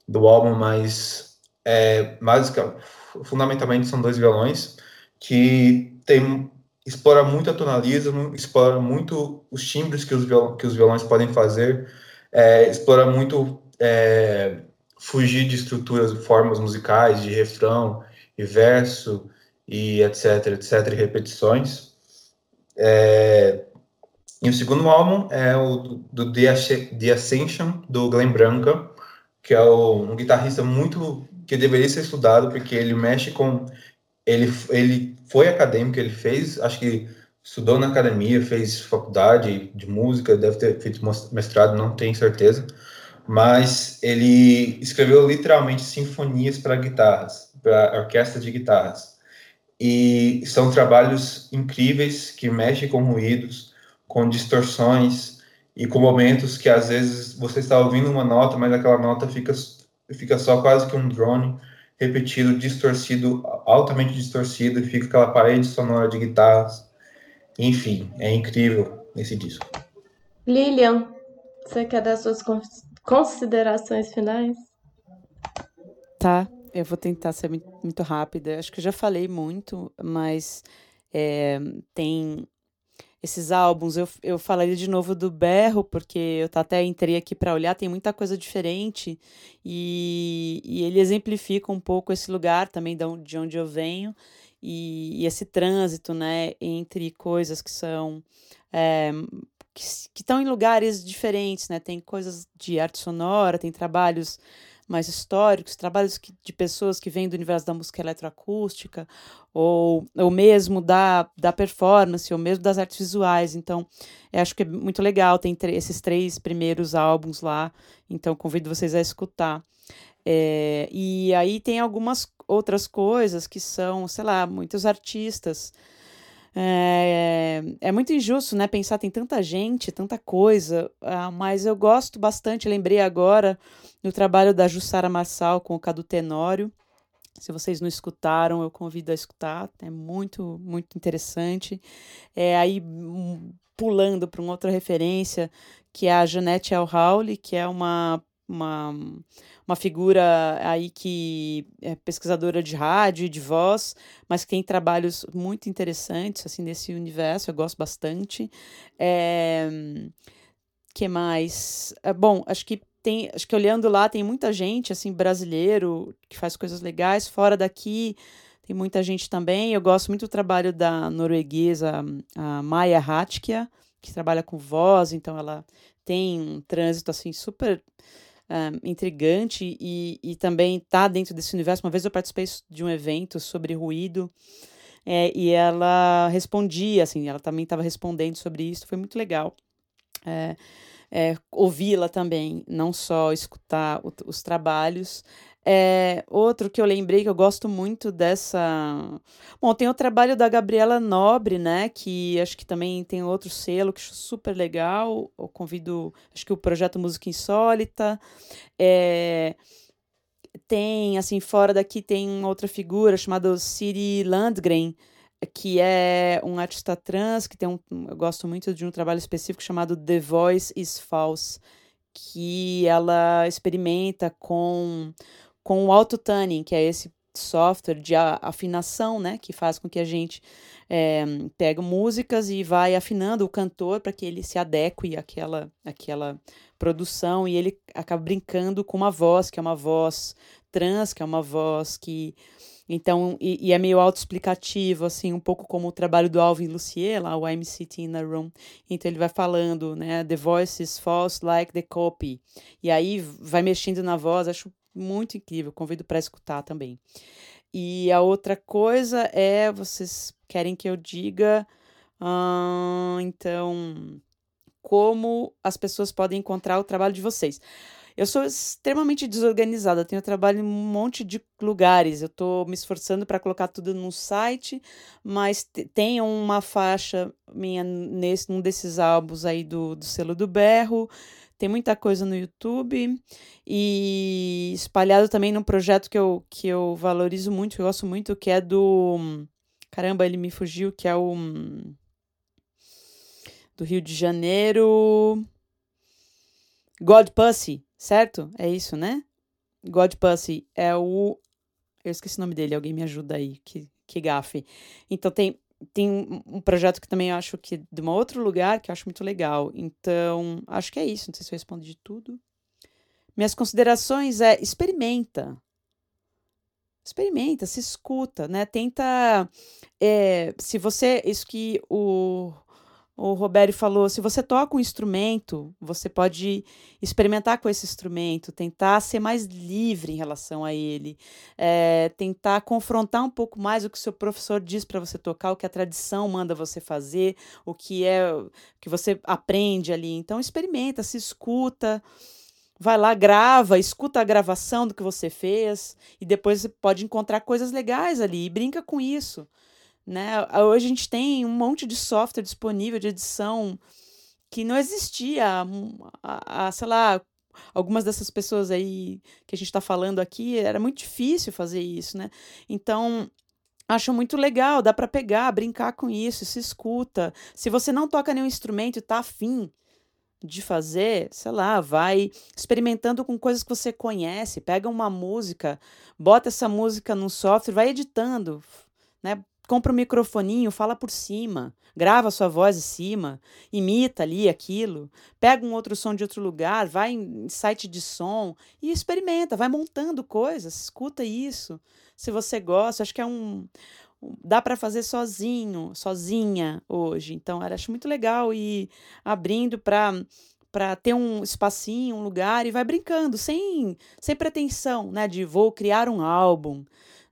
do álbum, mas é, basicamente fundamentalmente são dois violões que tem explora muito a tonalismo, explora muito os timbres que os, que os violões podem fazer, é, explora muito é, fugir de estruturas, formas musicais, de refrão e verso, e etc, etc, e repetições. É, e o segundo álbum é o do The Ascension, do Glenn Branca, que é um guitarrista muito que deveria ser estudado, porque ele mexe com... Ele, ele foi acadêmico, ele fez, acho que estudou na academia, fez faculdade de música, deve ter feito mestrado, não tenho certeza, mas ele escreveu literalmente sinfonias para guitarras, para orquestra de guitarras e são trabalhos incríveis que mexem com ruídos, com distorções e com momentos que às vezes você está ouvindo uma nota, mas aquela nota fica, fica só quase que um drone repetido, distorcido, altamente distorcido, e fica aquela parede sonora de guitarras. Enfim, é incrível esse disco. Lilian, você quer dar suas considerações finais? Tá. Eu vou tentar ser muito rápida. Acho que eu já falei muito, mas é, tem esses álbuns. Eu, eu falaria de novo do Berro, porque eu até entrei aqui para olhar, tem muita coisa diferente e, e ele exemplifica um pouco esse lugar também de onde eu venho e, e esse trânsito né, entre coisas que são. É, que estão em lugares diferentes, né? Tem coisas de arte sonora, tem trabalhos mais históricos, trabalhos que, de pessoas que vêm do universo da música eletroacústica, ou, ou mesmo da, da performance, ou mesmo das artes visuais. Então, acho que é muito legal, tem esses três primeiros álbuns lá, então convido vocês a escutar. É, e aí tem algumas outras coisas que são, sei lá, muitos artistas. É, é, muito injusto, né? Pensar tem tanta gente, tanta coisa, ah, mas eu gosto bastante. Lembrei agora no trabalho da Jussara Marçal com o Cadu Tenório. Se vocês não escutaram, eu convido a escutar, é muito, muito interessante. É, aí, hum, pulando para uma outra referência, que é a Janete El Howley, que é uma, uma, uma figura aí que é pesquisadora de rádio e de voz, mas que tem trabalhos muito interessantes, assim, nesse universo, eu gosto bastante. É, que mais? É, bom, acho que tem, acho que olhando lá tem muita gente assim brasileiro que faz coisas legais fora daqui tem muita gente também eu gosto muito do trabalho da norueguesa a Maya Hatkia que trabalha com voz então ela tem um trânsito assim super um, intrigante e, e também está dentro desse universo uma vez eu participei de um evento sobre ruído é, e ela respondia assim ela também estava respondendo sobre isso foi muito legal é, é, ouvi-la também, não só escutar o, os trabalhos. É, outro que eu lembrei que eu gosto muito dessa. Bom, tem o trabalho da Gabriela Nobre, né? Que acho que também tem outro selo que acho super legal. Eu convido, acho que o projeto Música Insólita. É, tem, assim, fora daqui tem outra figura chamada Siri Landgren, que é um artista trans que tem um, eu gosto muito de um trabalho específico chamado The Voice is False, que ela experimenta com com o autotuning, que é esse software de afinação, né, que faz com que a gente é, pega músicas e vai afinando o cantor para que ele se adeque àquela, àquela produção e ele acaba brincando com uma voz que é uma voz trans, que é uma voz que então, e, e é meio autoexplicativo, assim, um pouco como o trabalho do Alvin Lucier, lá, o I'm Sitting in a Room. Então, ele vai falando, né, the voice is false like the copy. E aí vai mexendo na voz, acho muito incrível, convido para escutar também. E a outra coisa é, vocês querem que eu diga, hum, então, como as pessoas podem encontrar o trabalho de vocês. Eu sou extremamente desorganizada, tenho trabalho em um monte de lugares. Eu estou me esforçando para colocar tudo no site, mas tem uma faixa minha nesse num desses álbuns aí do, do selo do Berro. Tem muita coisa no YouTube e espalhado também num projeto que eu, que eu valorizo muito, que eu gosto muito, que é do. Caramba, ele me fugiu, que é o. Do Rio de Janeiro. God Pussy certo? É isso, né? God Pussy é o. Eu esqueci o nome dele, alguém me ajuda aí, que, que gafe. Então tem tem um projeto que também acho que de um outro lugar que eu acho muito legal. Então, acho que é isso. Não sei se eu respondo de tudo. Minhas considerações é experimenta. Experimenta, se escuta, né? Tenta. É, se você. Isso que o o Roberto falou, se você toca um instrumento, você pode experimentar com esse instrumento, tentar ser mais livre em relação a ele, é, tentar confrontar um pouco mais o que o seu professor diz para você tocar, o que a tradição manda você fazer, o que é que você aprende ali. Então experimenta, se escuta, vai lá, grava, escuta a gravação do que você fez e depois você pode encontrar coisas legais ali e brinca com isso. Né? Hoje a gente tem um monte de software disponível de edição que não existia há, sei lá, algumas dessas pessoas aí que a gente está falando aqui, era muito difícil fazer isso, né? Então, acho muito legal, dá para pegar, brincar com isso, se escuta. Se você não toca nenhum instrumento e está afim de fazer, sei lá, vai experimentando com coisas que você conhece, pega uma música, bota essa música num software, vai editando, né? Compra um microfoninho, fala por cima, grava sua voz em cima, imita ali aquilo, pega um outro som de outro lugar, vai em site de som e experimenta, vai montando coisas, escuta isso. Se você gosta, acho que é um, dá para fazer sozinho, sozinha hoje. Então, eu acho muito legal e abrindo para para ter um espacinho, um lugar e vai brincando, sem sem pretensão, né, de vou criar um álbum,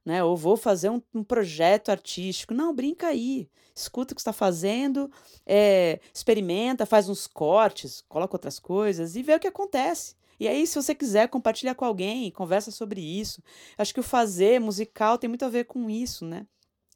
né? Ou vou fazer um, um projeto artístico. Não, brinca aí. Escuta o que está fazendo, é, experimenta, faz uns cortes, coloca outras coisas e vê o que acontece. E aí, se você quiser, compartilha com alguém, conversa sobre isso. Acho que o fazer musical tem muito a ver com isso, né?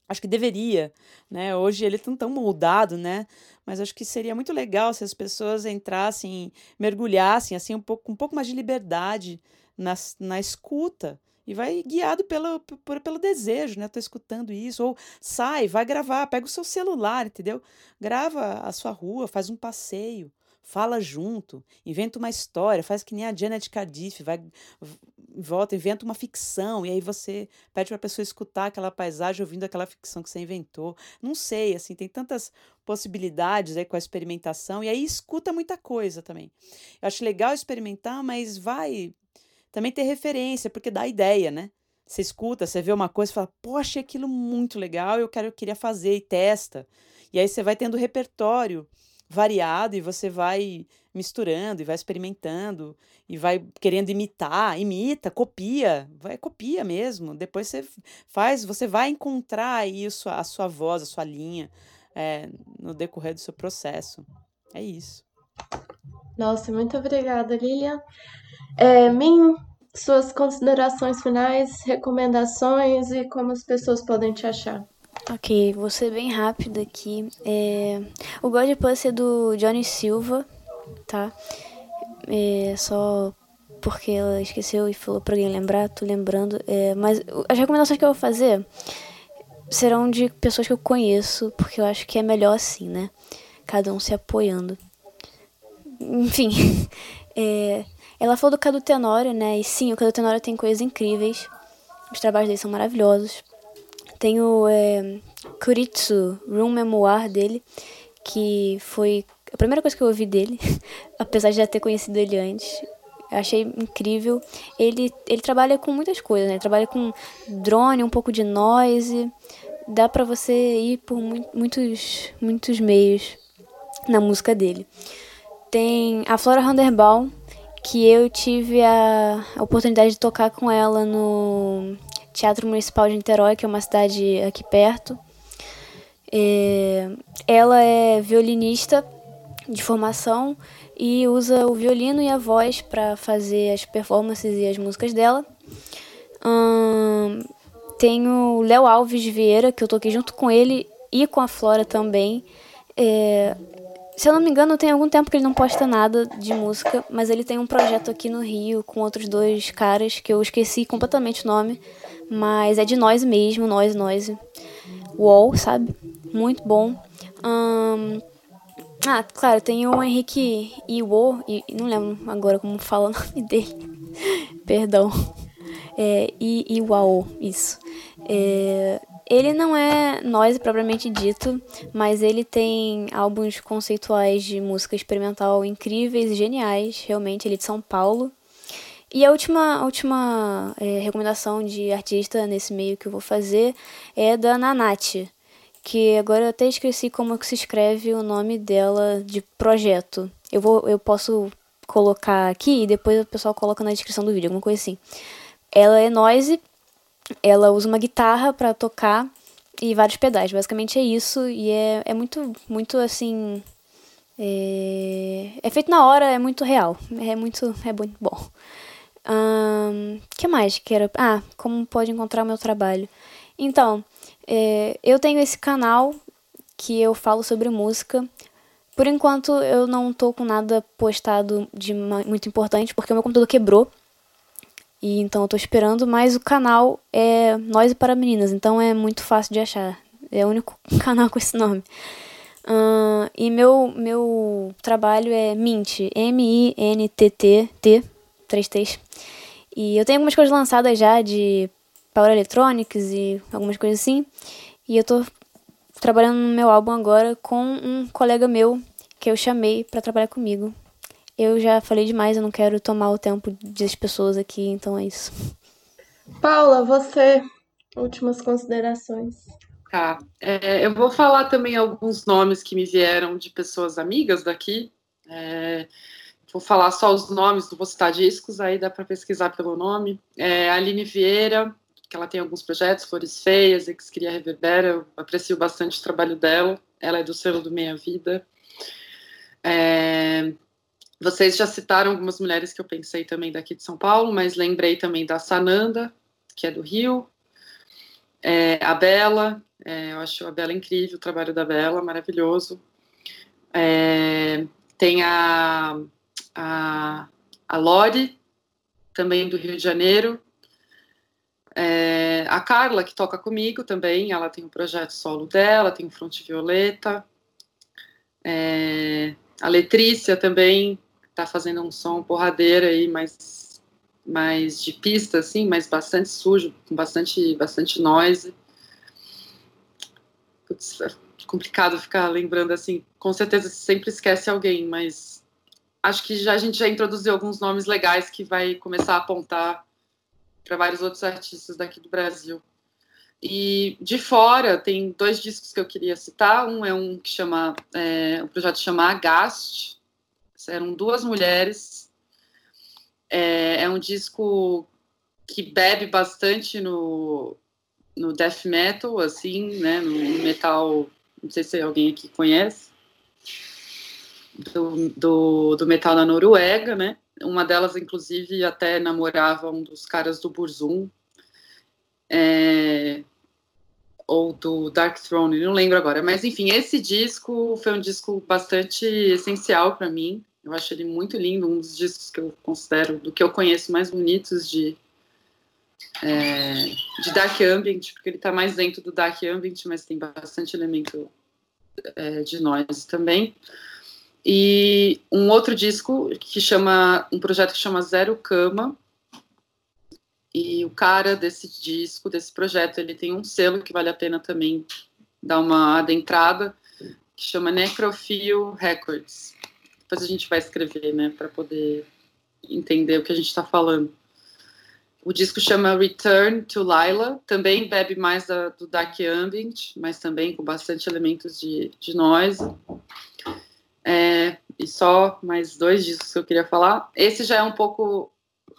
Acho que deveria, né? Hoje ele é tão, tão moldado, né? Mas acho que seria muito legal se as pessoas entrassem, mergulhassem assim um pouco, um pouco mais de liberdade na, na escuta e vai guiado pelo, por, pelo desejo, né? Tô escutando isso. Ou sai, vai gravar, pega o seu celular, entendeu? Grava a sua rua, faz um passeio, fala junto, inventa uma história, faz que nem a Janet Cardiff, vai volta, inventa uma ficção, e aí você pede para a pessoa escutar aquela paisagem ouvindo aquela ficção que você inventou. Não sei, assim, tem tantas possibilidades aí com a experimentação, e aí escuta muita coisa também. Eu acho legal experimentar, mas vai também ter referência, porque dá ideia, né? Você escuta, você vê uma coisa e fala, poxa, achei aquilo muito legal, eu quero, eu queria fazer e testa. E aí você vai tendo repertório variado e você vai misturando e vai experimentando e vai querendo imitar, imita, copia, vai copia mesmo. Depois você faz, você vai encontrar sua, a sua voz, a sua linha é, no decorrer do seu processo. É isso. Nossa, muito obrigada, Lilian. É, Min, suas considerações finais, recomendações e como as pessoas podem te achar. Ok, vou ser bem rápido aqui. É, o God Puss é do Johnny Silva, tá? É, só porque ela esqueceu e falou pra alguém lembrar, tô lembrando. É, mas as recomendações que eu vou fazer serão de pessoas que eu conheço, porque eu acho que é melhor assim, né? Cada um se apoiando. Enfim, é, ela falou do Cadu Tenório, né? E sim, o Cadu Tenório tem coisas incríveis. Os trabalhos dele são maravilhosos. Tem o é, Kuritsu, Room Memoir dele, que foi a primeira coisa que eu ouvi dele, apesar de já ter conhecido ele antes. Eu achei incrível. Ele, ele trabalha com muitas coisas, né? Ele trabalha com drone, um pouco de noise. Dá pra você ir por muitos, muitos meios na música dele. Tem a Flora Handerbaum, que eu tive a oportunidade de tocar com ela no Teatro Municipal de Niterói, que é uma cidade aqui perto. É, ela é violinista de formação e usa o violino e a voz para fazer as performances e as músicas dela. Hum, tem o Léo Alves Vieira, que eu toquei junto com ele e com a Flora também. É, se eu não me engano, tem algum tempo que ele não posta nada de música, mas ele tem um projeto aqui no Rio com outros dois caras que eu esqueci completamente o nome, mas é de nós mesmo, nós, nós. Wall, sabe? Muito bom. Um, ah, claro, tem o Henrique Iwo, e não lembro agora como fala o nome dele. Perdão. É, Iwao, isso. É, Ele não é noise propriamente dito, mas ele tem álbuns conceituais de música experimental incríveis e geniais, realmente, ele é de São Paulo. E a última, a última é, recomendação de artista nesse meio que eu vou fazer é da Nanate, que agora eu até esqueci como que se escreve o nome dela de projeto. Eu, vou, eu posso colocar aqui e depois o pessoal coloca na descrição do vídeo, alguma coisa assim. Ela é noise, ela usa uma guitarra para tocar e vários pedais. Basicamente é isso e é, é muito, muito assim. É, é feito na hora, é muito real. É muito, é muito bom. O um, que mais que era? Ah, como pode encontrar o meu trabalho? Então, é, eu tenho esse canal que eu falo sobre música. Por enquanto eu não tô com nada postado de muito importante porque o meu computador quebrou. E então eu tô esperando, mas o canal é Nós e para Meninas, então é muito fácil de achar. É o único canal com esse nome. Uh, e meu, meu trabalho é Mint, M-I-N-T-T-T, 3 T's. E eu tenho algumas coisas lançadas já de Power Electronics e algumas coisas assim. E eu tô trabalhando no meu álbum agora com um colega meu que eu chamei para trabalhar comigo. Eu já falei demais, eu não quero tomar o tempo das pessoas aqui, então é isso. Paula, você, últimas considerações. Tá, é, eu vou falar também alguns nomes que me vieram de pessoas amigas daqui. É, vou falar só os nomes, não vou citar discos, aí dá para pesquisar pelo nome. É, Aline Vieira, que ela tem alguns projetos, Flores Feias, Excria Reverbera, eu aprecio bastante o trabalho dela, ela é do selo do Meia Vida. É, vocês já citaram algumas mulheres que eu pensei também daqui de São Paulo, mas lembrei também da Sananda, que é do Rio, é, a Bela, é, eu acho a Bela incrível, o trabalho da Bela, maravilhoso. É, tem a, a, a Lori, também do Rio de Janeiro. É, a Carla, que toca comigo também, ela tem um projeto solo dela, tem o Fronte Violeta. É, a Letrícia também, tá fazendo um som porradeira aí, mais, mais de pista, assim, mas bastante sujo, com bastante, bastante noise. Putz, é complicado ficar lembrando assim, com certeza sempre esquece alguém, mas acho que já, a gente já introduziu alguns nomes legais que vai começar a apontar para vários outros artistas daqui do Brasil. E de fora tem dois discos que eu queria citar. Um é um que chama, é, projeto chama Agast, eram duas mulheres. É, é um disco que bebe bastante no, no death metal, assim, né, no metal, não sei se alguém aqui conhece, do, do, do, metal da Noruega, né, uma delas, inclusive, até namorava um dos caras do Burzum, é, ou do Dark Throne, não lembro agora, mas enfim, esse disco foi um disco bastante essencial para mim, eu acho ele muito lindo, um dos discos que eu considero, do que eu conheço, mais bonitos de, é, de Dark Ambient, porque ele está mais dentro do Dark Ambient, mas tem bastante elemento é, de noise também. E um outro disco que chama, um projeto que chama Zero Cama, e o cara desse disco, desse projeto, ele tem um selo que vale a pena também dar uma adentrada, que chama Necrophile Records depois a gente vai escrever, né, para poder entender o que a gente está falando. O disco chama Return to Lila, também bebe mais da, do Dark Ambient, mas também com bastante elementos de, de noise. É, e só mais dois discos que eu queria falar. Esse já é um pouco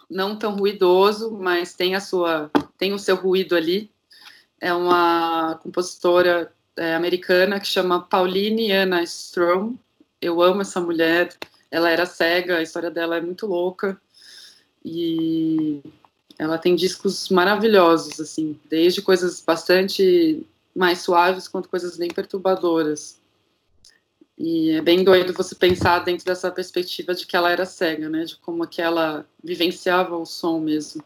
não tão ruidoso, mas tem a sua tem o seu ruído ali. É uma compositora é, americana que chama Pauline Anna Strom eu amo essa mulher. Ela era cega, a história dela é muito louca. E ela tem discos maravilhosos, assim, desde coisas bastante mais suaves quanto coisas bem perturbadoras. E é bem doido você pensar dentro dessa perspectiva de que ela era cega, né? De como que ela vivenciava o som mesmo.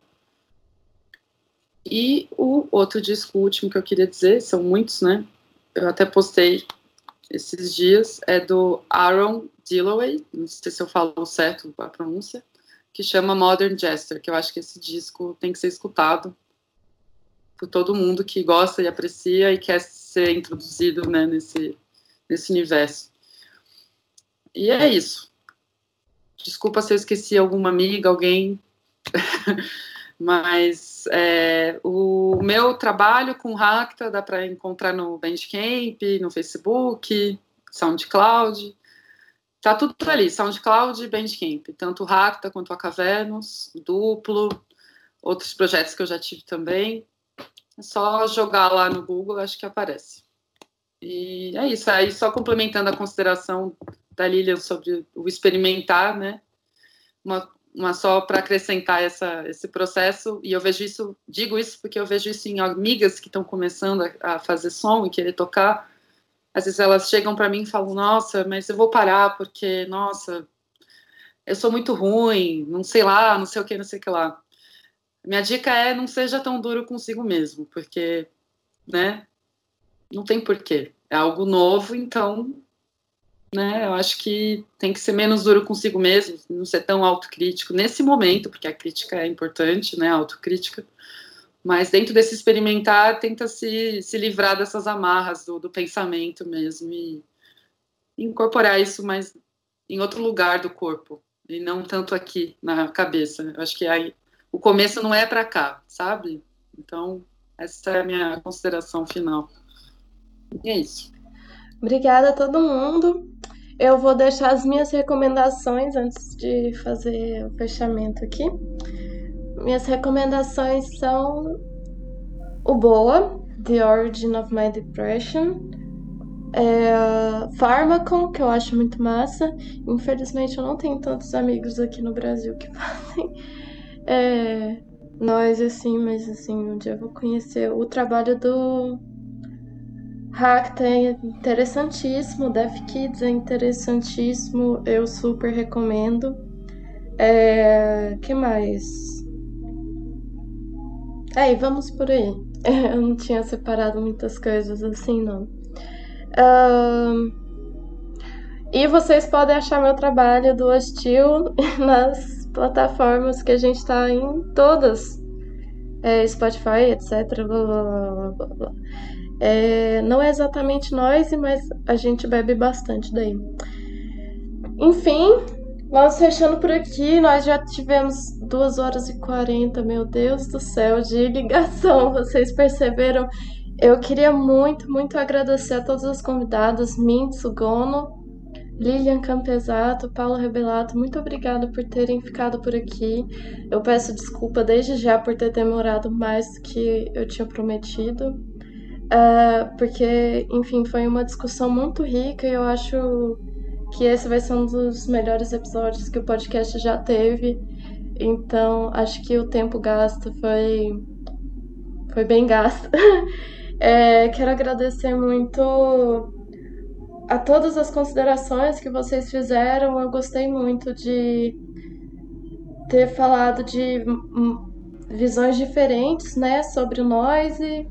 E o outro disco último que eu queria dizer, são muitos, né? Eu até postei esses dias é do Aaron Dilloway, não sei se eu falo certo a pronúncia, que chama Modern Jester, que eu acho que esse disco tem que ser escutado. por todo mundo que gosta e aprecia e quer ser introduzido né, nesse, nesse universo. E é isso. Desculpa se eu esqueci alguma amiga, alguém, mas é, o meu trabalho com Racta dá para encontrar no Bandcamp, no Facebook, SoundCloud. Tá tudo ali, SoundCloud e Bandcamp, tanto o Racta quanto a Cavernos, Duplo, outros projetos que eu já tive também. É só jogar lá no Google, acho que aparece. E é isso. Aí, só complementando a consideração da Lilian sobre o experimentar, né? Uma, uma só para acrescentar essa, esse processo, e eu vejo isso, digo isso porque eu vejo isso em amigas que estão começando a, a fazer som e querer tocar. Às vezes elas chegam para mim e falam: Nossa, mas eu vou parar porque, nossa, eu sou muito ruim, não sei lá, não sei o que, não sei o que lá. Minha dica é não seja tão duro consigo mesmo, porque, né, não tem porquê. É algo novo, então, né, eu acho que tem que ser menos duro consigo mesmo, não ser tão autocrítico nesse momento, porque a crítica é importante, né, a autocrítica. Mas dentro desse experimentar, tenta se, se livrar dessas amarras do, do pensamento mesmo e incorporar isso mais em outro lugar do corpo e não tanto aqui na cabeça. Eu acho que aí o começo não é para cá, sabe? Então, essa é a minha consideração final. E é isso. Obrigada a todo mundo. Eu vou deixar as minhas recomendações antes de fazer o fechamento aqui. Minhas recomendações são o Boa, The Origin of My Depression, é, Pharmacon, que eu acho muito massa. Infelizmente eu não tenho tantos amigos aqui no Brasil que fazem é, nós, assim, mas assim, um dia eu vou conhecer o trabalho do Hackta é interessantíssimo, Deaf Kids é interessantíssimo, eu super recomendo. É, que mais? Aí, vamos por aí. Eu não tinha separado muitas coisas assim, não. Uh, e vocês podem achar meu trabalho do Hostil nas plataformas que a gente está em todas. É, Spotify, etc. Blá, blá, blá, blá, É, não é exatamente noise, mas a gente bebe bastante daí. Enfim, vamos fechando por aqui. Nós já tivemos 2 horas e 40, meu Deus do céu, de ligação. Vocês perceberam? Eu queria muito, muito agradecer a todas as convidadas, Mintsu, Gono, Lilian Campesato, Paulo Rebelato, muito obrigada por terem ficado por aqui. Eu peço desculpa desde já por ter demorado mais do que eu tinha prometido, uh, porque, enfim, foi uma discussão muito rica e eu acho que esse vai ser um dos melhores episódios que o podcast já teve. Então, acho que o tempo gasto foi, foi bem gasto. é, quero agradecer muito a todas as considerações que vocês fizeram, eu gostei muito de ter falado de visões diferentes, né, sobre o noise.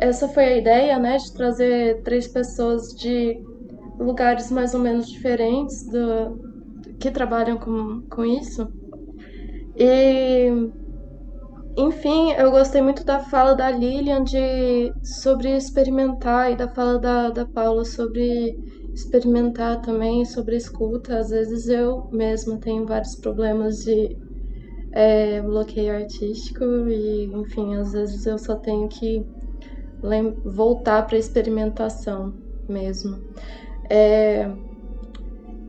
Essa foi a ideia, né, de trazer três pessoas de lugares mais ou menos diferentes do, que trabalham com, com isso. E, enfim, eu gostei muito da fala da Lilian de, sobre experimentar e da fala da, da Paula sobre experimentar também sobre escuta. Às vezes eu mesma tenho vários problemas de é, bloqueio artístico e, enfim, às vezes eu só tenho que voltar para a experimentação mesmo. É,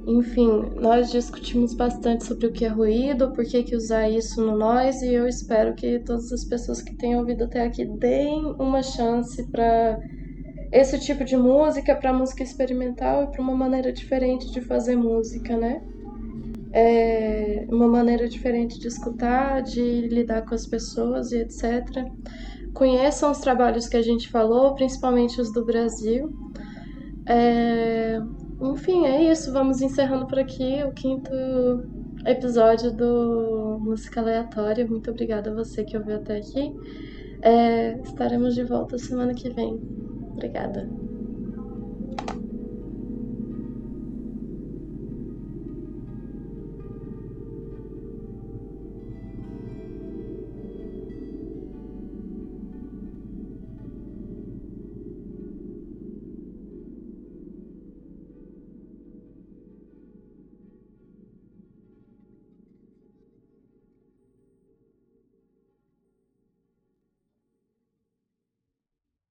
enfim, nós discutimos bastante sobre o que é ruído, por que, usar isso no nós, e eu espero que todas as pessoas que tenham ouvido até aqui deem uma chance para esse tipo de música para música experimental e para uma maneira diferente de fazer música, né? É uma maneira diferente de escutar, de lidar com as pessoas e etc. Conheçam os trabalhos que a gente falou, principalmente os do Brasil. É... Enfim, é isso. Vamos encerrando por aqui o quinto episódio do Música Aleatória. Muito obrigada a você que ouviu até aqui. É... Estaremos de volta semana que vem. Obrigada.